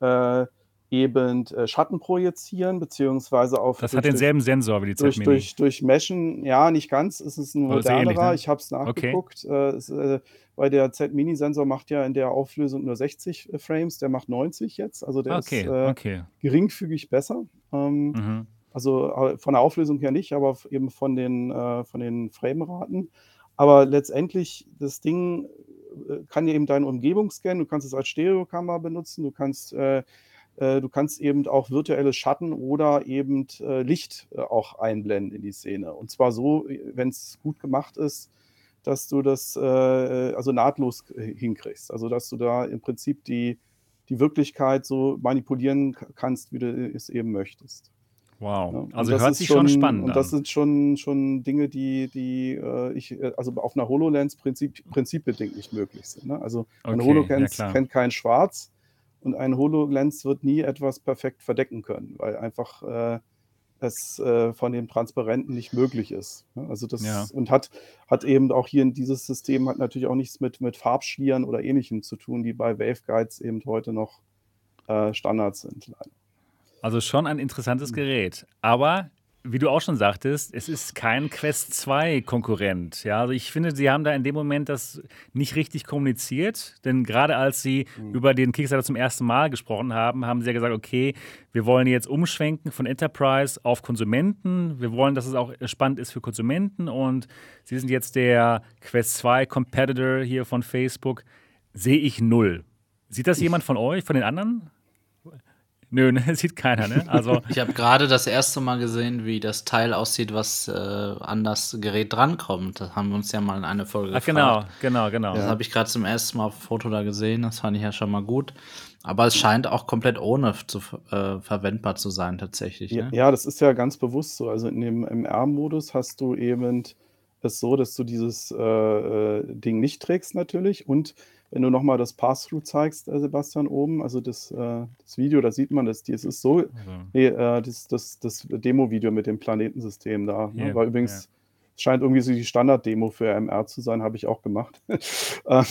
äh, eben äh, Schatten projizieren, beziehungsweise auf Das durch- hat denselben Sensor wie die durch, Z-Mini. durch, durch Meshen, ja, nicht ganz, es ist ein ist ähnlich, modernerer, ne? ich habe es nachgeguckt, äh, es, äh, weil der Z-Mini-Sensor macht ja in der Auflösung nur 60 Frames, der macht 90 jetzt, also der Okay, ist äh, okay. geringfügig besser. Ähm, Mhm. Also äh, von der Auflösung her nicht, aber eben von den, äh, von den Frameraten. Aber letztendlich, das Ding äh, kann ja eben deine Umgebung scannen, du kannst es als Stereokamera benutzen, du kannst, äh, äh, du kannst eben auch virtuelle Schatten oder eben äh, Licht auch einblenden in die Szene. Und zwar so, wenn es gut gemacht ist, dass du das also nahtlos hinkriegst. Also dass du da im Prinzip die, die Wirklichkeit so manipulieren kannst, wie du es eben möchtest. Wow. Ja, Also das hört ist sich schon spannend Und das sind schon, schon Dinge, die, die äh, ich, äh, also auf einer HoloLens prinzip, prinzipbedingt nicht möglich sind. Ne? Also eine Okay, HoloLens ja, kennt kein Schwarz und ein HoloLens wird nie etwas perfekt verdecken können, weil einfach äh, es äh, von dem Transparenten nicht möglich ist. Ne? Also das Ja. und hat, hat eben auch hier in dieses System hat natürlich auch nichts mit, mit Farbschlieren oder ähnlichem zu tun, die bei Waveguides eben heute noch äh, Standards sind. Leider. Also schon ein interessantes Gerät. Aber wie du auch schon sagtest, es ist kein Quest 2 Konkurrent. Ja, also ich finde, sie haben da in dem Moment das nicht richtig kommuniziert, denn gerade als sie über den Kickstarter zum ersten Mal gesprochen haben, haben sie ja gesagt, okay, wir wollen jetzt umschwenken von Enterprise auf Konsumenten. Wir wollen, dass es auch spannend ist für Konsumenten und sie sind jetzt der Quest 2 Competitor hier von Facebook. Sehe ich null. Sieht das jemand von euch, von den anderen? Nö, ne, sieht keiner, ne? Also Ich habe gerade das erste Mal gesehen, wie das Teil aussieht, was äh, an das Gerät drankommt. Das haben wir uns ja mal in einer Folge Ach, gefragt. genau, genau, genau. Das habe ich gerade zum ersten Mal auf dem Foto da gesehen. Das fand ich ja schon mal gut. Aber es scheint auch komplett ohne zu, äh, verwendbar zu sein, tatsächlich. Ja, Ne? ja, das ist ja ganz bewusst so. Also in dem MR-Modus hast du eben es so, dass du dieses äh, äh, Ding nicht trägst natürlich. Und wenn du nochmal das Pass-Through zeigst, äh, Sebastian, oben, also das, äh, das Video, da sieht man das, das ist so, Also, nee, äh, das, das, das Demo-Video mit dem Planetensystem da. Ne? War übrigens, es scheint irgendwie so die Standard-Demo für MR zu sein, habe ich auch gemacht. äh, äh,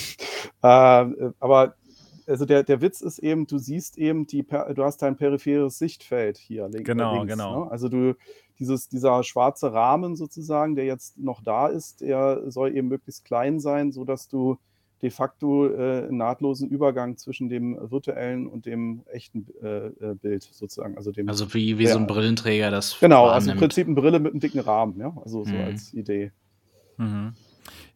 aber also der, der Witz ist eben, du siehst eben die, du hast dein peripheres Sichtfeld hier links. Genau, links, genau. Ne? Also du, dieses, dieser schwarze Rahmen sozusagen, der jetzt noch da ist, der soll eben möglichst klein sein, sodass du de facto äh, einen nahtlosen Übergang zwischen dem virtuellen und dem echten äh, äh Bild sozusagen. Also, dem, also wie, wie der, so ein Brillenträger das Genau, wahrnimmt. also im Prinzip eine Brille mit einem dicken Rahmen, ja, also so mhm. als Idee. Mhm.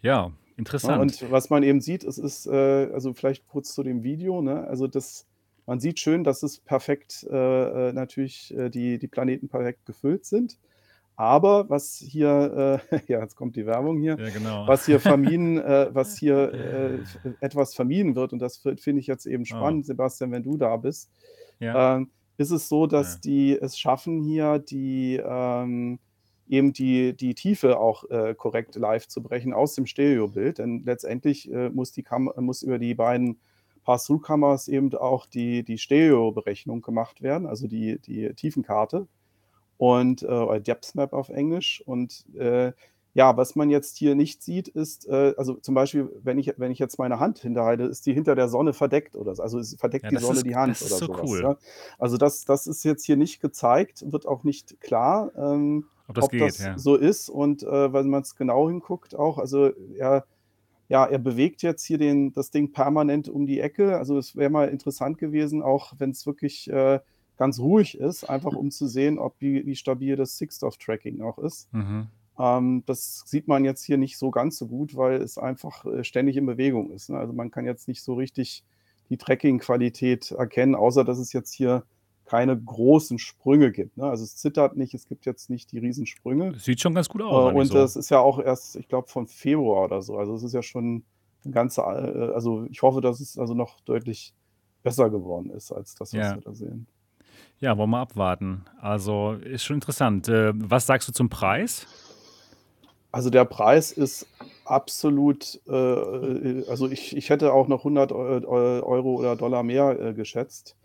Ja, interessant. Ja, und was man eben sieht, es ist, äh, also vielleicht kurz zu dem Video, ne? also das, man sieht schön, dass es perfekt, äh, äh, natürlich die, die Planeten perfekt gefüllt sind. Aber was hier, äh, ja, jetzt kommt die Werbung hier, ja, genau. was hier vermieden, äh, was hier äh, etwas vermieden wird, und das finde ich jetzt eben oh. spannend, oh. Sebastian, wenn du da bist, ja. Ähm, ist es so, dass ja. die es schaffen, hier die ähm, eben die, die Tiefe auch äh, korrekt live zu brechen aus dem Stereobild. Denn letztendlich äh, muss, die Kam muss über die beiden Pass-Through-Kameras eben auch die, die Stereo-Berechnung gemacht werden, also die, die Tiefenkarte und äh, oder Depth Map auf Englisch. Und äh, ja, was man jetzt hier nicht sieht, ist, äh, also zum Beispiel, wenn ich, wenn ich jetzt meine Hand hinterhalte, ist die hinter der Sonne verdeckt oder so. Also es verdeckt ja, die Sonne ist, die Hand das ist oder so sowas. Cool. Ja? Also das, das ist jetzt hier nicht gezeigt, wird auch nicht klar, ähm, ob das, ob geht, das ja. so ist. Und äh, wenn man es genau hinguckt, auch, also er, ja, er bewegt jetzt hier den, das Ding permanent um die Ecke. Also es wäre mal interessant gewesen, auch wenn es wirklich äh, ganz ruhig ist, einfach um zu sehen, ob wie, wie stabil das Six-Off-Tracking auch ist. Mhm. Ähm, das sieht man jetzt hier nicht so ganz so gut, weil es einfach äh, ständig in Bewegung ist. Ne? Also man kann jetzt nicht so richtig die Tracking-Qualität erkennen, außer dass es jetzt hier keine großen Sprünge gibt. Ne? Also es zittert nicht, es gibt jetzt nicht die Riesensprünge. Sieht schon ganz gut aus. Äh, und so. das ist ja auch erst, ich glaube, von Februar oder so. Also es ist ja schon ein ganze, äh, also ich hoffe, dass es also noch deutlich besser geworden ist als das, was ja. wir da sehen. Ja, wollen wir abwarten. Also ist schon interessant. Äh, was sagst du zum Preis? Also der Preis ist absolut, äh, äh also ich, ich hätte auch noch 100 Euro oder Dollar mehr äh, geschätzt.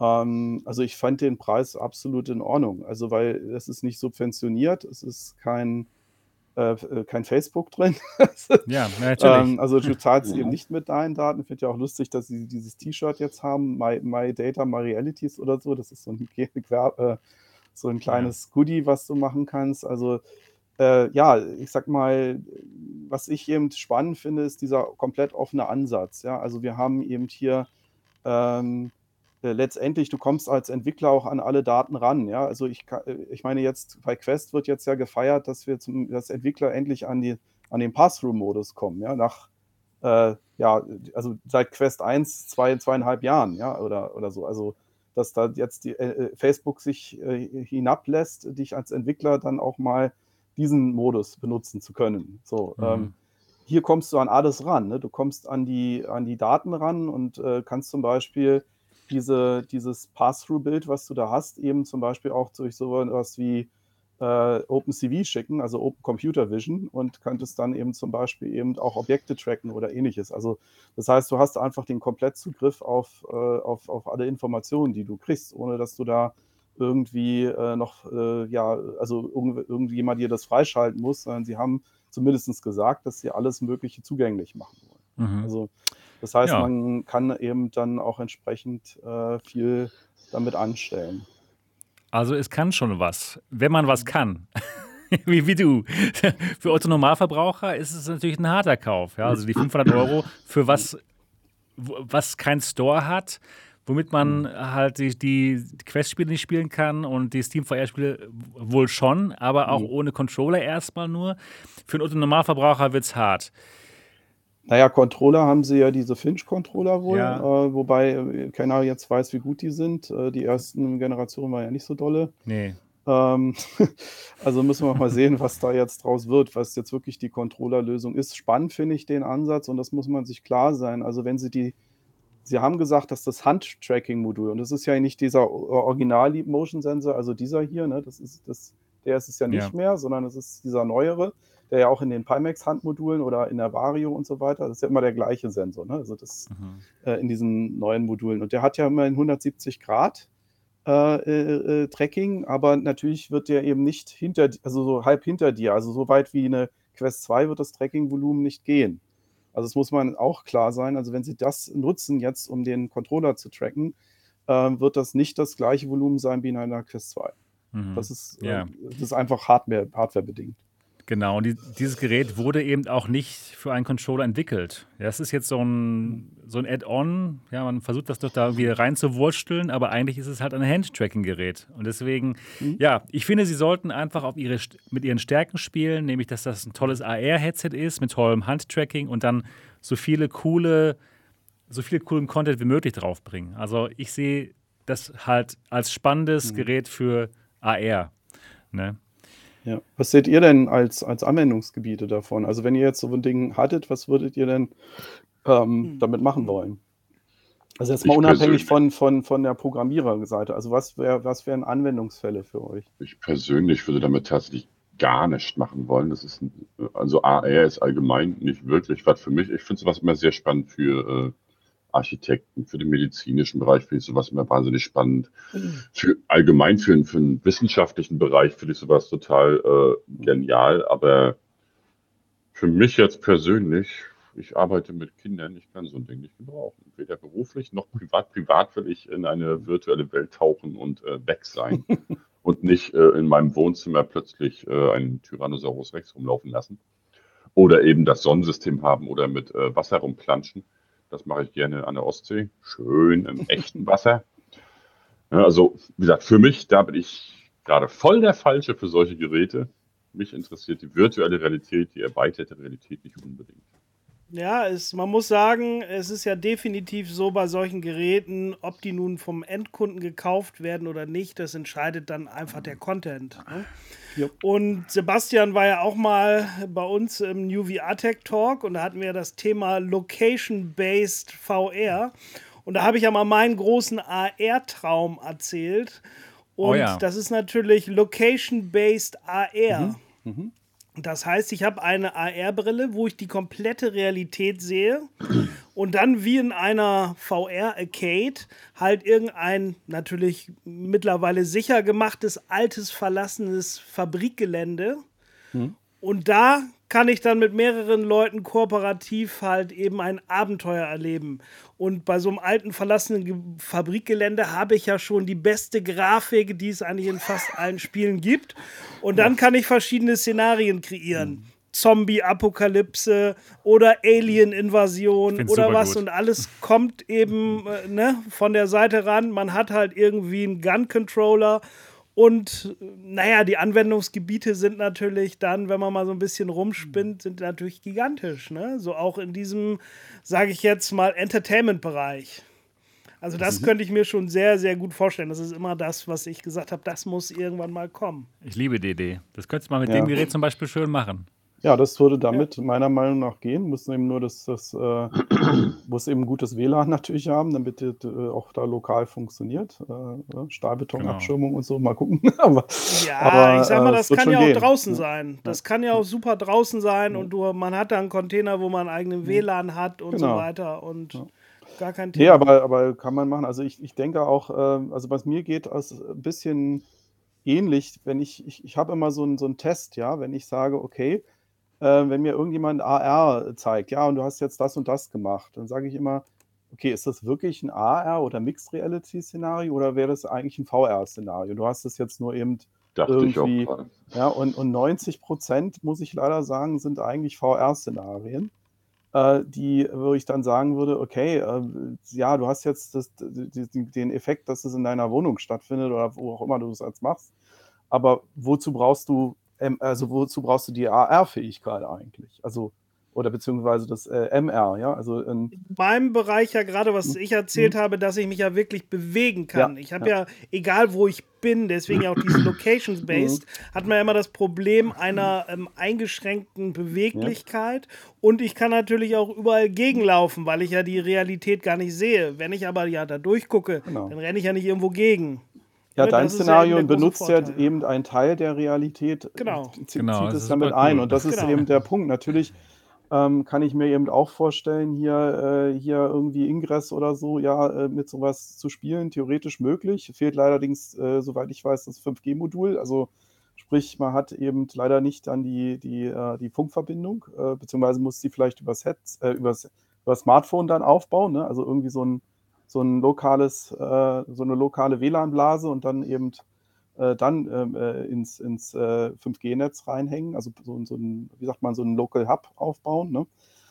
Ähm, also ich fand den Preis absolut in Ordnung. Also weil es ist nicht subventioniert, es ist kein äh, äh, kein Facebook drin. ja, natürlich. Ähm, also du zahlst eben nicht mit deinen Daten. Ich finde ja auch lustig, dass sie dieses T-Shirt jetzt haben, My, My Data, My Realities oder so. Das ist so ein, äh, so ein kleines Goodie, was du machen kannst. Also äh, ja, ich sag mal, was ich eben spannend finde, ist dieser komplett offene Ansatz. Ja, also wir haben eben hier ähm, äh, letztendlich, du kommst als Entwickler auch an alle Daten ran. Ja? Also ich, äh, ich meine jetzt, bei Quest wird jetzt ja gefeiert, dass wir zum, dass Entwickler endlich an, die, an den Pass-Through-Modus kommen. Ja? Nach, äh, ja, also seit Quest 1, zwei, zweieinhalb Jahren, ja, oder, oder so. Also, dass da jetzt die, äh, äh, Facebook sich äh, hinablässt, dich als Entwickler dann auch mal diesen Modus benutzen zu können. So, mhm. ähm, hier kommst du an alles ran. Ne? Du kommst an die, an die Daten ran und äh, kannst zum Beispiel diese, dieses Pass-Through-Bild, was du da hast, eben zum Beispiel auch durch sowas wie äh, OpenCV schicken, also Open Computer Vision, und könntest dann eben zum Beispiel eben auch Objekte tracken oder ähnliches. Also das heißt, du hast einfach den Komplettzugriff auf, äh, auf, auf alle Informationen, die du kriegst, ohne dass du da irgendwie äh, noch, äh, ja, also irgend, irgendjemand dir das freischalten muss, sondern sie haben zumindest gesagt, dass sie alles Mögliche zugänglich machen wollen. Mhm. Also das heißt, ja. man kann eben dann auch entsprechend äh, viel damit anstellen. Also es kann schon was, wenn man was kann. wie, wie du. Für Otto Normalverbraucher ist es natürlich ein harter Kauf. Ja? Also die 500 Euro für was, was kein Store hat, womit man halt die, die Quest-Spiele nicht spielen kann und die Steam VR-Spiele wohl schon, aber auch mhm. ohne Controller erstmal nur. Für einen Otto Normalverbraucher wird es hart. Naja, Controller haben sie ja diese Finch-Controller wohl, ja. äh, wobei äh, keiner jetzt weiß, wie gut die sind. Äh, die ersten Generationen waren ja nicht so dolle. Nee. Ähm, also müssen wir mal sehen, was da jetzt draus wird, was jetzt wirklich die Controller-Lösung ist. Spannend finde ich den Ansatz und das muss man sich klar sein. Also wenn sie die, sie haben gesagt, dass das Hand-Tracking-Modul, und das ist ja nicht dieser Original-Motion-Sensor, also dieser hier, ne, das ist das, der ist es ja nicht ja. mehr, sondern es ist dieser neuere der ja auch in den Pimax-Handmodulen oder in der Vario und so weiter, das ist ja immer der gleiche Sensor, ne? also das mhm. äh, in diesen neuen Modulen. Und der hat ja immer in 170 Grad äh, äh, äh, Tracking, aber natürlich wird der eben nicht hinter, also so halb hinter dir, also so weit wie eine Quest 2 wird das Tracking-Volumen nicht gehen. Also es muss man auch klar sein. Also wenn Sie das nutzen jetzt, um den Controller zu tracken, äh, wird das nicht das gleiche Volumen sein wie in einer Quest 2. Mhm. Das, ist, ja. äh, das ist einfach Hardware, hardwarebedingt. Genau, und die, dieses Gerät wurde eben auch nicht für einen Controller entwickelt. Das ist jetzt so ein, so ein Add-on. Ja, man versucht das doch da irgendwie reinzuwursteln, aber eigentlich ist es halt ein Hand-Tracking-Gerät. Und deswegen, mhm. ja, ich finde, sie sollten einfach auf ihre, mit ihren Stärken spielen, nämlich, dass das ein tolles AR-Headset ist mit tollem Hand-Tracking und dann so viele coole, so viel coolen Content wie möglich draufbringen. Also ich sehe das halt als spannendes mhm. Gerät für AR. Ne? Ja. Was seht ihr denn als, als Anwendungsgebiete davon? Also wenn ihr jetzt so ein Ding hattet, was würdet ihr denn ähm, hm. damit machen wollen? Also jetzt mal ich unabhängig von, von, von der Programmiererseite. Also was, wär, was wären Anwendungsfälle für euch? Ich persönlich würde damit tatsächlich gar nichts machen wollen. Das ist also AR ist allgemein nicht wirklich was für mich. Ich finde sowas immer sehr spannend für äh, Architekten, für den medizinischen Bereich finde ich sowas immer wahnsinnig spannend. Mhm. Für allgemein für, für einen wissenschaftlichen Bereich finde ich sowas total äh, genial. Aber für mich jetzt persönlich, ich arbeite mit Kindern, ich kann so ein Ding nicht gebrauchen. Weder beruflich noch privat. Privat will ich in eine virtuelle Welt tauchen und äh, weg sein. und nicht äh, in meinem Wohnzimmer plötzlich äh, einen Tyrannosaurus Rex rumlaufen lassen. Oder eben das Sonnensystem haben oder mit äh, Wasser rumplanschen. Das mache ich gerne an der Ostsee, schön im echten Wasser. Also, wie gesagt, für mich, da bin ich gerade voll der Falsche für solche Geräte. Mich interessiert die virtuelle Realität, die erweiterte Realität nicht unbedingt. Ja, es, man muss sagen, es ist ja definitiv so bei solchen Geräten, ob die nun vom Endkunden gekauft werden oder nicht, das entscheidet dann einfach der Content. Ne? Und Sebastian war ja auch mal bei uns im New VR Tech Talk und da hatten wir das Thema Location-Based VR. Und da habe ich ja mal meinen großen AR-Traum erzählt. Oh und oh ja. das ist natürlich Location-Based AR. Mhm. Mhm. Das heißt, ich habe eine AR-Brille, wo ich die komplette Realität sehe und dann wie in einer VR-Arcade halt irgendein natürlich mittlerweile sicher gemachtes, altes, verlassenes Fabrikgelände. Hm. Und da kann ich dann mit mehreren Leuten kooperativ halt eben ein Abenteuer erleben. Und bei so einem alten, verlassenen Fabrikgelände habe ich ja schon die beste Grafik, die es eigentlich in fast allen Spielen gibt. Und dann kann ich verschiedene Szenarien kreieren. Mhm. Zombie-Apokalypse oder Alien-Invasion oder was gut. und alles kommt eben äh, ne, von der Seite ran. Man hat halt irgendwie einen Gun-Controller und naja, die Anwendungsgebiete sind natürlich dann, wenn man mal so ein bisschen rumspinnt, sind natürlich gigantisch. Ne? So auch in diesem, sage ich jetzt mal, Entertainment-Bereich. Also das mhm. könnte ich mir schon sehr, sehr gut vorstellen. Das ist immer das, was ich gesagt habe, das muss irgendwann mal kommen. Ich liebe die Idee. Das könntest du mal mit ja. dem Gerät zum Beispiel schön machen. Ja, das würde damit ja. meiner Meinung nach gehen. Müssen eben nur das, das äh, muss eben gutes WLAN natürlich haben, damit das äh, auch da lokal funktioniert. Äh, ne, Stahlbetonabschirmung genau. und so, mal gucken. aber, ja, aber, ich sag mal, äh, das kann ja auch gehen. draußen sein. Das kann ja auch super draußen sein und du, man hat da einen Container, wo man eigenen WLAN hat und genau. so weiter und ja. gar kein Thema. Nee, aber, aber kann man machen. Also ich, ich denke auch, ähm, also was mir geht, ist ein bisschen ähnlich, wenn ich, ich, ich habe immer so einen, so einen Test, ja, wenn ich sage, okay, äh, wenn mir irgendjemand AR zeigt, ja, und du hast jetzt das und das gemacht, dann sage ich immer, okay, ist das wirklich ein AR oder Mixed Reality Szenario oder wäre das eigentlich ein VR Szenario? Du hast es jetzt nur eben Dachte irgendwie, ja, und, und 90 Prozent, muss ich leider sagen, sind eigentlich VR-Szenarien, äh, die, wo ich dann sagen würde, okay, äh, ja, du hast jetzt das, den Effekt, dass es in deiner Wohnung stattfindet oder wo auch immer du es als machst, aber wozu brauchst du ähm, also wozu brauchst du die AR-Fähigkeit eigentlich? Also, oder beziehungsweise das äh, MR, ja? Also in, in meinem Bereich ja gerade, was hm. ich erzählt mhm. habe, dass ich mich ja wirklich bewegen kann. Ja, ich habe ja. ja. egal wo ich bin, deswegen ja auch diese Locations-Based, mhm. hat man ja immer das Problem einer ähm, eingeschränkten Beweglichkeit ja. und ich kann natürlich auch überall gegenlaufen, weil ich ja die Realität gar nicht sehe. Wenn ich aber ja da durchgucke, genau. dann renne ich ja nicht irgendwo gegen. Ja, dein Szenario ja benutzt ja eben einen Teil der Realität, genau. zieht, genau, es damit cool. ein. Und das genau. ist eben der Punkt. Natürlich ähm, kann ich mir eben auch vorstellen, hier, äh, hier irgendwie Ingress oder so, ja, äh, mit sowas zu spielen, theoretisch möglich. Fehlt allerdings, äh, soweit ich weiß, das 5G-Modul. Also Sprich, man hat eben leider nicht dann die, die, äh, die Funkverbindung, äh, beziehungsweise muss sie vielleicht übers, Heads, äh, übers, übers Smartphone dann aufbauen. Ne? Also irgendwie so ein, so ein lokales, äh, so eine lokale WLAN-Blase und dann eben äh, dann ähm, äh, ins, ins 5G-Netz reinhängen, also so, so ein, wie sagt man, so ein Local Hub aufbauen. Ne?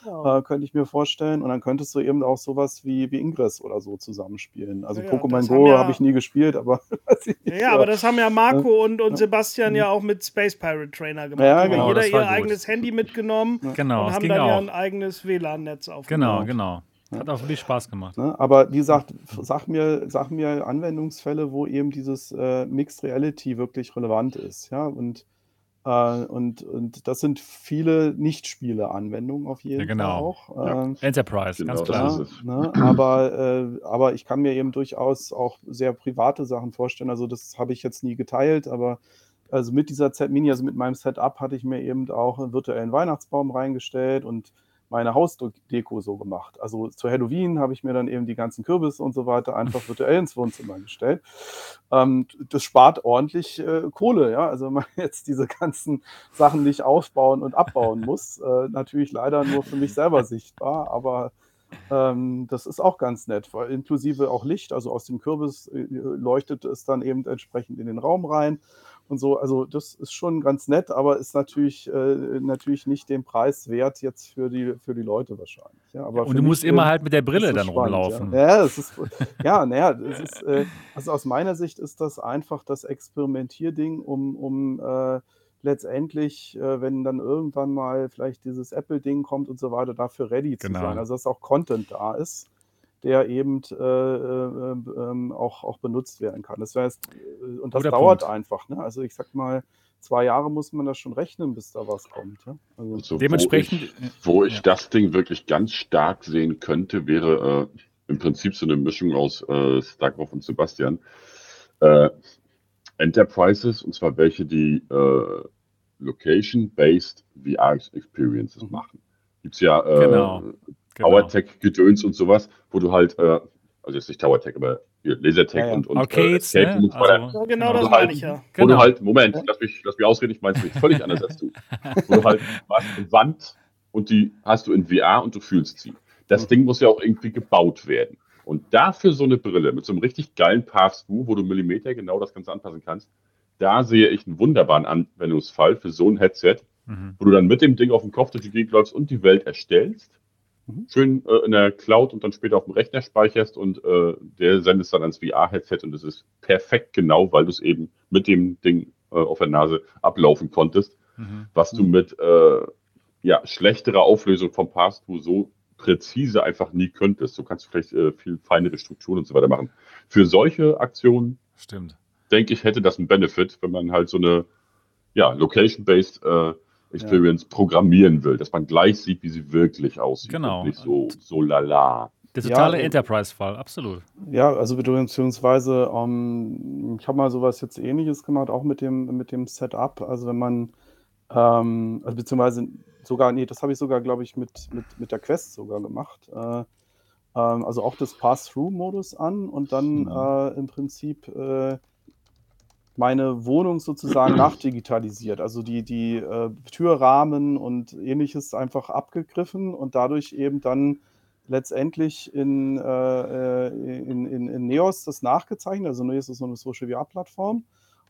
ja. äh, könnte ich mir vorstellen. Und dann könntest du eben auch sowas wie, wie Ingress oder so zusammenspielen. Also ja, Pokémon Go ja, habe ich nie gespielt, aber. ja, ja, aber das haben ja Marco und, und Sebastian ja auch mit Space Pirate Trainer gemacht. Ja, genau. Jeder ihr eigenes Handy mitgenommen genau, und haben dann auch. ja ein eigenes WLAN-Netz aufgebaut. Genau, genau. Hat auch wirklich Spaß gemacht. Ne? Aber wie gesagt, sag mir, sag mir Anwendungsfälle, wo eben dieses äh, Mixed Reality wirklich relevant ist. Ja, und äh, und, und das sind viele Nicht-Spiele-Anwendungen auf jeden ja, genau. Fall auch. Ja. Ähm, Enterprise, genau, ganz klar. Ne? Aber, äh, aber ich kann mir eben durchaus auch sehr private Sachen vorstellen. Also das habe ich jetzt nie geteilt, aber also mit dieser Z-Mini, also mit meinem Setup, hatte ich mir eben auch einen virtuellen Weihnachtsbaum reingestellt und meine Hausdeko so gemacht. Also zu Halloween habe ich mir dann eben die ganzen Kürbisse und so weiter einfach virtuell ins Wohnzimmer gestellt. Ähm, das spart ordentlich äh, Kohle, ja. Also wenn man jetzt diese ganzen Sachen nicht aufbauen und abbauen muss. Äh, natürlich leider nur für mich selber sichtbar, aber ähm, das ist auch ganz nett, weil inklusive auch Licht, also aus dem Kürbis äh, leuchtet es dann eben entsprechend in den Raum rein und so. Also das ist schon ganz nett, aber ist natürlich, äh, natürlich nicht den Preis wert jetzt für die, für die Leute wahrscheinlich. Ja, aber und du musst immer halt mit der Brille dann spannend, rumlaufen. Ja, ja, es ist, ja naja, es ist, äh, also aus meiner Sicht ist das einfach das Experimentierding, um, um äh, letztendlich, äh, wenn dann irgendwann mal vielleicht dieses Apple-Ding kommt und so weiter, dafür ready genau. zu sein. Also dass auch Content da ist der eben äh, äh, ähm, auch, auch benutzt werden kann. Das heißt, äh, und das Guter dauert Punkt. einfach. Ne? Also ich sag mal, zwei Jahre muss man da schon rechnen, bis da was kommt. Ja? Also, also Dementsprechend. Wo ich, wo ich ja. das Ding wirklich ganz stark sehen könnte, wäre äh, im Prinzip so eine Mischung aus äh, Starkov und Sebastian. Äh, Enterprises, und zwar welche, die äh, Location-Based VR-Experiences mhm. machen. Gibt es ja genau. Genau. Tower-Tech-Gedöns und sowas, wo du halt, äh, also jetzt nicht Tower-Tech, aber Lasertech ja, ja. und, und Arcades, äh, ne? und also, ja, genau das meine ich ja. Wo genau. du halt, Moment, lass mich, lass mich ausreden, ich meine es nicht völlig anders als du. Wo du halt eine Wand und die hast du in VR und du fühlst sie. Das mhm. Ding muss ja auch irgendwie gebaut werden. Und dafür so eine Brille mit so einem richtig geilen Path-Through, wo du Millimeter genau das Ganze anpassen kannst, da sehe ich einen wunderbaren Anwendungsfall für so ein Headset, mhm. wo du dann mit dem Ding auf dem Kopf durch die Gegend läufst und die Welt erstellst Mhm. schön äh, in der Cloud und dann später auf dem Rechner speicherst und äh, der sendet es dann ans VR-Headset und es ist perfekt genau, weil du es eben mit dem Ding äh, auf der Nase ablaufen konntest, mhm. was du mhm. mit äh, ja, schlechterer Auflösung vom Pass-Through so präzise einfach nie könntest. So kannst du vielleicht äh, viel feinere Strukturen und so weiter machen. Für solche Aktionen, Stimmt. denke ich, hätte das einen Benefit, wenn man halt so eine ja, Location-based äh, Experience ja. programmieren will, dass man gleich sieht, wie sie wirklich aussieht. Genau. Und nicht so, so lala. Der totale ja, Enterprise-Fall, absolut. Ja, also beziehungsweise, ähm, ich habe mal sowas jetzt ähnliches gemacht, auch mit dem, mit dem Setup. Also wenn man, ähm, also beziehungsweise sogar, nee, das habe ich sogar, glaube ich, mit, mit, mit der Quest sogar gemacht. Äh, ähm, also auch das Pass-Through-Modus an und dann mhm. äh, im Prinzip äh, meine Wohnung sozusagen nachdigitalisiert. Also die, die äh, Türrahmen und ähnliches einfach abgegriffen und dadurch eben dann letztendlich in, äh, in, in, in, Neos das nachgezeichnet. Also Neos ist so eine Social VR-Plattform.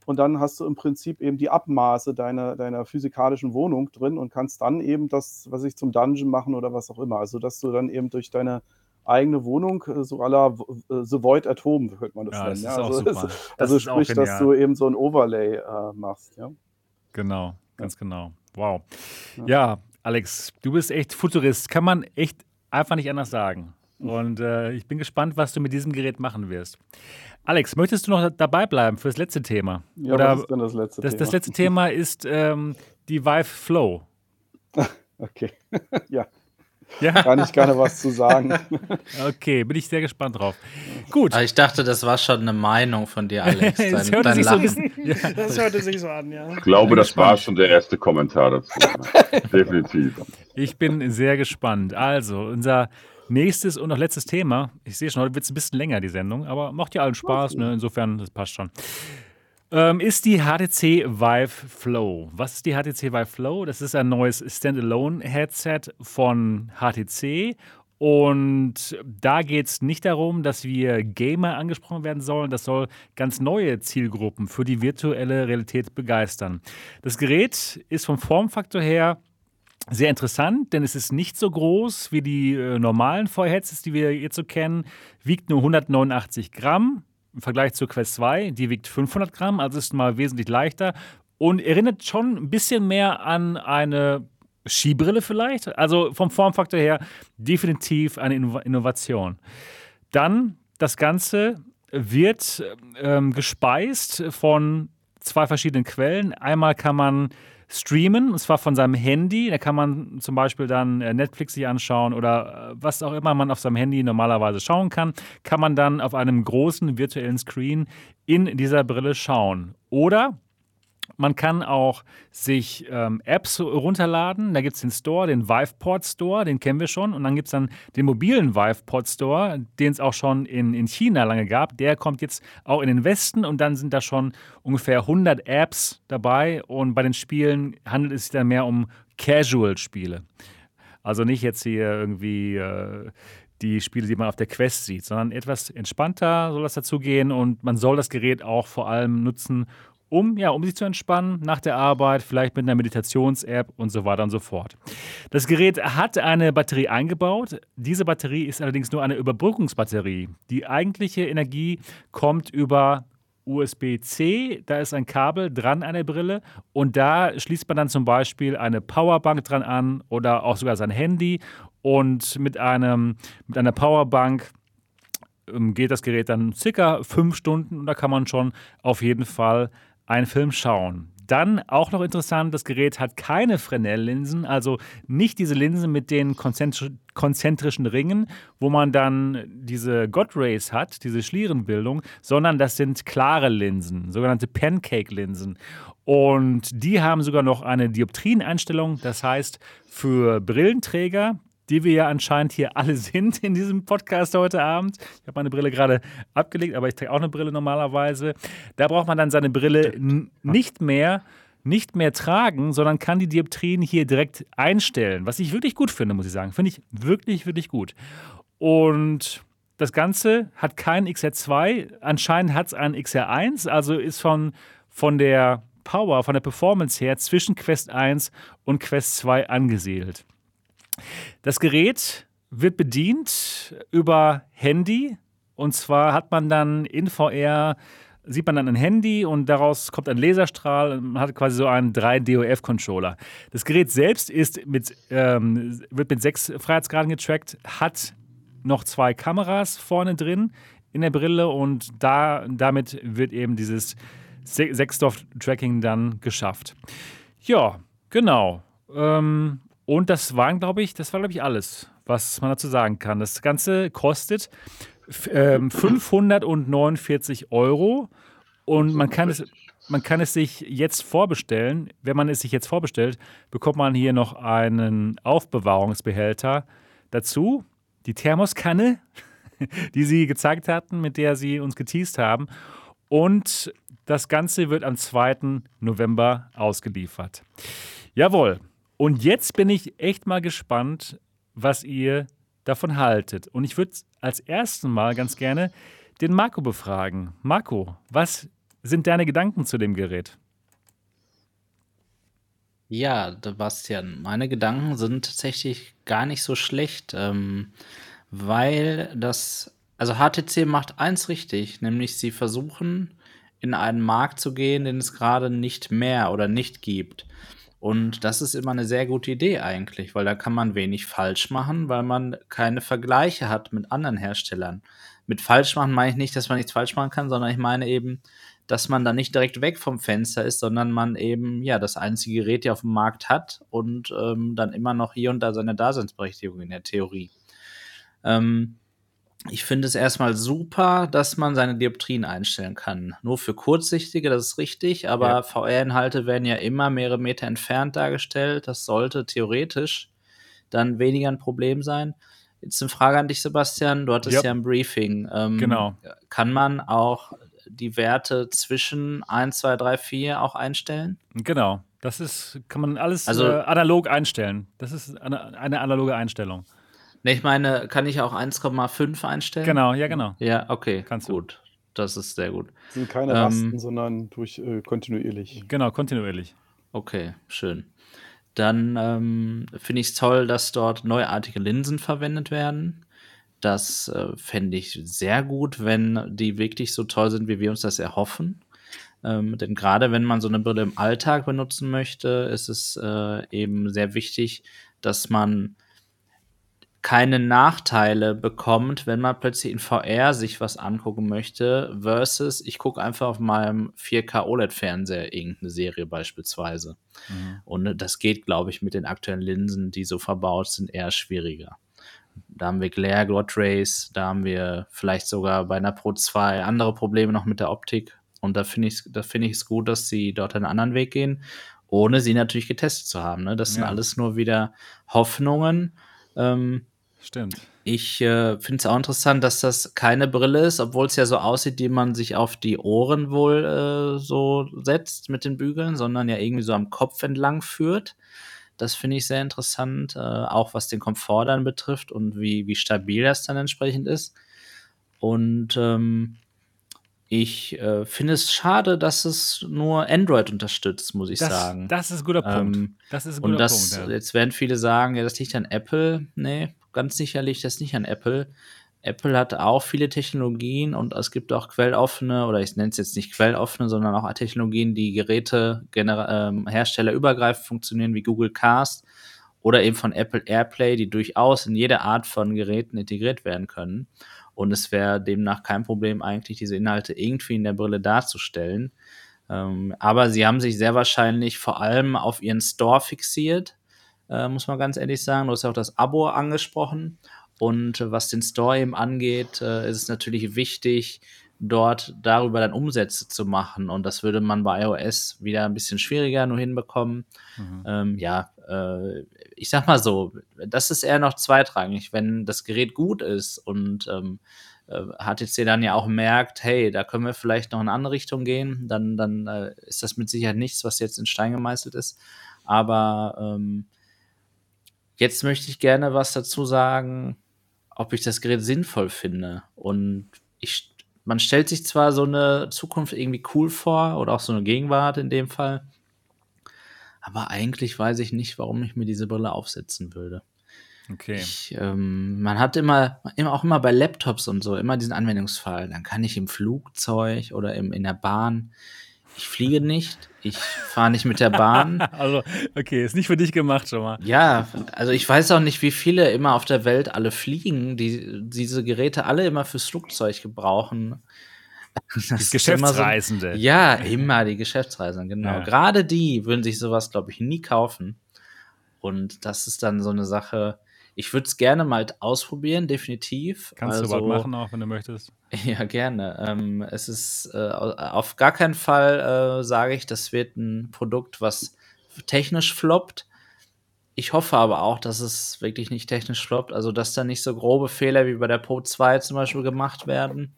Und dann hast du im Prinzip eben die Abmaße deiner, deiner physikalischen Wohnung drin und kannst dann eben das, was ich zum Dungeon machen oder was auch immer. Also dass du dann eben durch deine eigene Wohnung, äh, so aller äh, The Void at Home, könnte man das ja, nennen. Das ja, also, das also sprich, dass du eben so ein Overlay äh, machst. Ja? Genau, ganz genau. Wow. Ja. ja. Alex, du bist echt Futurist. Kann man echt einfach nicht anders sagen. Und äh, ich bin gespannt, was du mit diesem Gerät machen wirst. Alex, möchtest du noch dabei bleiben für das letzte Thema? Ja, Oder was ist denn das letzte das, Thema? Das letzte Thema ist ähm, die Vive Flow. okay, ja. Ja. Kann ich gerne was zu sagen. Okay, bin ich sehr gespannt drauf. Gut. Aber ich dachte, das war schon eine Meinung von dir, Alex. Dein, das, hörte sich so bisschen, ja. das hörte sich so an, ja. Ich glaube, das war schon der erste Kommentar dazu. Definitiv. Ich bin sehr gespannt. Also, unser nächstes und noch letztes Thema. Ich sehe schon, heute wird es ein bisschen länger, die Sendung, aber macht ja allen Spaß. Ne? Insofern, das passt schon. Ähm, ist die HTC Vive Flow. Was ist die HTC Vive Flow? Das ist ein neues Standalone-Headset von HTC. Und da geht es nicht darum, dass wir Gamer angesprochen werden sollen. Das soll ganz neue Zielgruppen für die virtuelle Realität begeistern. Das Gerät ist vom Formfaktor her sehr interessant, denn es ist nicht so groß wie die äh, normalen VR-Headsets, die wir jetzt so kennen. Wiegt nur 189 Gramm im Vergleich zur Quest 2. Die wiegt 500 Gramm, also ist mal wesentlich leichter und erinnert schon ein bisschen mehr an eine Skibrille vielleicht. Also vom Formfaktor her definitiv eine Innovation. Dann das Ganze wird ähm, gespeist von zwei verschiedenen Quellen. Einmal kann man streamen, und zwar von seinem Handy. Da kann man zum Beispiel dann äh, Netflix sich anschauen oder äh, was auch immer man auf seinem Handy normalerweise schauen kann, kann man dann auf einem großen virtuellen Screen in dieser Brille schauen. Oder man kann auch sich ähm, Apps runterladen. Da gibt es den Store, den VivePort Store, den kennen wir schon. Und dann gibt es dann den mobilen VivePort Store, den es auch schon in, in China lange gab. Der kommt jetzt auch in den Westen und dann sind da schon ungefähr 100 Apps dabei. Und bei den Spielen handelt es sich dann mehr um Casual-Spiele. Also nicht jetzt hier irgendwie. Äh, die Spiele, die man auf der Quest sieht, sondern etwas entspannter soll das dazu gehen und man soll das Gerät auch vor allem nutzen, um, ja, um sich zu entspannen nach der Arbeit, vielleicht mit einer Meditations-App und so weiter und so fort. Das Gerät hat eine Batterie eingebaut. Diese Batterie ist allerdings nur eine Überbrückungsbatterie. Die eigentliche Energie kommt über USB-C, da ist ein Kabel dran an der Brille und da schließt man dann zum Beispiel eine Powerbank dran an oder auch sogar sein Handy und mit, einem, mit einer Powerbank ähm, geht das Gerät dann circa fünf Stunden und da kann man schon auf jeden Fall einen Film schauen. Dann auch noch interessant, das Gerät hat keine Fresnel-Linsen, also nicht diese Linsen mit den konzentrischen Ringen, wo man dann diese God Rays hat, diese Schlierenbildung, sondern das sind klare Linsen, sogenannte Pancake-Linsen. Und die haben sogar noch eine Dioptrieneinstellung, das heißt für Brillenträger, die wir ja anscheinend hier alle sind in diesem Podcast heute Abend. Ich habe meine Brille gerade abgelegt, aber ich trage auch eine Brille normalerweise. Da braucht man dann seine Brille nicht mehr nicht mehr tragen, sondern kann die Dioptrien hier direkt einstellen, was ich wirklich gut finde, muss ich sagen. Finde ich wirklich, wirklich gut. Und das Ganze hat kein XR2, anscheinend hat es ein XR1, also ist von, von der Power, von der Performance her zwischen Quest 1 und Quest 2 angesiedelt. Das Gerät wird bedient über Handy. Und zwar hat man dann in VR, sieht man dann ein Handy und daraus kommt ein Laserstrahl. Man hat quasi so einen 3DOF-Controller. Das Gerät selbst ist mit, ähm, wird mit sechs Freiheitsgraden getrackt, hat noch zwei Kameras vorne drin in der Brille und da, damit wird eben dieses Sechsdorf-Tracking dann geschafft. Ja, genau. Ähm, und das waren, glaube ich, das war, glaube ich, alles, was man dazu sagen kann. Das Ganze kostet ähm, 549 Euro und man kann es. Man kann es sich jetzt vorbestellen. Wenn man es sich jetzt vorbestellt, bekommt man hier noch einen Aufbewahrungsbehälter dazu. Die Thermoskanne, die Sie gezeigt hatten, mit der Sie uns geteased haben. Und das Ganze wird am 2. November ausgeliefert. Jawohl, und jetzt bin ich echt mal gespannt, was ihr davon haltet. Und ich würde als erstes Mal ganz gerne den Marco befragen. Marco, was sind deine Gedanken zu dem Gerät? Ja, Sebastian, meine Gedanken sind tatsächlich gar nicht so schlecht, ähm, weil das, also HTC macht eins richtig, nämlich sie versuchen in einen Markt zu gehen, den es gerade nicht mehr oder nicht gibt. Und das ist immer eine sehr gute Idee eigentlich, weil da kann man wenig falsch machen, weil man keine Vergleiche hat mit anderen Herstellern. Mit falsch machen meine ich nicht, dass man nichts falsch machen kann, sondern ich meine eben, dass man da nicht direkt weg vom Fenster ist, sondern man eben ja das einzige Gerät, die auf dem Markt hat und ähm, dann immer noch hier und da seine Daseinsberechtigung in der Theorie. Ähm, ich finde es erstmal super, dass man seine Dioptrien einstellen kann. Nur für Kurzsichtige, das ist richtig, aber ja. VR-Inhalte werden ja immer mehrere Meter entfernt dargestellt. Das sollte theoretisch dann weniger ein Problem sein. Jetzt eine Frage an dich, Sebastian. Du hattest ja, ja ein Briefing. Ähm, genau. Kann man auch die Werte zwischen 1, 2, 3, 4 auch einstellen? Genau. Das ist, kann man alles Also- äh, analog einstellen. Das ist eine, eine analoge Einstellung. Ne, ich meine, kann ich auch 1,5 einstellen? Genau, ja, genau. Ja, okay. Kannst du. gut. Das ist sehr gut. sind keine Ähm, Rasten, sondern durch äh, kontinuierlich. Genau, kontinuierlich. Okay, schön. Dann ähm, finde ich es toll, dass dort neuartige Linsen verwendet werden. Das äh, fände ich sehr gut, wenn die wirklich so toll sind, wie wir uns das erhoffen. Ähm, denn gerade wenn man so eine Brille im Alltag benutzen möchte, ist es äh, eben sehr wichtig, dass man keine Nachteile bekommt, wenn man plötzlich in VR sich was angucken möchte, versus ich gucke einfach auf meinem 4K OLED-Fernseher irgendeine Serie beispielsweise. Mhm. Und das geht, glaube ich, mit den aktuellen Linsen, die so verbaut sind, eher schwieriger. Da haben wir Glare, God Rays, da haben wir vielleicht sogar bei einer Pro 2 andere Probleme noch mit der Optik. Und da finde ich da finde ich es gut, dass sie dort einen anderen Weg gehen, ohne sie natürlich getestet zu haben. Ne? Das sind Ja. alles nur wieder Hoffnungen. Ähm, Stimmt. ich äh, finde es auch interessant, dass das keine Brille ist, obwohl es ja so aussieht, die man sich auf die Ohren wohl äh, so setzt mit den Bügeln, sondern ja irgendwie so am Kopf entlang führt. Das finde ich sehr interessant, äh, auch was den Komfort dann betrifft und wie, wie stabil das dann entsprechend ist. Und ähm, ich äh, finde es schade, dass es nur Android unterstützt, muss ich Das, sagen. das ist ein guter Punkt. Ähm, das ist ein und guter das, Punkt. Ja. jetzt werden viele sagen, ja, das liegt an Apple. Nee, ganz sicherlich das nicht an Apple. Apple hat auch viele Technologien und es gibt auch quelloffene, oder ich nenne es jetzt nicht quelloffene, sondern auch Technologien, die Geräte ähm, herstellerübergreifend funktionieren, wie Google Cast oder eben von Apple AirPlay, die durchaus in jede Art von Geräten integriert werden können. Und es wäre demnach kein Problem, eigentlich diese Inhalte irgendwie in der Brille darzustellen. Ähm, aber sie haben sich sehr wahrscheinlich vor allem auf ihren Store fixiert, äh, muss man ganz ehrlich sagen. Du hast ja auch das Abo angesprochen. Und äh, was den Store eben angeht, äh, ist es natürlich wichtig, dort darüber dann Umsätze zu machen. Und das würde man bei iOS wieder ein bisschen schwieriger nur hinbekommen. Mhm. Ähm, ja, äh, ich sag mal so, das ist eher noch zweitrangig. Wenn das Gerät gut ist und ähm, äh, HTC dann ja auch merkt, hey, da können wir vielleicht noch in eine andere Richtung gehen, dann, dann äh, ist das mit Sicherheit nichts, was jetzt in Stein gemeißelt ist. Aber ähm, jetzt möchte ich gerne was dazu sagen, ob ich das Gerät sinnvoll finde. Und ich, man stellt sich zwar so eine Zukunft irgendwie cool vor oder auch so eine Gegenwart in dem Fall, aber eigentlich weiß ich nicht, warum ich mir diese Brille aufsetzen würde. Okay. Ich, ähm, man hat immer, immer, auch immer bei Laptops und so, immer diesen Anwendungsfall. Dann kann ich im Flugzeug oder im, in der Bahn, ich fliege nicht, ich fahre nicht mit der Bahn. Also, okay, ist nicht für dich gemacht schon mal. Ja, also ich weiß auch nicht, wie viele immer auf der Welt alle fliegen, die diese Geräte alle immer fürs Flugzeug gebrauchen. Das ist immer so- Geschäftsreisende. ja, immer die Geschäftsreisenden, genau. Ja. Gerade die würden sich sowas, glaube ich, nie kaufen. Und das ist dann so eine Sache. Ich würde es gerne mal ausprobieren, definitiv. Kannst also, du bald machen, auch wenn du möchtest. Ja, gerne. Ähm, es ist äh, auf gar keinen Fall, äh, sage ich, das wird ein Produkt, was technisch floppt. Ich hoffe aber auch, dass es wirklich nicht technisch floppt, also dass da nicht so grobe Fehler wie bei der Pro 2 zum Beispiel gemacht werden.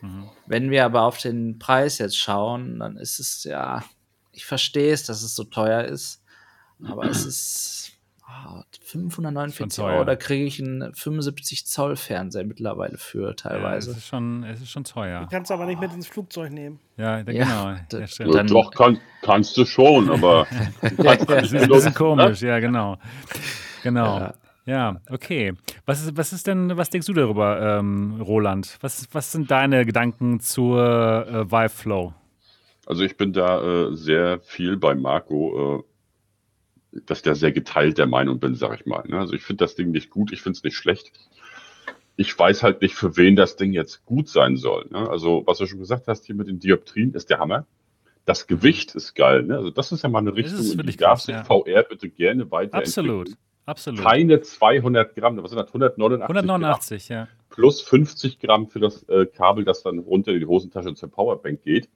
Mhm. Wenn wir aber auf den Preis jetzt schauen, dann ist es ja, ich verstehe es, dass es so teuer ist, aber es ist 549 Schon teuer. Euro, da kriege ich einen 75 Zoll Fernseher mittlerweile für Ja, es teilweise. ist schon, es ist schon teuer. Kannst du aber nicht mit ins Flugzeug nehmen. Ja, da- Ja, genau. da- Ja, Doch, kann, kannst du schon, aber kannst Das ist ein bisschen benutzen, komisch, ja, genau. Genau. Ja. Ja, okay. Was ist, was ist denn, was denkst du darüber, ähm, Roland? Was, was sind deine Gedanken zur äh, Vive Flow? Also ich bin da äh, sehr viel bei Marco, äh, dass der sehr geteilt der Meinung bin, sag ich mal. Ne? Also ich finde das Ding nicht gut, ich finde es nicht schlecht. Ich weiß halt nicht, für wen das Ding jetzt gut sein soll. Ne? Also was du schon gesagt hast, hier mit den Dioptrien ist der Hammer. Das Gewicht ist geil. Ne? Also das ist ja mal eine Richtung, ist in die wirklich darf krass, sich ja. VR bitte gerne weiterentwickeln. Absolut. Absolut. Keine 200 Gramm, was sind das? 189, 189, ja. Gramm plus 50 Gramm für das äh, Kabel, das dann runter in die Hosentasche zur Powerbank geht,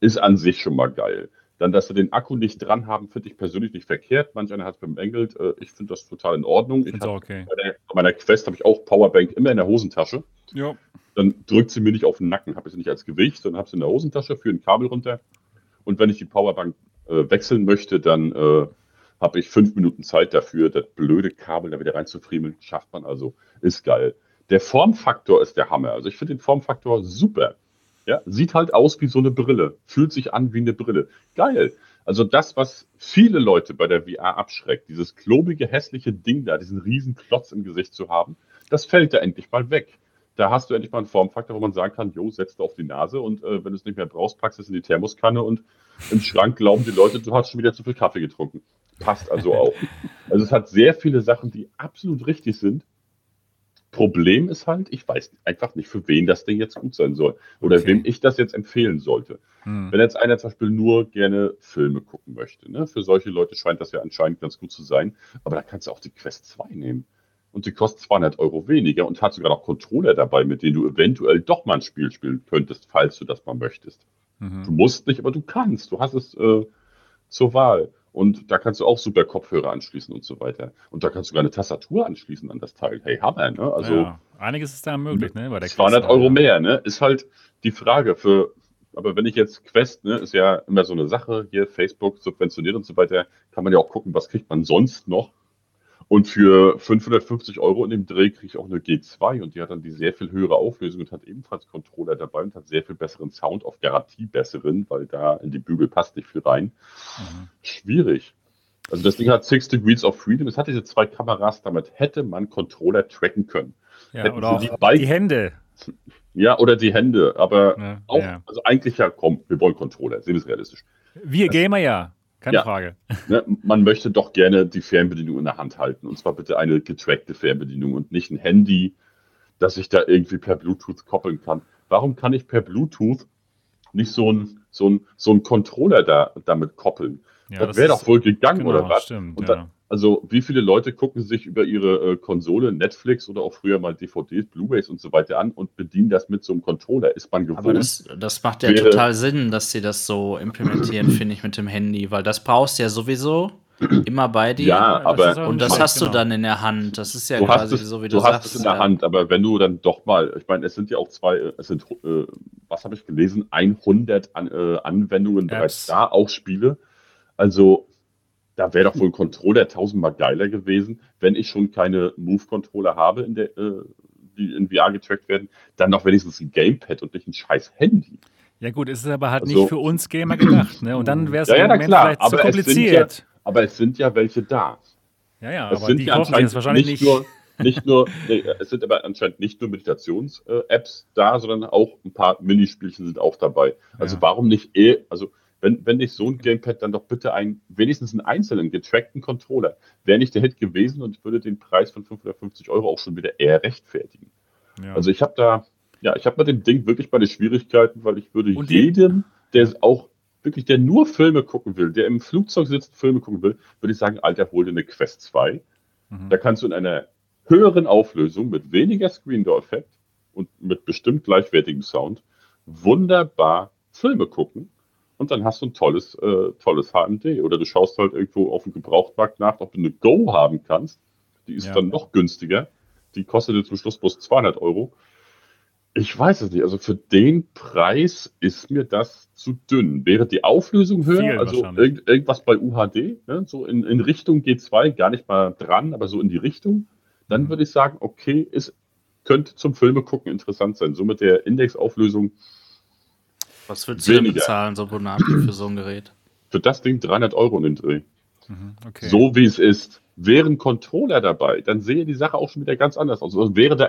ist an sich schon mal geil. Dann, dass sie den Akku nicht dran haben, finde ich persönlich nicht verkehrt. Manch einer hat es bemängelt. Äh, ich finde das total in Ordnung. Ich hab, okay. bei, der, bei meiner Quest habe ich auch Powerbank immer in der Hosentasche. Ja. dann drückt sie mir nicht auf den Nacken. Habe ich sie nicht als Gewicht, sondern habe sie in der Hosentasche, für ein Kabel runter. Und wenn ich die Powerbank äh, wechseln möchte, dann äh, habe ich fünf Minuten Zeit dafür, das blöde Kabel da wieder reinzufriemeln. Schafft man also. Ist geil. Der Formfaktor ist der Hammer. Also ich finde den Formfaktor super. Ja, sieht halt aus wie so eine Brille. Fühlt sich an wie eine Brille. Geil. Also das, was viele Leute bei der VR abschreckt, dieses klobige, hässliche Ding da, diesen riesen Klotz im Gesicht zu haben, das fällt da endlich mal weg. Da hast du endlich mal einen Formfaktor, wo man sagen kann, jo, setz du auf die Nase und äh, wenn du es nicht mehr brauchst, packst du es in die Thermoskanne und im Schrank glauben die Leute, du hast schon wieder zu viel Kaffee getrunken. Passt also auch. Also es hat sehr viele Sachen, die absolut richtig sind. Problem ist halt, ich weiß einfach nicht, für wen das Ding jetzt gut sein soll oder okay. wem ich das jetzt empfehlen sollte. Hm. Wenn jetzt einer zum Beispiel nur gerne Filme gucken möchte, ne? für solche Leute scheint das ja anscheinend ganz gut zu sein, aber da kannst du auch die Quest 2 nehmen und die kostet 200 Euro weniger und hat sogar noch Controller dabei, mit denen du eventuell doch mal ein Spiel spielen könntest, falls du das mal möchtest. Mhm. Du musst nicht, aber du kannst. Du hast es äh, zur Wahl. Und da kannst du auch super Kopfhörer anschließen und so weiter. Und da kannst du sogar eine Tastatur anschließen an das Teil. Hey, Hammer, ne? Also, ja, einiges ist da möglich, ne? Bei der 200 Euro mehr, ne? Ist halt die Frage für, aber wenn ich jetzt Quest, ne, ist ja immer so eine Sache, hier Facebook subventioniert und so weiter, kann man ja auch gucken, was kriegt man sonst noch und für 550 Euro in dem Dreh kriege ich auch eine G2 und die hat dann die sehr viel höhere Auflösung und hat ebenfalls Controller dabei und hat sehr viel besseren Sound, auf Garantie besseren, weil da in die Bügel passt nicht viel rein. Mhm. Schwierig. Also das Ding hat Six Degrees of Freedom. Es hat diese zwei Kameras, damit hätte man Controller tracken können. Ja, Hätten oder auch die, die, Hände. Ja, oder die Hände. Aber ja, auch, ja. also eigentlich ja, komm, wir wollen Controller. Sehen wir es realistisch. Wir Gamer ja. Keine ja. Frage. Ne, man möchte doch gerne die Fernbedienung in der Hand halten. Und zwar bitte eine getrackte Fernbedienung und nicht ein Handy, das ich da irgendwie per Bluetooth koppeln kann. Warum kann ich per Bluetooth nicht so ein, so ein, so ein Controller da, damit koppeln? Ja, das wäre doch wohl gegangen, genau, oder was? Stimmt, und dann, also wie viele Leute gucken sich über ihre äh, Konsole Netflix oder auch früher mal DVDs, Blu-rays und so weiter an und bedienen das mit so einem Controller? Ist man gewohnt? Aber das, das macht ja wäre, total Sinn, dass sie das so implementieren, finde ich, mit dem Handy, weil das brauchst du ja sowieso immer bei dir. Ja, aber das und das hast genau. du dann in der Hand. Das ist ja du quasi es, so, wie du, du sagst. Du hast es in der ja. Hand, aber wenn du dann doch mal, ich meine, es sind ja auch zwei, es sind, äh, was habe ich gelesen, 100 an, äh, Anwendungen Apps. bereits da, auch Spiele. Also da wäre doch wohl ein Controller tausendmal geiler gewesen, wenn ich schon keine Move-Controller habe, in der, äh, die in VR getrackt werden, dann noch wenigstens ein Gamepad und nicht ein scheiß Handy. Ja gut, es ist aber halt also, nicht für uns Gamer gedacht, ne? Und dann wäre es ja, ja, Moment klar, vielleicht zu kompliziert. Ja, aber es sind ja welche da. Ja, ja, es aber sind die ja anscheinend wahrscheinlich nicht, nicht nur, nicht nur, nee, es sind aber anscheinend nicht nur Meditations-Apps da, sondern auch ein paar Minispielchen sind auch dabei. Also ja. warum nicht eh, also wenn, wenn nicht so ein Gamepad, dann doch bitte ein, wenigstens einen einzelnen getrackten Controller. Wäre nicht der Hit gewesen und würde den Preis von 550 Euro auch schon wieder eher rechtfertigen. Ja. Also ich habe da, ja, ich habe bei dem Ding wirklich meine Schwierigkeiten, weil ich würde und jedem, der auch wirklich, der nur Filme gucken will, der im Flugzeug sitzt, Filme gucken will, würde ich sagen, Alter, hol dir eine Quest 2. Mhm. Da kannst du in einer höheren Auflösung mit weniger Screen Door Effekt und mit bestimmt gleichwertigem Sound wunderbar Filme gucken und dann hast du ein tolles, äh, tolles HMD. Oder du schaust halt irgendwo auf dem Gebrauchtmarkt nach, ob du eine Go haben kannst. Die ist ja. dann noch günstiger. Die kostet dir zum Schluss bloß 200 Euro. Ich weiß es nicht. Also für den Preis ist mir das zu dünn. Wäre die Auflösung höher, Viel also irgend, irgendwas bei UHD, ne, so in, in Richtung G2, gar nicht mal dran, aber so in die Richtung, dann mhm. würde ich sagen, okay, es könnte zum Filme gucken interessant sein. So mit der Indexauflösung was würdest du denn bezahlen, so Bonati für so ein Gerät? Für das Ding 300 Euro in den Dreh. Mhm, okay. So wie es ist. Wäre ein Controller dabei, dann sehe die Sache auch schon wieder ganz anders aus. Also wäre da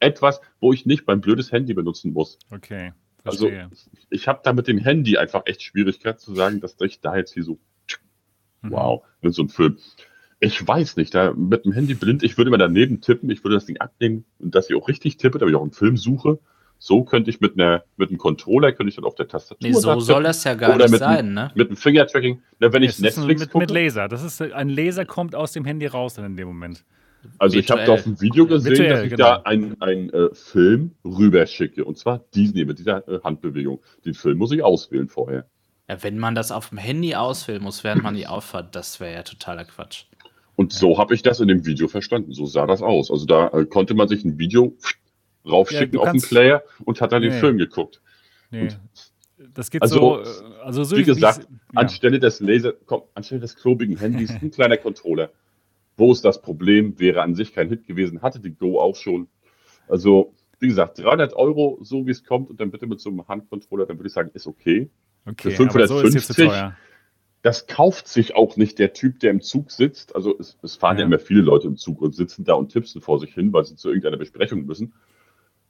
etwas, wo ich nicht mein blödes Handy benutzen muss. Okay. Also ich habe da mit dem Handy einfach echt Schwierigkeit zu sagen, dass ich da jetzt hier so mhm. wow, mit so einem Film. Ich weiß nicht, da mit dem Handy blind, ich würde mal daneben tippen, ich würde das Ding abnehmen und dass ich auch richtig tippe, damit ich auch einen Film suche. So könnte ich mit, einer, mit einem Controller, könnte ich dann auf der Tastatur. Nee, so soll das ja gar nicht sein, ne? Mit einem Finger-Tracking. Na, wenn ich Netflix mit, gucke, mit Laser. Das ist, ein Laser kommt aus dem Handy raus dann in dem Moment. Also ich habe da auf dem Video gesehen, Virtuell, dass ich genau. da einen, einen äh, Film rüberschicke. Und zwar diesen hier mit dieser äh, Handbewegung. Den Film muss ich auswählen vorher. Ja, wenn man das auf dem Handy auswählen muss, während man die auffahrt, das wäre ja totaler Quatsch. Und so habe ich das in dem Video verstanden. So sah das aus. Also da äh, konnte man sich ein Video raufschicken ja, auf den Player und hat dann nee. den Film geguckt. Nee. Und das gibt also, so, äh, also so wie gesagt, ja. anstelle des Laser, komm, anstelle des klobigen Handys ein kleiner Controller. Wo ist das Problem? Wäre an sich kein Hit gewesen, hatte die Go auch schon. Also, wie gesagt, 300 Euro, so wie es kommt, und dann bitte mit so einem Handcontroller, dann würde ich sagen, ist okay. Okay, Für 550, so das kauft sich auch nicht der Typ, der im Zug sitzt. Also es, es fahren ja. ja. immer viele Leute im Zug und sitzen da und tippsen vor sich hin, weil sie zu irgendeiner Besprechung müssen.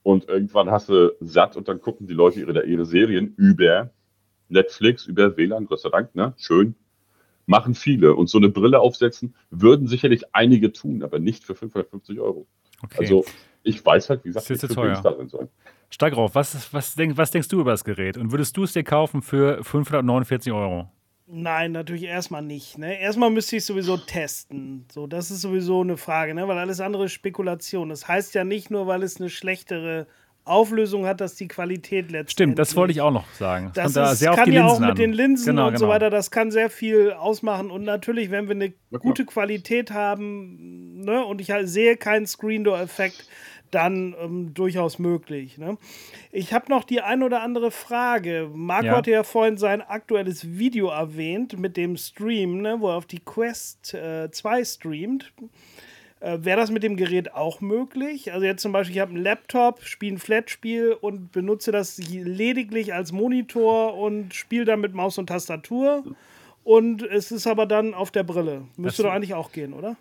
Und irgendwann hast du satt und dann gucken die Leute ihre, ihre Serien über Netflix, über WLAN, Gott sei Dank, ne? Schön. Machen viele. Und so eine Brille aufsetzen würden sicherlich einige tun, aber nicht für 550 Euro. Okay. Also ich weiß halt, wie gesagt, nicht, für teuer. darin soll. Steig auf, was, was, denk, was denkst du über das Gerät? Und würdest du es dir kaufen für 549 Euro? Nein, natürlich erstmal nicht. Ne? Erstmal müsste ich sowieso testen. So, das ist sowieso eine Frage, ne? weil alles andere ist Spekulation. Das heißt ja nicht nur, weil es eine schlechtere Auflösung hat, dass die Qualität letztendlich. Stimmt, das wollte ich auch noch sagen. Das, das ist, da kann ja auch mit an. den Linsen genau, und genau. so weiter, das kann sehr viel ausmachen. Und natürlich, wenn wir eine gute Qualität haben ne, und ich sehe keinen Screen-Door-Effekt, dann ähm, durchaus möglich. Ne? Ich habe noch die ein oder andere Frage. Marco ja. hatte ja vorhin sein aktuelles Video erwähnt mit dem Stream, ne, wo er auf die Quest äh, 2 streamt. Äh, Wäre das mit dem Gerät auch möglich? Also jetzt zum Beispiel, ich habe einen Laptop, spiele ein Flat-Spiel und benutze das lediglich als Monitor und spiele dann mit Maus und Tastatur. Und es ist aber dann auf der Brille. Müsste das doch eigentlich auch gehen, oder?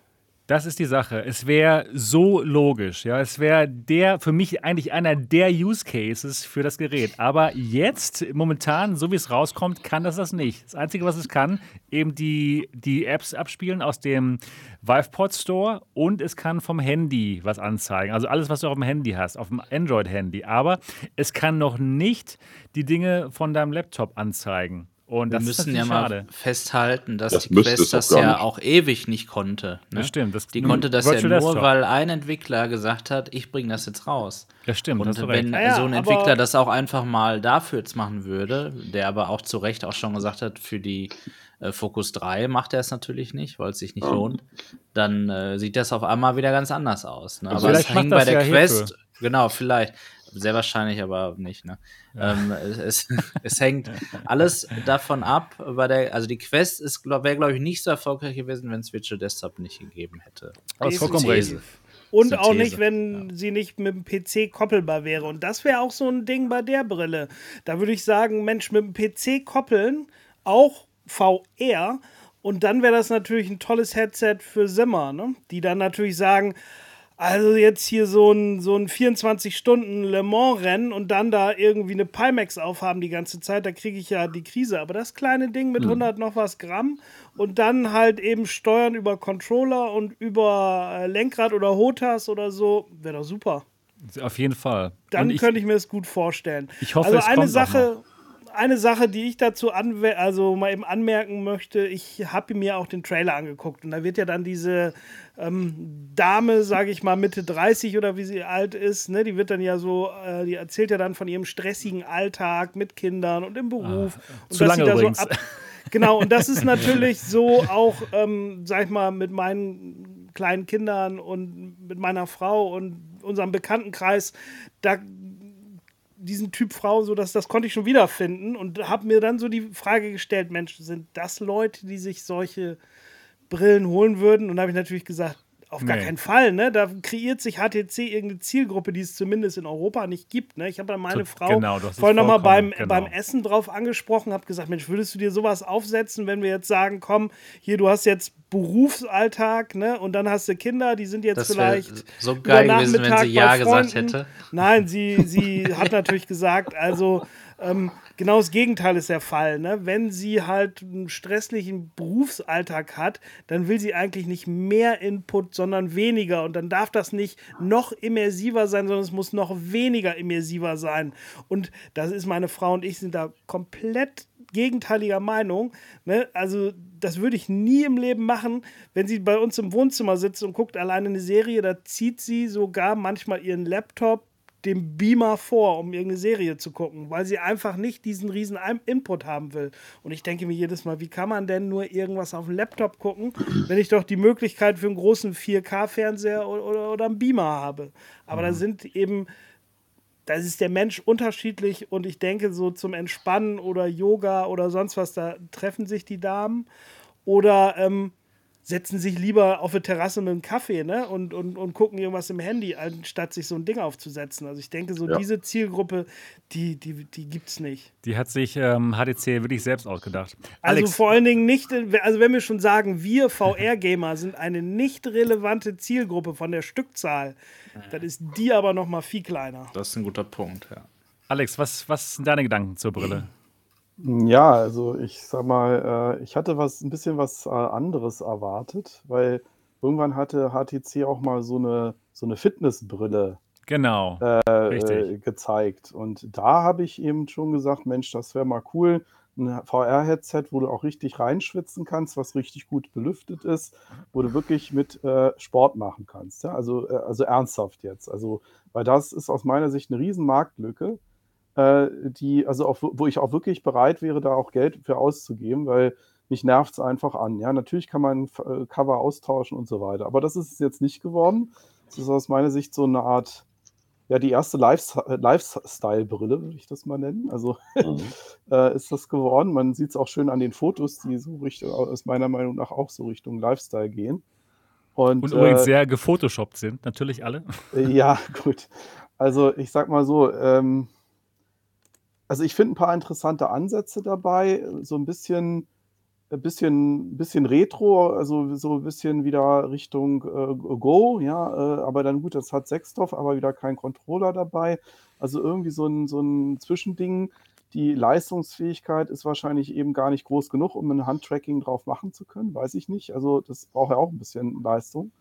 Das ist die Sache. Es wäre so logisch. Ja, es wäre der für mich eigentlich einer der Use Cases für das Gerät. Aber jetzt, momentan, so wie es rauskommt, kann das das nicht. Das Einzige, was es kann, eben die, die Apps abspielen aus dem VivePod Store und es kann vom Handy was anzeigen. Also alles, was du auf dem Handy hast, auf dem Android-Handy. Aber es kann noch nicht die Dinge von deinem Laptop anzeigen. Und wir müssen ja mal festhalten, dass das die Quest das ja auch ewig nicht konnte. Ne? Das stimmt. Das die konnte das ja nur, Desktop. weil ein Entwickler gesagt hat, ich bringe das jetzt raus. Das stimmt. Und wenn ja, so ein Entwickler das auch einfach mal dafür jetzt machen würde, der aber auch zu Recht auch schon gesagt hat, für die äh, Focus 3 macht er es natürlich nicht, weil es sich nicht oh. lohnt, dann äh, sieht das auf einmal wieder ganz anders aus. Ne? Aber es hängt bei der ja Quest, hierfür. genau, vielleicht. Sehr wahrscheinlich, aber nicht. Ne? Ja. Ähm, es, es, hängt alles davon ab. Bei der, also die Quest wäre, glaube ich, nicht so erfolgreich gewesen, wenn es Virtual Desktop nicht gegeben hätte. Aber ist vollkommen richtig. Und auch nicht, wenn ja. sie nicht mit dem PC koppelbar wäre. Und das wäre auch so ein Ding bei der Brille. Da würde ich sagen, Mensch, mit dem PC koppeln, auch VR. Und dann wäre das natürlich ein tolles Headset für Simmer, ne? die dann natürlich sagen, also jetzt hier so ein, so ein 24-Stunden-Le Mans-Rennen und dann da irgendwie eine Pimax aufhaben die ganze Zeit, da kriege ich ja die Krise. Aber das kleine Ding mit 100 hm. noch was Gramm und dann halt eben steuern über Controller und über äh, Lenkrad oder Hotas oder so, wäre doch super. Auf jeden Fall. Dann ich, könnte ich mir das gut vorstellen. Ich hoffe, also es eine kommt Sache, eine Sache, die ich dazu also mal eben anmerken möchte, ich habe mir auch den Trailer angeguckt und da wird ja dann diese ähm, Dame, sage ich mal Mitte 30 oder wie sie alt ist, ne, die wird dann ja so, äh, die erzählt ja dann von ihrem stressigen Alltag mit Kindern und im Beruf. Ah, und zu lange übrigens. So genau, und das ist natürlich so auch, ähm, sag ich mal, mit meinen kleinen Kindern und mit meiner Frau und unserem Bekanntenkreis, da diesen Typ Frau, so dass das konnte ich schon wiederfinden und habe mir dann so die Frage gestellt, Mensch, sind das Leute, die sich solche Brillen holen würden? Und habe ich natürlich gesagt, auf gar nee. keinen Fall, ne? Da kreiert sich HTC irgendeine Zielgruppe, die es zumindest in Europa nicht gibt, ne? Ich habe da meine Frau genau, vorhin nochmal beim, genau. beim Essen drauf angesprochen, habe gesagt, Mensch, würdest du dir sowas aufsetzen, wenn wir jetzt sagen, komm, hier, du hast jetzt Berufsalltag, ne? Und dann hast du Kinder, die sind jetzt das vielleicht so geil gewesen, wenn sie ja gesagt hätte. Nein, sie, sie hat natürlich gesagt, also ähm, genau das Gegenteil ist der Fall. Ne? Wenn sie halt einen stresslichen Berufsalltag hat, dann will sie eigentlich nicht mehr Input, sondern weniger. Und dann darf das nicht noch immersiver sein, sondern es muss noch weniger immersiver sein. Und das ist meine Frau und ich sind da komplett gegenteiliger Meinung. Ne? Also, das würde ich nie im Leben machen, wenn sie bei uns im Wohnzimmer sitzt und guckt alleine eine Serie. Da zieht sie sogar manchmal ihren Laptop dem Beamer vor, um irgendeine Serie zu gucken, weil sie einfach nicht diesen riesen Input haben will. Und ich denke mir jedes Mal, wie kann man denn nur irgendwas auf dem Laptop gucken, wenn ich doch die Möglichkeit für einen großen 4K-Fernseher oder, oder, oder, einen Beamer habe. Aber mhm. da sind eben das ist der Mensch unterschiedlich und ich denke, so zum Entspannen oder Yoga oder sonst was, da treffen sich die Damen. Oder ähm, setzen sich lieber auf eine Terrasse mit einem Kaffee ne? und, und, und gucken irgendwas im Handy, anstatt sich so ein Ding aufzusetzen. Also ich denke, so ja. diese Zielgruppe, die, die, die gibt es nicht. Die hat sich ähm, HTC wirklich selbst ausgedacht. Also Alex. vor allen Dingen nicht, also wenn wir schon sagen, wir VR-Gamer sind eine nicht relevante Zielgruppe von der Stückzahl, dann ist die aber noch mal viel kleiner. Das ist ein guter Punkt, ja. Alex, was, was sind deine Gedanken zur Brille? Ja, also ich sag mal, äh, ich hatte was ein bisschen was, äh, anderes erwartet, weil irgendwann hatte HTC auch mal so eine so 'ne Fitnessbrille Genau, äh, richtig. gezeigt. Und da habe ich eben schon gesagt: „Mensch, das wäre mal cool, ein VR-Headset, wo du auch richtig reinschwitzen kannst, was richtig gut belüftet ist, wo du wirklich mit, äh, Sport machen kannst“, ja? Also, äh also ernsthaft jetzt. Also, weil das ist aus meiner Sicht eine riesen Marktlücke äh, die, also auch, wo ich auch wirklich bereit wäre, da auch Geld für auszugeben, weil mich nervt es einfach an. Ja, natürlich kann man äh, Cover austauschen und so weiter, aber das ist es jetzt nicht geworden. Das ist aus meiner Sicht so eine Art, ja, die erste Lifestyle-Brille, würde ich das mal nennen. Also mhm. äh, ist das geworden. Man sieht es auch schön an den Fotos, die so Richtung, aus meiner Meinung nach auch so Richtung Lifestyle gehen. Und, und übrigens äh, sehr gefotoshoppt sind, natürlich alle. ja, gut. Also ich sag mal so, ähm, also ich finde ein paar interessante Ansätze dabei, so ein bisschen ein bisschen bisschen Retro, also so ein bisschen wieder Richtung, äh, Go, ja, äh, aber dann gut, das hat Sechsdorf, aber wieder kein Controller dabei. Also irgendwie so ein so 'n Zwischending. Die Leistungsfähigkeit ist wahrscheinlich eben gar nicht groß genug, um ein Handtracking drauf machen zu können, weiß ich nicht. Also, das braucht ja auch ein bisschen Leistung.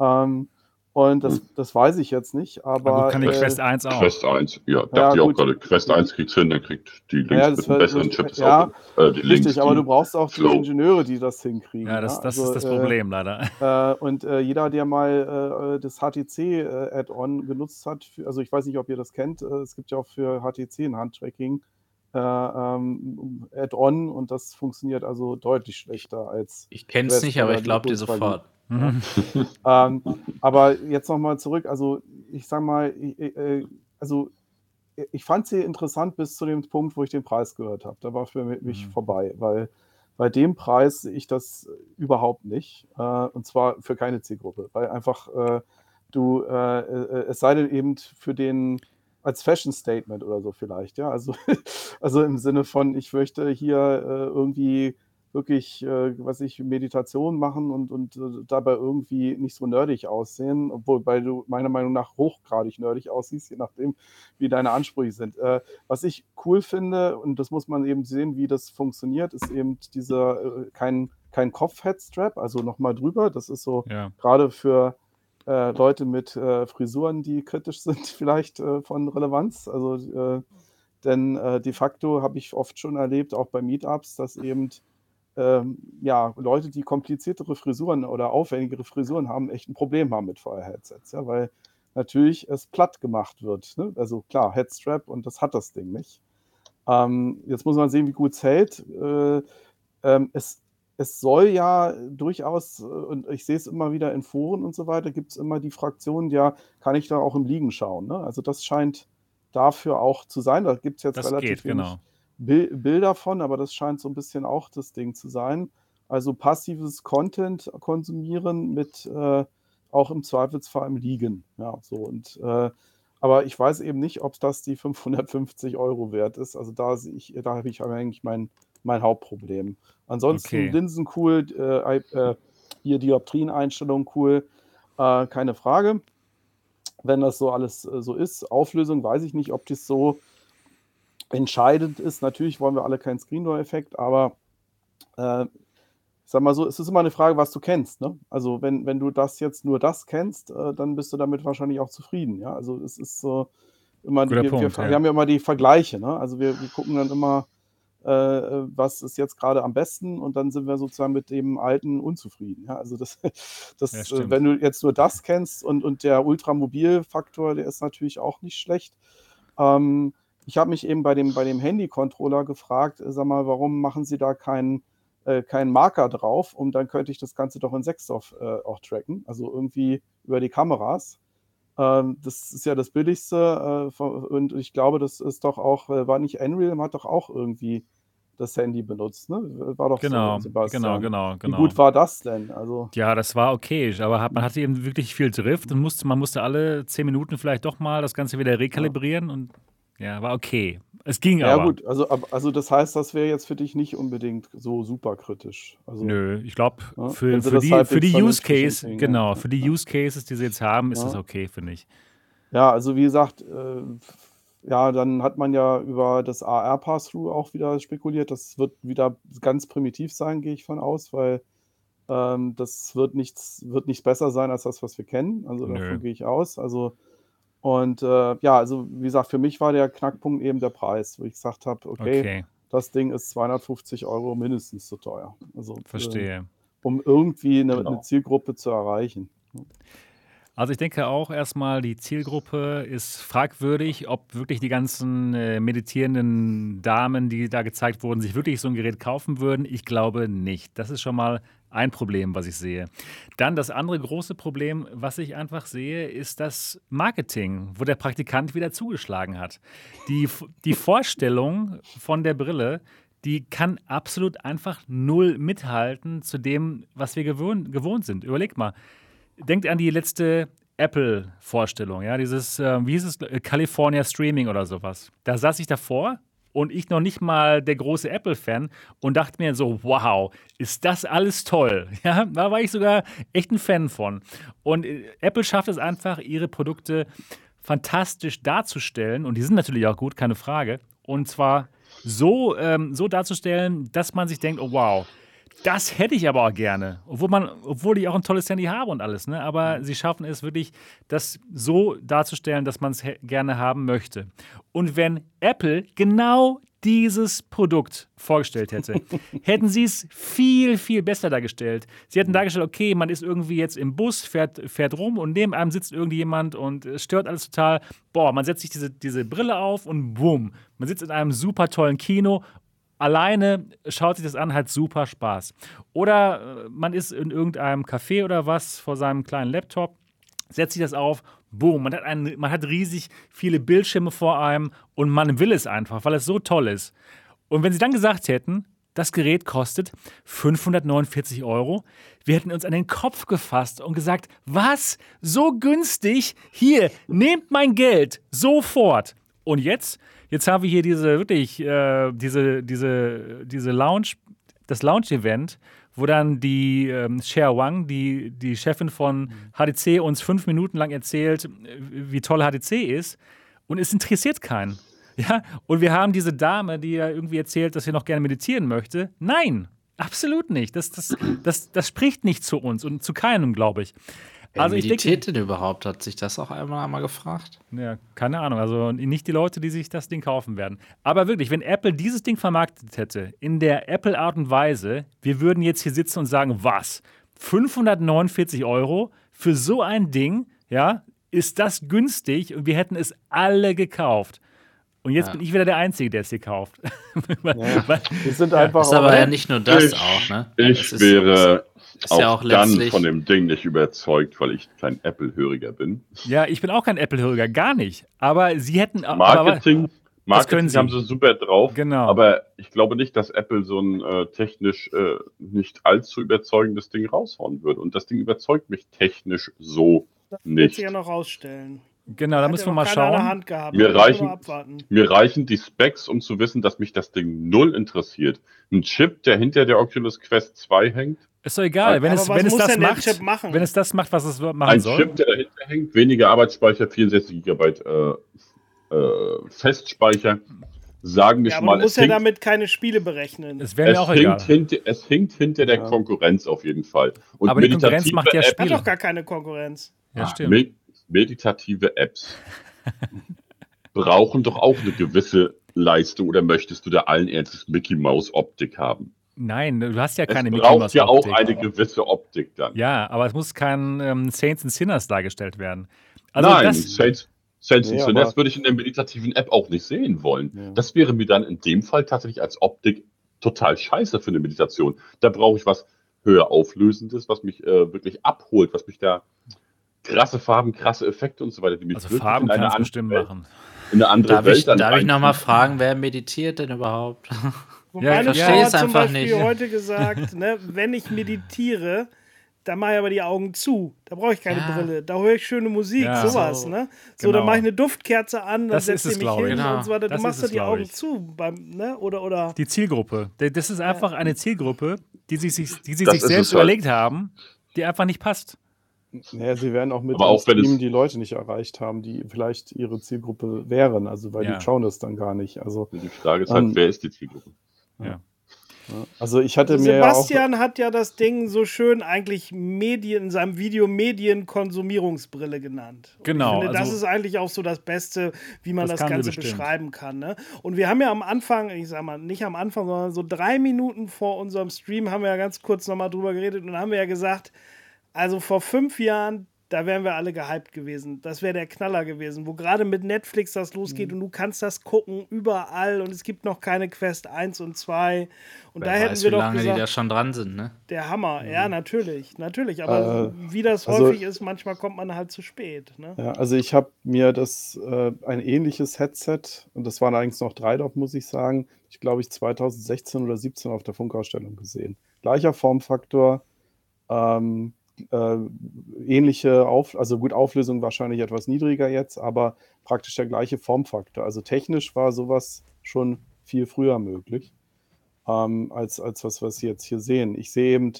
Ähm und das, hm. das weiß ich jetzt nicht, aber. aber kann die äh, Quest 1 auch? Quest 1, ja, dachte ja, ich auch gerade. Quest 1 kriegt hin, dann kriegt die Links ja, mit einem besseren Chips ja, auch. Äh, die richtig, Links, aber du brauchst auch Flow. die Ingenieure, die das hinkriegen. Ja, das, das also, ist das äh, Problem äh, leider. Äh, und äh, jeder, der mal das HTC-Add-on genutzt hat, für, also ich weiß nicht, ob ihr das kennt, es gibt ja auch für HTC ein Handtracking. Ähm, Add-on und das funktioniert also deutlich schlechter als. Ich kenne es nicht, aber ich glaube dir sofort. Mhm. ähm, aber jetzt nochmal zurück, also ich sag mal, ich, äh, also ich fand sie interessant bis zu dem Punkt, wo ich den Preis gehört habe. Da war für mich mhm. vorbei, weil bei dem Preis sehe ich das überhaupt nicht. Äh, und zwar für keine Zielgruppe, weil einfach äh, du, äh, äh, es sei denn eben für den als Fashion Statement oder so vielleicht, ja. Also, also im Sinne von, ich möchte hier äh, irgendwie wirklich, äh, was ich, Meditation machen und, und äh, dabei irgendwie nicht so nerdig aussehen, obwohl weil du meiner Meinung nach hochgradig nerdig aussiehst, je nachdem, wie deine Ansprüche sind. Äh, was ich cool finde, und das muss man eben sehen, wie das funktioniert, ist eben dieser äh, kein, kein Kopf-Headstrap, also nochmal drüber. Das ist so ja. gerade für äh, Leute mit äh, Frisuren, die kritisch sind, vielleicht von Relevanz. Also denn de facto habe ich oft schon erlebt, auch bei Meetups, dass eben ähm, ja, Leute, die kompliziertere Frisuren oder aufwendigere Frisuren haben, echt ein Problem haben mit VR-Headsets, ja, weil natürlich es platt gemacht wird. Ne? Also klar, Headstrap und das hat das Ding nicht. Ähm, jetzt muss man sehen, wie gut es hält. Äh, ähm, es, es soll ja durchaus, äh, und ich sehe es immer wieder in Foren und so weiter, gibt es immer die Fraktion, ja, kann ich da auch im Liegen schauen. Ne? Also das scheint dafür auch zu sein. Da gibt es jetzt das relativ geht, wenig. Genau. Bilder von, aber das scheint so ein bisschen auch das Ding zu sein. Also passives Content konsumieren mit äh, auch im Zweifelsfall im Liegen. Ja, so und äh, aber ich weiß eben nicht, ob das die 550 Euro wert ist. Also da sehe ich, da habe ich eigentlich mein, mein Hauptproblem. Ansonsten okay. Linsen cool, äh, äh, hier Dioptrien-Einstellung cool, äh, keine Frage. Wenn das so alles äh, so ist. Auflösung weiß ich nicht, ob das so entscheidend ist, natürlich wollen wir alle keinen Screen-Door-Effekt, aber äh, ich sag mal so, es ist immer eine Frage, was du kennst. Ne? Also wenn, wenn du das jetzt nur das kennst, äh, dann bist du damit wahrscheinlich auch zufrieden. Ja? Also es ist so immer, die, wir, Punkt, wir, ja. wir, haben ja immer die Vergleiche. Ne? Also wir, wir gucken dann immer, äh, was ist jetzt gerade am besten und dann sind wir sozusagen mit dem Alten unzufrieden. Ja? Also das, das ja, wenn du jetzt nur das kennst und, und der Ultramobil-Faktor, der ist natürlich auch nicht schlecht. Ähm, ich habe mich eben bei dem, bei dem Handy-Controller gefragt, äh, sag mal, warum machen Sie da keinen äh, keinen Marker drauf und dann könnte ich das Ganze doch in Sechsdorf äh, auch tracken, also irgendwie über die Kameras. Ähm, das ist ja das Billigste. Äh, und ich glaube, das ist doch auch, äh, war nicht Unreal, hat doch auch irgendwie das Handy benutzt, ne? War doch genau, so, Sebastian. Genau, genau, genau. Wie gut war das denn? Also ja, das war okay, aber hat, man hatte eben wirklich viel Drift und musste, man musste alle zehn Minuten vielleicht doch mal das Ganze wieder rekalibrieren ja. und ja, war okay. Es ging ja, aber. Ja gut, also, also das heißt, das wäre jetzt für dich nicht unbedingt so super kritisch. Also, Nö, ich glaube, ja, für, für, die, für die Use Case, Ding, genau, ja. für die Use Cases, die sie jetzt haben, ist das okay, finde ich. Ja, also wie gesagt, äh, ja, dann hat man ja über das AR-Pass-Through auch wieder spekuliert. Das wird wieder ganz primitiv sein, gehe ich von aus, weil ähm, das wird nichts, wird nicht besser sein als das, was wir kennen. Also Nö. davon gehe ich aus. Also und äh, ja, also wie gesagt, für mich war der Knackpunkt eben der Preis, wo ich gesagt habe, okay, okay, das Ding ist 250 Euro mindestens so teuer. Also, Verstehe. Äh, um irgendwie eine, genau. eine Zielgruppe zu erreichen. Also ich denke auch erstmal, die Zielgruppe ist fragwürdig, ob wirklich die ganzen äh, meditierenden Damen, die da gezeigt wurden, sich wirklich so ein Gerät kaufen würden. Ich glaube nicht. Das ist schon mal ein Problem, was ich sehe. Dann das andere große Problem, was ich einfach sehe, ist das Marketing, wo der Praktikant wieder zugeschlagen hat. Die, die Vorstellung von der Brille, die kann absolut einfach null mithalten zu dem, was wir gewohnt, gewohnt sind. Überlegt mal denkt an die letzte Apple-Vorstellung, ja, dieses, äh, wie hieß es, California Streaming oder sowas. Da saß ich davor und ich noch nicht mal der große Apple-Fan und dachte mir so, wow, ist das alles toll. Ja, da war ich sogar echt ein Fan von. Und äh, Apple schafft es einfach, ihre Produkte fantastisch darzustellen und die sind natürlich auch gut, keine Frage. Und zwar so, ähm, so darzustellen, dass man sich denkt, oh wow, das hätte ich aber auch gerne. Obwohl, man, obwohl ich auch ein tolles Handy habe und alles. Ne? Aber mhm. sie schaffen es wirklich, das so darzustellen, dass man es gerne haben möchte. Und wenn Apple genau dieses Produkt vorgestellt hätte, hätten sie es viel, viel besser dargestellt. Sie hätten dargestellt, okay, man ist irgendwie jetzt im Bus, fährt, fährt rum und neben einem sitzt irgendjemand und es stört alles total. Boah, man setzt sich diese, diese Brille auf und boom, man sitzt in einem super tollen Kino alleine schaut sich das an, hat super Spaß. Oder äh, man ist in irgendeinem Café oder was vor seinem kleinen Laptop, setzt sich das auf, boom, man hat, einen, man hat riesig viele Bildschirme vor einem und man will es einfach, weil es so toll ist. Und wenn sie dann gesagt hätten, das Gerät kostet 549 Euro. Wir hätten uns an den Kopf gefasst und gesagt, was? So günstig? Hier, nehmt mein Geld sofort. Und jetzt Jetzt haben wir hier diese wirklich, äh, diese, diese, diese Lounge, das Lounge-Event, wo dann die ähm, Cher Wang, die, die Chefin von HDC, uns fünf Minuten lang erzählt, wie toll HDC ist. Und es interessiert keinen. Ja? Und wir haben diese Dame, die ja irgendwie erzählt, dass sie noch gerne meditieren möchte. Nein, absolut nicht. Das, das, das, das spricht nicht zu uns und zu keinem, glaube ich. Also meditiert denke, denn überhaupt? Hat sich das auch einmal, einmal gefragt? Ja, keine Ahnung. Also nicht die Leute, die sich das Ding kaufen werden. Aber wirklich, wenn Apple dieses Ding vermarktet hätte, in der Apple-Art und Weise, wir würden jetzt hier sitzen und sagen, was? 549 Euro für so ein Ding, ja, ist das günstig und wir hätten es alle gekauft. Und jetzt ja. bin ich wieder der Einzige, der es hier kauft. ja. Wir sind einfach. Das ist aber ja nicht nur das ich, auch, ne? Ich wäre ist auch, ja auch dann von dem Ding nicht überzeugt, weil ich kein Apple-Höriger bin. Ja, ich bin auch kein Apple-Höriger, gar nicht. Aber sie hätten. Marketing, aber, Marketing sie. haben sie super drauf. Genau. Aber ich glaube nicht, dass Apple so ein äh, technisch äh, nicht allzu überzeugendes Ding raushauen würde. Und das Ding überzeugt mich technisch so das nicht. Das wird ja noch rausstellen. Genau, da müssen wir mal schauen. Mir reichen, mir reichen die Specs, um zu wissen, dass mich das Ding null interessiert. Ein Chip, der hinter der Oculus Quest 2 hängt, ist doch egal, wenn es, wenn es das macht, wenn es das macht, was es machen Ein soll. Ein Chip, der dahinter hängt, weniger Arbeitsspeicher, 64 GB äh, äh, Festspeicher. Sagen wir ja, mal. Du musst ja damit keine Spiele berechnen. Es wäre mir auch egal. Hinter, es hinkt hinter der ja. Konkurrenz auf jeden Fall. Und aber die Konkurrenz macht ja Spiele. Hat doch gar keine Konkurrenz. Ja, stimmt. Meditative Apps brauchen doch auch eine gewisse Leistung oder möchtest du da allen Ernstes Mickey Mouse Optik haben? Nein, du hast ja keine es Mickey braucht ja auch eine gewisse Optik dann. Ja, aber es muss kein ähm, Saints and Sinners dargestellt werden. Also Nein, das, Saints, Saints nee, and Sinners würde ich in der meditativen App auch nicht sehen wollen. Ja. Das wäre mir dann in dem Fall tatsächlich als Optik total scheiße für eine Meditation. Da brauche ich was höher auflösendes, was mich äh, wirklich abholt, was mich da krasse Farben, krasse Effekte und so weiter. Die mich Also wirklich Farben du andere bestimmt Welt, machen. in eine andere Darf Welt ich, dann darf ich nochmal fragen, wer meditiert denn überhaupt? Wo Ja, meine ich Frau verstehe hat es zum einfach Beispiel nicht. heute gesagt, ne, wenn ich meditiere, dann mache ich aber die Augen zu. Da brauche ich keine Ja. Brille. Da höre ich schöne Musik, Ja. sowas. So. Ne? So, Genau. dann mache ich eine Duftkerze an, dann Das ist setze mich glaube hin ich. Genau. und so weiter. Du Das machst ist da die glaube Augen ich. zu. Beim, ne? Oder, oder. Die Zielgruppe. Das ist einfach eine Zielgruppe, die sich, sich, die Das sich selbst halt. überlegt haben, die einfach nicht passt. Naja, sie werden auch mit Aber dem auch Stream die Leute nicht erreicht haben, die vielleicht ihre Zielgruppe wären. Also, weil Ja. die schauen das dann gar nicht. Also, Die Frage ist halt, Ähm, wer ist die Zielgruppe? Ja. also ich hatte Also mir ja. Sebastian hat ja das Ding so schön eigentlich Medien, in seinem Video Medienkonsumierungsbrille genannt. Und Genau, Ich finde, das also- ist eigentlich auch so das Beste, wie man Das das, Ganze beschreiben kann. Ne? Und wir haben ja am Anfang, ich sag mal, nicht am Anfang, sondern so drei Minuten vor unserem Stream haben wir ja ganz kurz nochmal drüber geredet und haben wir ja gesagt, also vor fünf Jahren, da wären wir alle gehypt gewesen. Das wäre der Knaller gewesen, wo gerade mit Netflix das losgeht Mhm. und du kannst das gucken überall und es gibt noch keine Quest 1 und 2. Und da Wer hätten weiß, wir wie doch lange gesagt, die da schon dran sind, ne? der Hammer. Ja, natürlich, natürlich. Aber Äh, wie das also- häufig ist, manchmal kommt man halt zu spät. Ne? Ja, also ich habe mir das äh, ein ähnliches Headset, und das waren allerdings noch drei dort, muss ich sagen, ich glaube ich 2016 oder 17 auf der Funkausstellung gesehen. Gleicher Formfaktor, ähm, äh, ähnliche Auf also gut, Auflösung wahrscheinlich etwas niedriger jetzt, aber praktisch der gleiche Formfaktor. Also technisch war sowas schon viel früher möglich, ähm, als, als was, was Sie jetzt hier sehen. Ich sehe eben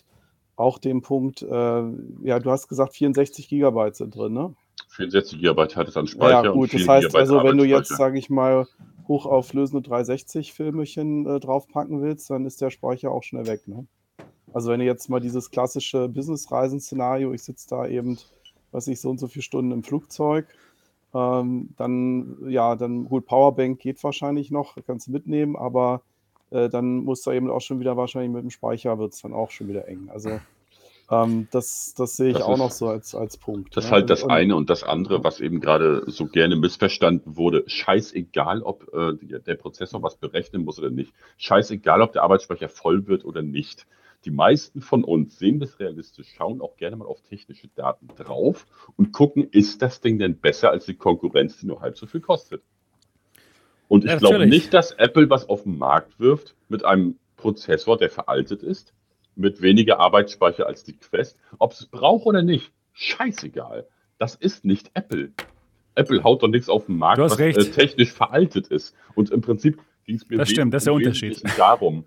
auch den Punkt, äh, ja, du hast gesagt, 64 Gigabyte sind drin, ne? 64 GB hat es an Speicher Ja, gut, 4 das heißt GB also, wenn du jetzt, sage ich mal, hochauflösende 360-Filmchen äh, draufpacken willst, dann ist der Speicher auch schnell weg. Ne? Also wenn du jetzt mal dieses klassische Business-Reisen-Szenario, ich sitze da eben, weiß ich, so und so viele Stunden im Flugzeug, ähm, dann, ja, dann gut, Powerbank geht wahrscheinlich noch, kannst du mitnehmen, aber äh, dann musst du eben auch schon wieder wahrscheinlich mit dem Speicher wird es dann auch schon wieder eng. Also ähm, das, das sehe ich Das auch ist- noch so als, als Punkt. Das ist ne? halt das Und- eine und das andere, was eben gerade so gerne missverstanden wurde. Scheißegal, ob äh, der Prozessor was berechnen muss oder nicht. Scheißegal, ob der Arbeitsspeicher voll wird oder nicht. Die meisten von uns sehen das realistisch, schauen auch gerne mal auf technische Daten drauf und gucken, ist das Ding denn besser als die Konkurrenz, die nur halb so viel kostet? Und ich Ja, glaube nicht, dass Apple was auf den Markt wirft mit einem Prozessor, der veraltet ist, mit weniger Arbeitsspeicher als die Quest. Ob es braucht oder nicht, scheißegal. Das ist nicht Apple. Apple haut doch nichts auf den Markt, was. Äh, technisch veraltet ist. Und im Prinzip ging es mir Das stimmt, das ist der Unterschied. Darum,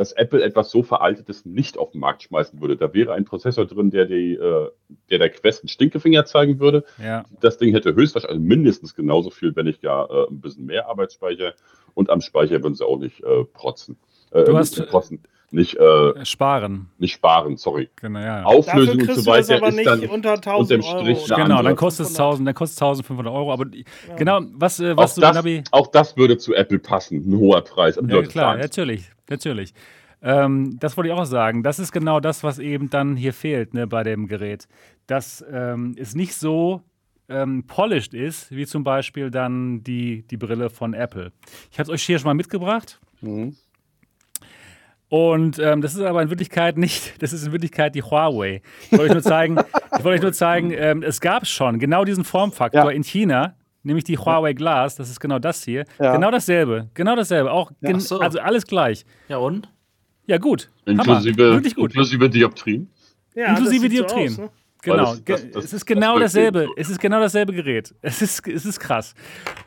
dass Apple etwas so Veraltetes nicht auf den Markt schmeißen würde. Da wäre ein Prozessor drin, der, die, äh, der der Quest einen Stinkefinger zeigen würde. Ja. Das Ding hätte höchstwahrscheinlich also mindestens genauso viel, wenn nicht gar äh, ein bisschen mehr Arbeitsspeicher. Und am Speicher würden sie auch nicht äh, protzen. Äh, Du nicht hast- protzen. Nicht, äh, Sparen. nicht sparen, sorry. Genau, ja. Dafür Auflösung und so weiter aber ist nicht dann unter 1000 unterm Euro. Strich eine Genau, dann kostet es 1000, dann kostet es 1500 Euro. Aber genau, was, äh, was auch, du, das, Nabi. auch das würde zu Apple passen, ein hoher Preis. Ja, klar, natürlich, natürlich. Ähm, das wollte ich auch sagen. Das ist genau das, was eben dann hier fehlt ne, bei dem Gerät. Dass ähm, es nicht so ähm, polished ist, wie zum Beispiel dann die, die Brille von Apple. Ich habe es euch hier schon mal mitgebracht. Mhm. Und ähm, das ist aber in Wirklichkeit nicht, das ist in Wirklichkeit die Huawei. Ich wollte euch nur zeigen, ich wollte euch nur zeigen, ähm, es gab schon genau diesen Formfaktor Ja. in China, nämlich die Huawei Glass, das ist genau das hier. Ja. Genau dasselbe, genau dasselbe, auch Ja, gen- so. also alles gleich. Ja und? Ja, gut. Hammer. Inklusive, Wirklich gut. inklusive Dioptrien. Ja, Inklusive sieht so Dioptrien. aus, ne? Genau, das- das- das- es ist genau dasselbe. Es ist genau dasselbe Gerät. Es ist, es ist krass.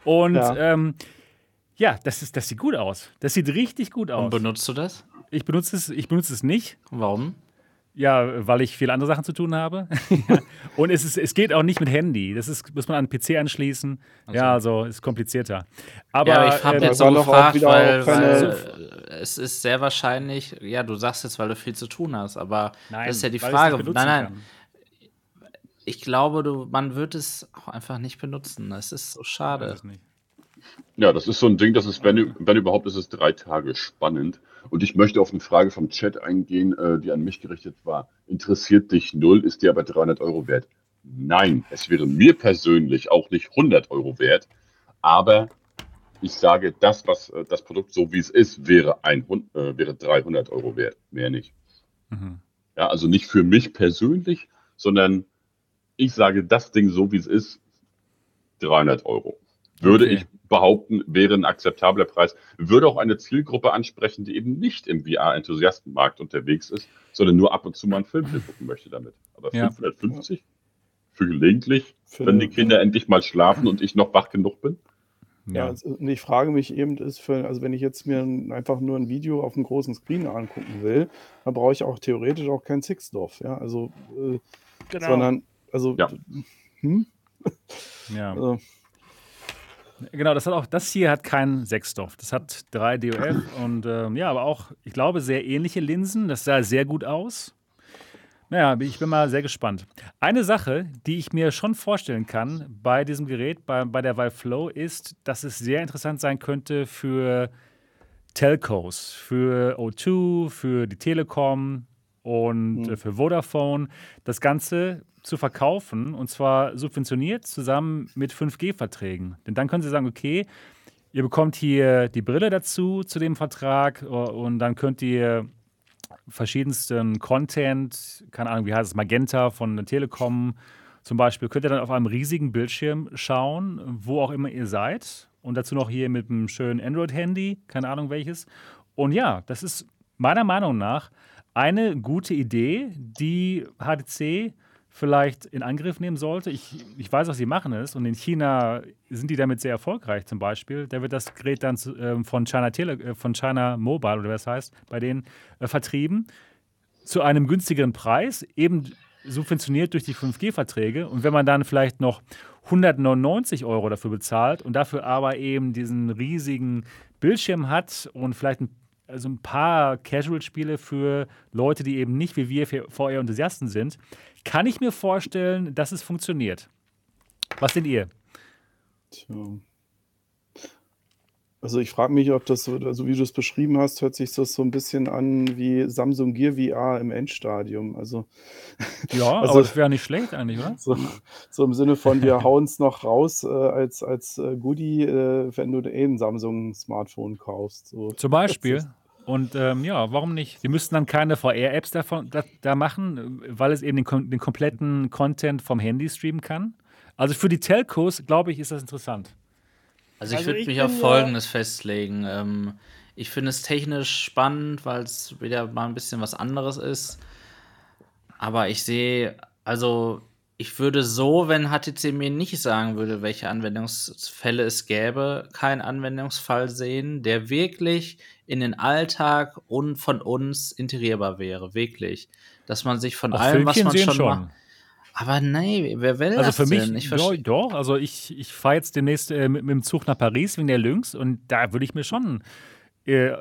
Und ähm, ja das, ist, das sieht gut aus. Das sieht richtig gut Und aus. benutzt du das? Ich benutze es, ich benutze es nicht. Warum? Ja, weil ich viele andere Sachen zu tun habe. Und es, ist, es geht auch nicht mit Handy. Das ist, muss man an den PC anschließen. Ja, also ist komplizierter. Aber, ja, ich habe ähm, jetzt so gefragt, weil, weil äh, es ist sehr wahrscheinlich, ja, du sagst jetzt, weil du viel zu tun hast, aber nein, das ist ja die Frage. Nein, nein, kann. ich glaube, du, man wird es auch einfach nicht benutzen. Es ist so schade. Ja, das ist so ein Ding, das ist, wenn, wenn überhaupt, ist es drei Tage spannend. Und ich möchte auf eine Frage vom Chat eingehen, äh, die an mich gerichtet war. Interessiert dich null, ist dir aber 300 Euro wert? Nein, es wäre mir persönlich auch nicht 100 Euro wert, aber ich sage, das, was äh, das Produkt so wie es ist, wäre, ein, äh, wäre 300 Euro wert, mehr nicht. Mhm. Ja, also nicht für mich persönlich, sondern ich sage, das Ding so wie es ist, 300 Euro. Würde okay. ich behaupten, wäre ein akzeptabler Preis. Würde auch eine Zielgruppe ansprechen, die eben nicht im VR-Enthusiastenmarkt unterwegs ist, sondern nur ab und zu mal einen Film gucken möchte damit. Aber ja. 550 für gelegentlich, für wenn die Kinder endlich mal schlafen und ich noch wach genug bin? Ja, also, und ich frage mich eben, ist für, also wenn ich jetzt mir einfach nur ein Video auf einem großen Screen angucken will, dann brauche ich auch theoretisch auch kein Sixdorf, ja, also, äh, genau. sondern, also, ja. Hm? ja. Also, Genau, das hat auch, das hier hat keinen Sechsdorf. Das hat drei DOF und ähm, ja, aber auch, ich glaube, sehr ähnliche Linsen. Das sah sehr gut aus. Naja, ich bin mal sehr gespannt. Eine Sache, die ich mir schon vorstellen kann bei diesem Gerät, bei, bei der Vive Flow, ist, dass es sehr interessant sein könnte für Telcos, für O2, für die Telekom und mhm. für Vodafone, das Ganze zu verkaufen und zwar subventioniert zusammen mit 5G-Verträgen. Denn dann können sie sagen, okay, ihr bekommt hier die Brille dazu zu dem Vertrag und dann könnt ihr verschiedensten Content, keine Ahnung, wie heißt es, Magenta von der Telekom zum Beispiel, könnt ihr dann auf einem riesigen Bildschirm schauen, wo auch immer ihr seid. Und dazu noch hier mit einem schönen Android-Handy, keine Ahnung welches. Und ja, das ist meiner Meinung nach eine gute Idee, die HTC vielleicht in Angriff nehmen sollte. Ich, ich weiß, was sie machen ist und in China sind die damit sehr erfolgreich zum Beispiel. Da wird das Gerät dann äh, von, China Tele, äh, von China Mobile oder was heißt, bei denen äh, vertrieben zu einem günstigeren Preis, eben subventioniert durch die 5G-Verträge. Und wenn man dann vielleicht noch 199 Euro dafür bezahlt und dafür aber eben diesen riesigen Bildschirm hat und vielleicht ein also ein paar Casual-Spiele für Leute, die eben nicht wie wir VR-Enthusiasten sind, kann ich mir vorstellen, dass es funktioniert. Was sind ihr? Tja. Also ich frage mich, ob das so, also wie du es beschrieben hast, hört sich das so ein bisschen an wie Samsung Gear VR im Endstadium. Also, ja, also, aber das wäre nicht schlecht eigentlich, oder? So, so im Sinne von, wir hauen es noch raus äh, als, als äh, Goodie, äh, wenn du eh ein Samsung-Smartphone kaufst. So. Zum Beispiel? Und ähm, ja, warum nicht? Sie müssten dann keine VR-Apps da, da, machen, weil es eben den, den, kompletten Content vom Handy streamen kann. Also für die Telcos, glaube ich, ist das interessant. Also ich also würde mich auf Folgendes festlegen. Ähm, ich finde es technisch spannend, weil es wieder mal ein bisschen was anderes ist. Aber ich sehe, also ich würde so, wenn HTC mir nicht sagen würde, welche Anwendungsfälle es gäbe, keinen Anwendungsfall sehen, der wirklich in den Alltag und von uns integrierbar wäre. Wirklich. Dass man sich von Auch allem, Filmchen was man schon, schon. macht. Aber nee, wer will also das für mich, denn? Ich doch, doch, also ich, ich fahre jetzt demnächst äh, mit, mit, dem Zug nach Paris wegen der Lynx und da würde ich mir schon äh,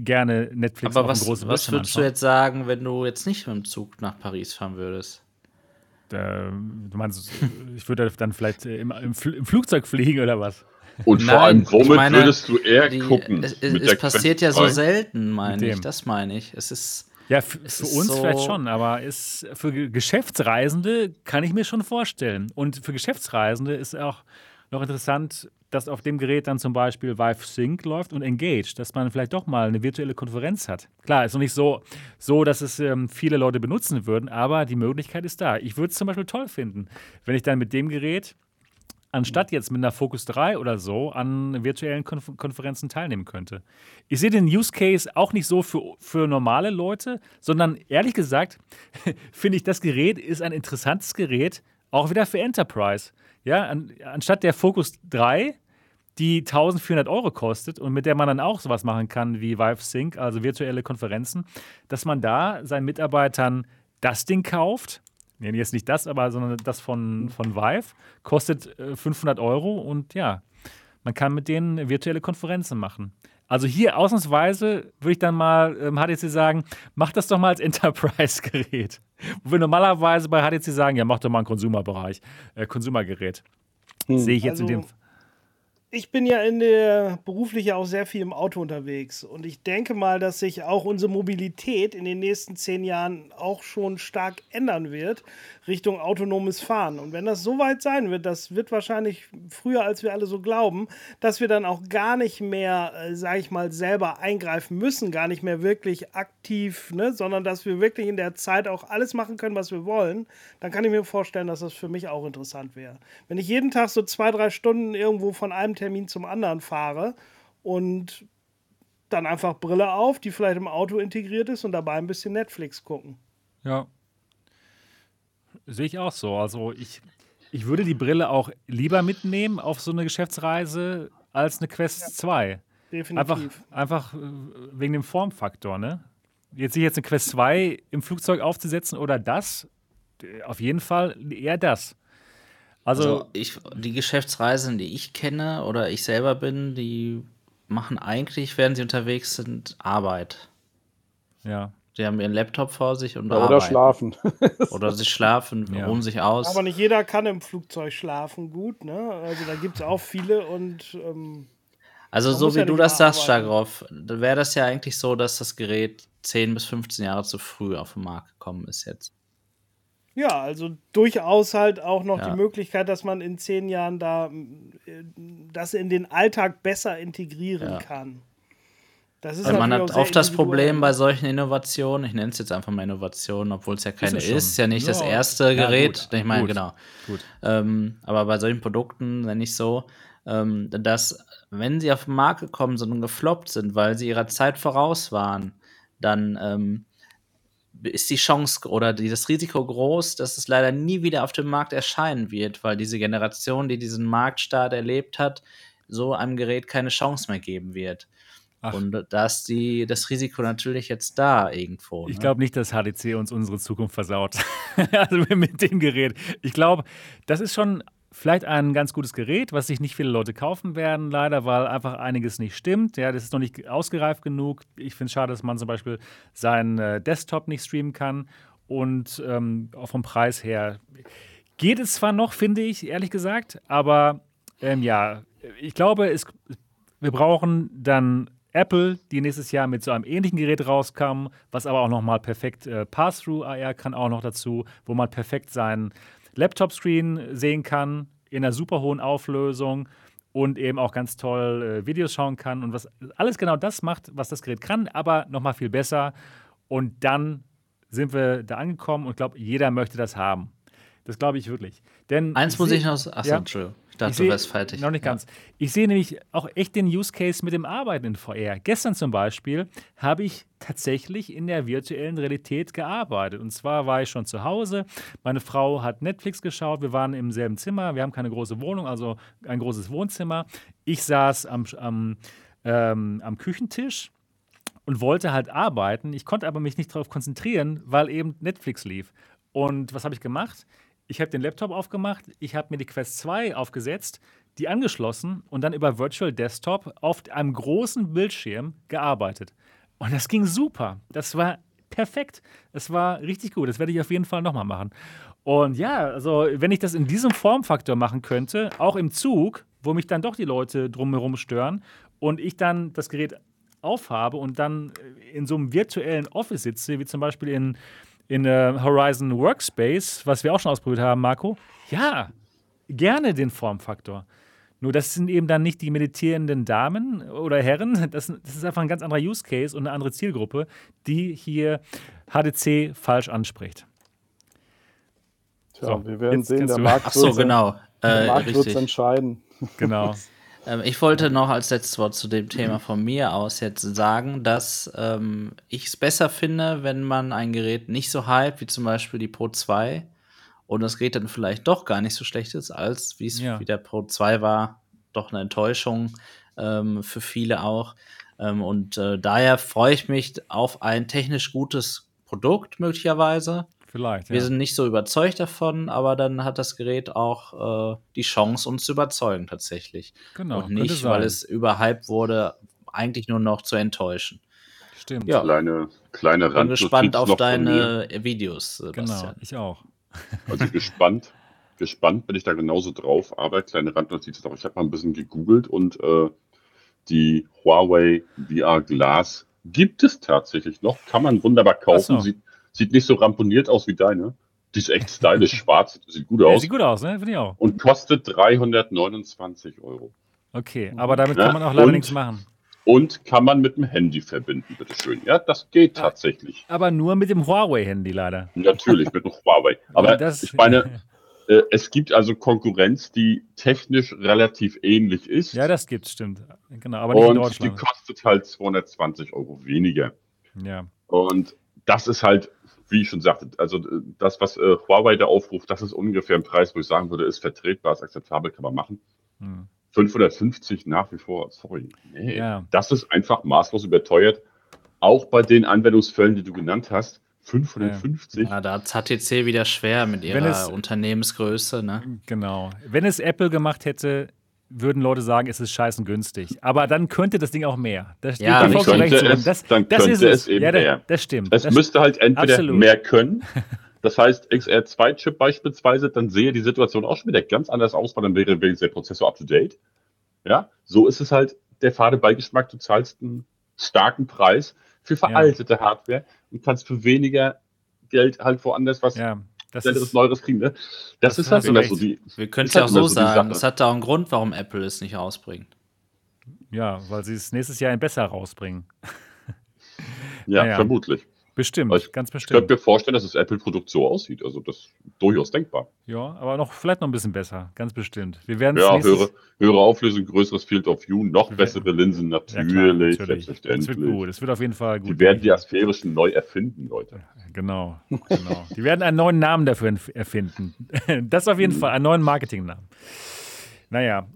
gerne Netflix Aber was, was würdest anschauen. du jetzt sagen, wenn du jetzt nicht mit dem Zug nach Paris fahren würdest? Äh, du meinst, ich würde dann vielleicht äh, im, im, im, Flugzeug fliegen oder was? Und Nein, vor allem, womit meine, würdest du eher die, gucken? Es, es passiert ja so selten, meine ich. Das meine ich. Es ist. Ja, für, für uns so vielleicht schon, aber ist für Geschäftsreisende kann ich mir schon vorstellen. Und für Geschäftsreisende ist auch noch interessant, dass auf dem Gerät dann zum Beispiel Vive Sync läuft und Engage, dass man vielleicht doch mal eine virtuelle Konferenz hat. Klar, ist noch nicht so, so dass es ähm, viele Leute benutzen würden, aber die Möglichkeit ist da. Ich würde es zum Beispiel toll finden, wenn ich dann mit dem Gerät anstatt jetzt mit einer Focus 3 oder so an virtuellen Konf Konferenzen teilnehmen könnte. Ich sehe den Use Case auch nicht so für, für normale Leute, sondern ehrlich gesagt finde ich, das Gerät ist ein interessantes Gerät, auch wieder für Enterprise. Ja, an, anstatt der Focus 3, die 1400 Euro kostet und mit der man dann auch sowas machen kann wie Vive Sync, also virtuelle Konferenzen, dass man da seinen Mitarbeitern das Ding kauft. Nee, jetzt nicht das, aber sondern das von, von Vive. Kostet 500 äh, Euro und ja, man kann mit denen virtuelle Konferenzen machen. Also hier ausnahmsweise würde ich dann mal ähm, HTC sagen, mach das doch mal als Enterprise-Gerät. Wo wir normalerweise bei HTC sagen, ja, mach doch mal ein Konsumerbereich, äh, Konsumergerät. Hm. Sehe ich jetzt also, in dem. Ich bin ja in der beruflich auch sehr viel im Auto unterwegs und ich denke mal, dass sich auch unsere Mobilität in den nächsten zehn Jahren auch schon stark ändern wird Richtung autonomes Fahren. Und wenn das so weit sein wird, das wird wahrscheinlich früher, als wir alle so glauben, dass wir dann auch gar nicht mehr, äh, sage ich mal, selber eingreifen müssen, gar nicht mehr wirklich aktiv, ne, sondern dass wir wirklich in der Zeit auch alles machen können, was wir wollen, dann kann ich mir vorstellen, dass das für mich auch interessant wäre. Wenn ich jeden Tag so zwei, drei Stunden irgendwo von einem Termin zum anderen fahre und dann einfach Brille auf, die vielleicht im Auto integriert ist und dabei ein bisschen Netflix gucken. Ja. Sehe ich auch so. Also ich, ich würde die Brille auch lieber mitnehmen auf so eine Geschäftsreise als eine Quest ja. 2. Definitiv. Einfach, einfach äh, wegen dem Formfaktor, ne? Jetzt sich jetzt eine Quest 2 im Flugzeug aufzusetzen oder das, auf jeden Fall eher das. Also, also ich, die Geschäftsreisen, die ich kenne oder ich selber bin, die machen eigentlich, während sie unterwegs sind, Arbeit. Ja. Sie haben ihren Laptop vor sich und ja, Oder schlafen. oder sie schlafen, ja. ruhen sich aus. Aber nicht jeder kann im Flugzeug schlafen gut, ne? Also da gibt es auch viele und ähm, Also so wie ja du das sagst, Stagroff, wäre das ja eigentlich so, dass das Gerät 10 bis 15 Jahre zu früh auf den Markt gekommen ist jetzt. Ja, also durchaus halt auch noch ja. die Möglichkeit, dass man in zehn Jahren da äh, das in den Alltag besser integrieren ja. kann. Das ist also man hat oft das Problem bei solchen Innovationen, ich nenne es jetzt einfach mal Innovation, obwohl es ja keine ist, ist, ja nicht ja. das erste Gerät. ich meine, genau. Ähm, aber bei solchen Produkten nenne ich so, ähm, dass wenn sie auf den Markt gekommen sind und gefloppt sind, weil sie ihrer Zeit voraus waren, dann ähm, ist die Chance oder das Risiko groß, dass es leider nie wieder auf dem Markt erscheinen wird, weil diese Generation, die diesen Marktstart erlebt hat, so einem Gerät keine Chance mehr geben wird. Ach. Und da ist die, das Risiko natürlich jetzt da irgendwo. Ne? Ich glaube nicht, dass HDC uns unsere Zukunft versaut. also mit dem Gerät. Ich glaube, das ist schon Vielleicht ein ganz gutes Gerät, was sich nicht viele Leute kaufen werden, leider, weil einfach einiges nicht stimmt. Ja, das ist noch nicht ausgereift genug. Ich finde es schade, dass man zum Beispiel seinen äh, Desktop nicht streamen kann. Und ähm, auch vom Preis her geht es zwar noch, finde ich, ehrlich gesagt, aber ähm, ja, ich glaube, es, wir brauchen dann Apple, die nächstes Jahr mit so einem ähnlichen Gerät rauskam, was aber auch nochmal perfekt äh, Pass-Through AR kann auch noch dazu, wo man perfekt seinen Laptop-Screen sehen kann in einer super hohen Auflösung und eben auch ganz toll äh, Videos schauen kann und was alles genau das macht, was das Gerät kann, aber nochmal viel besser. Und dann sind wir da angekommen und ich glaube, jeder möchte das haben. Das glaube ich wirklich. Denn Eins muss ich noch. Achso, ja, Entschuldigung. Ich du wärst fertig. Noch nicht ganz. Ja. Ich sehe nämlich auch echt den Use Case mit dem Arbeiten in VR. Gestern zum Beispiel habe ich tatsächlich in der virtuellen Realität gearbeitet. Und zwar war ich schon zu Hause. Meine Frau hat Netflix geschaut. Wir waren im selben Zimmer. Wir haben keine große Wohnung, also ein großes Wohnzimmer. Ich saß am, am, ähm, am Küchentisch und wollte halt arbeiten. Ich konnte aber mich nicht darauf konzentrieren, weil eben Netflix lief. Und was habe ich gemacht? Ich habe den Laptop aufgemacht, ich habe mir die Quest 2 aufgesetzt, die angeschlossen und dann über Virtual Desktop auf einem großen Bildschirm gearbeitet. Und das ging super. Das war perfekt. Das war richtig gut. Das werde ich auf jeden Fall nochmal machen. Und ja, also wenn ich das in diesem Formfaktor machen könnte, auch im Zug, wo mich dann doch die Leute drumherum stören und ich dann das Gerät aufhabe und dann in so einem virtuellen Office sitze, wie zum Beispiel in in äh, Horizon Workspace, was wir auch schon ausprobiert haben, Marco, ja, gerne den Formfaktor. Nur das sind eben dann nicht die meditierenden Damen oder Herren, das, das ist einfach ein ganz anderer Use Case und eine andere Zielgruppe, die hier HDC falsch anspricht. Tja, so, wir werden sehen, der Markt, so, genau. der Markt äh, wird es entscheiden. Genau. Ähm, ich wollte noch als letztes Wort zu dem Thema von mir aus jetzt sagen, dass ähm, ich es besser finde, wenn man ein Gerät nicht so hype wie zum Beispiel die Pro 2 und das Gerät dann vielleicht doch gar nicht so schlecht ist, als wie es ja. wie der Pro 2 war, doch eine Enttäuschung ähm, für viele auch. Ähm, und äh, daher freue ich mich auf ein technisch gutes Produkt möglicherweise Vielleicht. Ja. Wir sind nicht so überzeugt davon, aber dann hat das Gerät auch äh, die Chance, uns zu überzeugen tatsächlich. Genau. Und nicht, weil es überhyped wurde, eigentlich nur noch zu enttäuschen. Stimmt. Ja. Kleine, kleine Rand Bin gespannt auf deine Videos. Sebastian. Genau, ich auch. Also gespannt. gespannt, bin ich da genauso drauf. Aber kleine Randnotiz noch, ich habe mal ein bisschen gegoogelt und äh, die Huawei VR Glass gibt es tatsächlich noch. Kann man wunderbar kaufen. so. Sieht, sieht nicht so ramponiert aus wie deine. Die ist echt stylisch schwarz, sieht gut Ja, aus. sieht gut aus, ne? Finde ich auch. Und kostet 329 Euro. Okay, aber damit Ja, kann man auch leider und- nichts machen. Und kann man mit dem Handy verbinden, bitteschön. Ja, das geht tatsächlich. Aber nur mit dem Huawei-Handy leider. Natürlich mit dem Huawei. Aber Das- ich meine, äh, es gibt also Konkurrenz, die technisch relativ ähnlich ist. Ja, das gibt's, stimmt. Genau, aber nicht in und die Deutschland. kostet halt 220 Euro weniger. Ja, Und das ist halt, wie ich schon sagte, also äh, das, was äh, Huawei da aufruft, das ist ungefähr ein Preis, wo ich sagen würde, ist vertretbar, ist akzeptabel, kann man machen. hm. 550 nach wie vor, sorry. Nee, Ja. das ist einfach maßlos überteuert. Auch bei den Anwendungsfällen, die du genannt hast, 550. Ja, da hat HTC wieder schwer mit ihrer es- Unternehmensgröße. Ne? genau. Wenn es Apple gemacht hätte, würden Leute sagen, es ist scheißen günstig. Aber dann könnte das Ding auch mehr. Das Ja, da dann könnte es- das, dann das könnte ist es eben ja, das, mehr. das stimmt. Es das, müsste halt entweder absolut. mehr können. Das heißt, XR2-Chip beispielsweise, dann sehe die Situation auch schon wieder ganz anders aus, weil dann wäre wenigstens der Prozessor up to date. Ja, so ist es halt der fade Beigeschmack. Du zahlst einen starken Preis für veraltete Hardware und kannst für weniger Geld halt woanders was ja, das ist, Neueres kriegen. Ne? Das, Das ist halt immer so die. Wir können es ja halt auch so immer so sagen. Es hat da auch einen Grund, warum Apple es nicht rausbringt. ja, weil sie es nächstes Jahr ein besser rausbringen. Ja, Naja. vermutlich. Bestimmt, Ich- ganz Ich könnte bestimmt. mir vorstellen, dass das Apple-Produkt so aussieht. Also das ist durchaus denkbar. Ja, aber noch vielleicht noch ein bisschen besser, ganz bestimmt. Wir werden es Ja, höhere, höhere Auflösung, größeres Field of View, noch bessere Linsen, Ja, natürlich, klar, natürlich. Selbstverständlich. wird gut. Es wird auf jeden Fall gut. Die werden die Asphärischen neu erfinden, Leute. Genau, genau. Die werden einen neuen Namen dafür erfinden. Das auf jeden Fall, einen neuen Marketingnamen. Naja,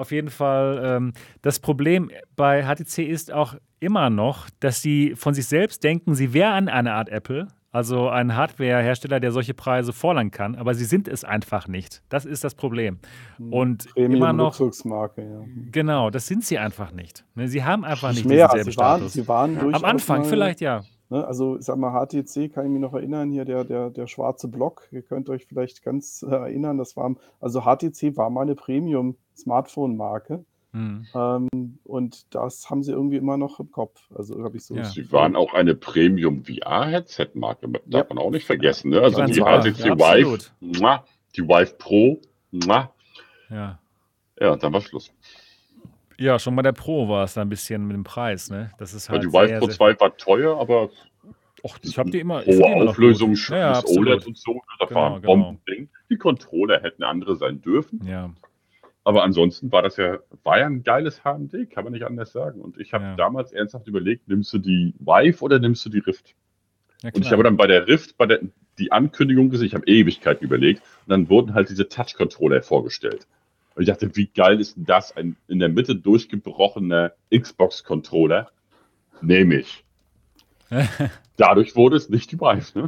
auf jeden Fall. Ähm, das Problem bei HTC ist auch immer noch, dass sie von sich selbst denken, sie wären eine Art Apple, also ein Hardware-Hersteller, der solche Preise fordern kann, aber sie sind es einfach nicht. Das ist das Problem. Und immer noch. Luxusmarke, ja. Genau, das sind sie einfach nicht. Ne, Sie haben einfach nicht Mehr, diesen selben sie waren, Status. sie waren durchaus Am Anfang mal, vielleicht ja. Ne, also ich sag mal, HTC kann ich mich noch erinnern, hier der, der, der schwarze Block, ihr könnt euch vielleicht ganz äh, erinnern, das war, also HTC war mal eine Premium-Smartphone-Marke Hm. ähm, und das haben sie irgendwie immer noch im Kopf. Also habe ich so Ja. Sie waren auch eine Premium-VR-Headset-Marke, darf Ja. man auch nicht vergessen. Ne? Also die super, HTC ja, Vive, die Vive Pro, muah. Ja. ja, dann war Schluss. Ja, schon bei der Pro war es da ein bisschen mit dem Preis, ne? Das ist halt die Vive Pro sehr, 2 war teuer, aber Och, ich habe die immer. die hohe immer Auflösung, schönes Ja, ja. OLED und so. Das Genau, war ein genau. Bombending. Die Controller hätten andere sein dürfen. Ja, Aber ansonsten war das ja, war ja ein geiles HMD, kann man nicht anders sagen. Und ich habe Ja. damals ernsthaft überlegt, nimmst du die Vive oder nimmst du die Rift? ja Und ich habe dann bei der Rift, bei der die Ankündigung gesehen, ich habe Ewigkeiten überlegt, und dann wurden halt diese Touch-Controller vorgestellt. Und ich dachte, wie geil ist denn das? Ein in der Mitte durchgebrochener Xbox-Controller. Nehme ich. Dadurch wurde es nicht die Vive, ne?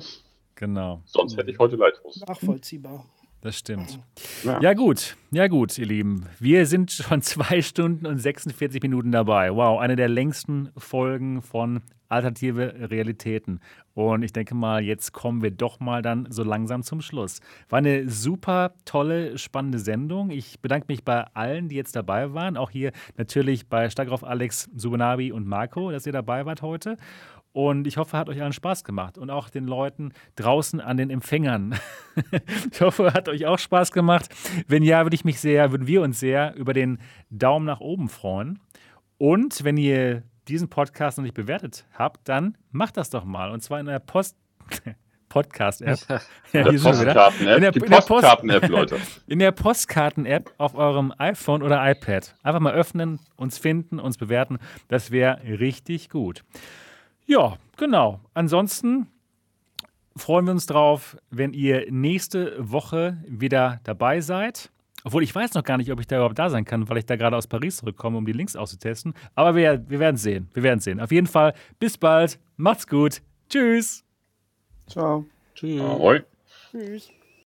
genau, Sonst hätte ich heute Leidlos. Nachvollziehbar. Das stimmt. Ja. Ja, gut. Ja, gut, ihr Lieben. Wir sind schon zwei Stunden und 46 Minuten dabei. Wow, eine der längsten Folgen von Alternative Realitäten. Und ich denke mal, jetzt kommen wir doch mal dann so langsam zum Schluss. War eine super tolle, spannende Sendung. Ich bedanke mich bei allen, die jetzt dabei waren. Auch hier natürlich bei Stagroff Alex, Subunabi und Marco, dass ihr dabei wart heute. Und ich hoffe, hat euch allen Spaß gemacht und auch den Leuten draußen an den Empfängern. ich hoffe, hat euch auch Spaß gemacht. Wenn ja, würde ich mich sehr, würden wir uns sehr über den Daumen nach oben freuen. Und wenn ihr diesen Podcast noch nicht bewertet habt, dann macht das doch mal. Und zwar in der Post Podcast-App. Ja. Postkarten-App, In der- Postkarten-App, Leute. In der Postkarten-App auf eurem iPhone oder iPad. Einfach mal öffnen, uns finden, uns bewerten. Das wäre richtig gut. Ja, genau. Ansonsten freuen wir uns drauf, wenn ihr nächste Woche wieder dabei seid. Obwohl ich weiß noch gar nicht, ob ich da überhaupt da sein kann, weil ich da gerade aus Paris zurückkomme, um die Links auszutesten. Aber wir, wir werden sehen. Wir werden sehen. Auf jeden Fall, bis bald. Macht's gut. Tschüss. Ciao. Tschüss. Ahoi. Tschüss.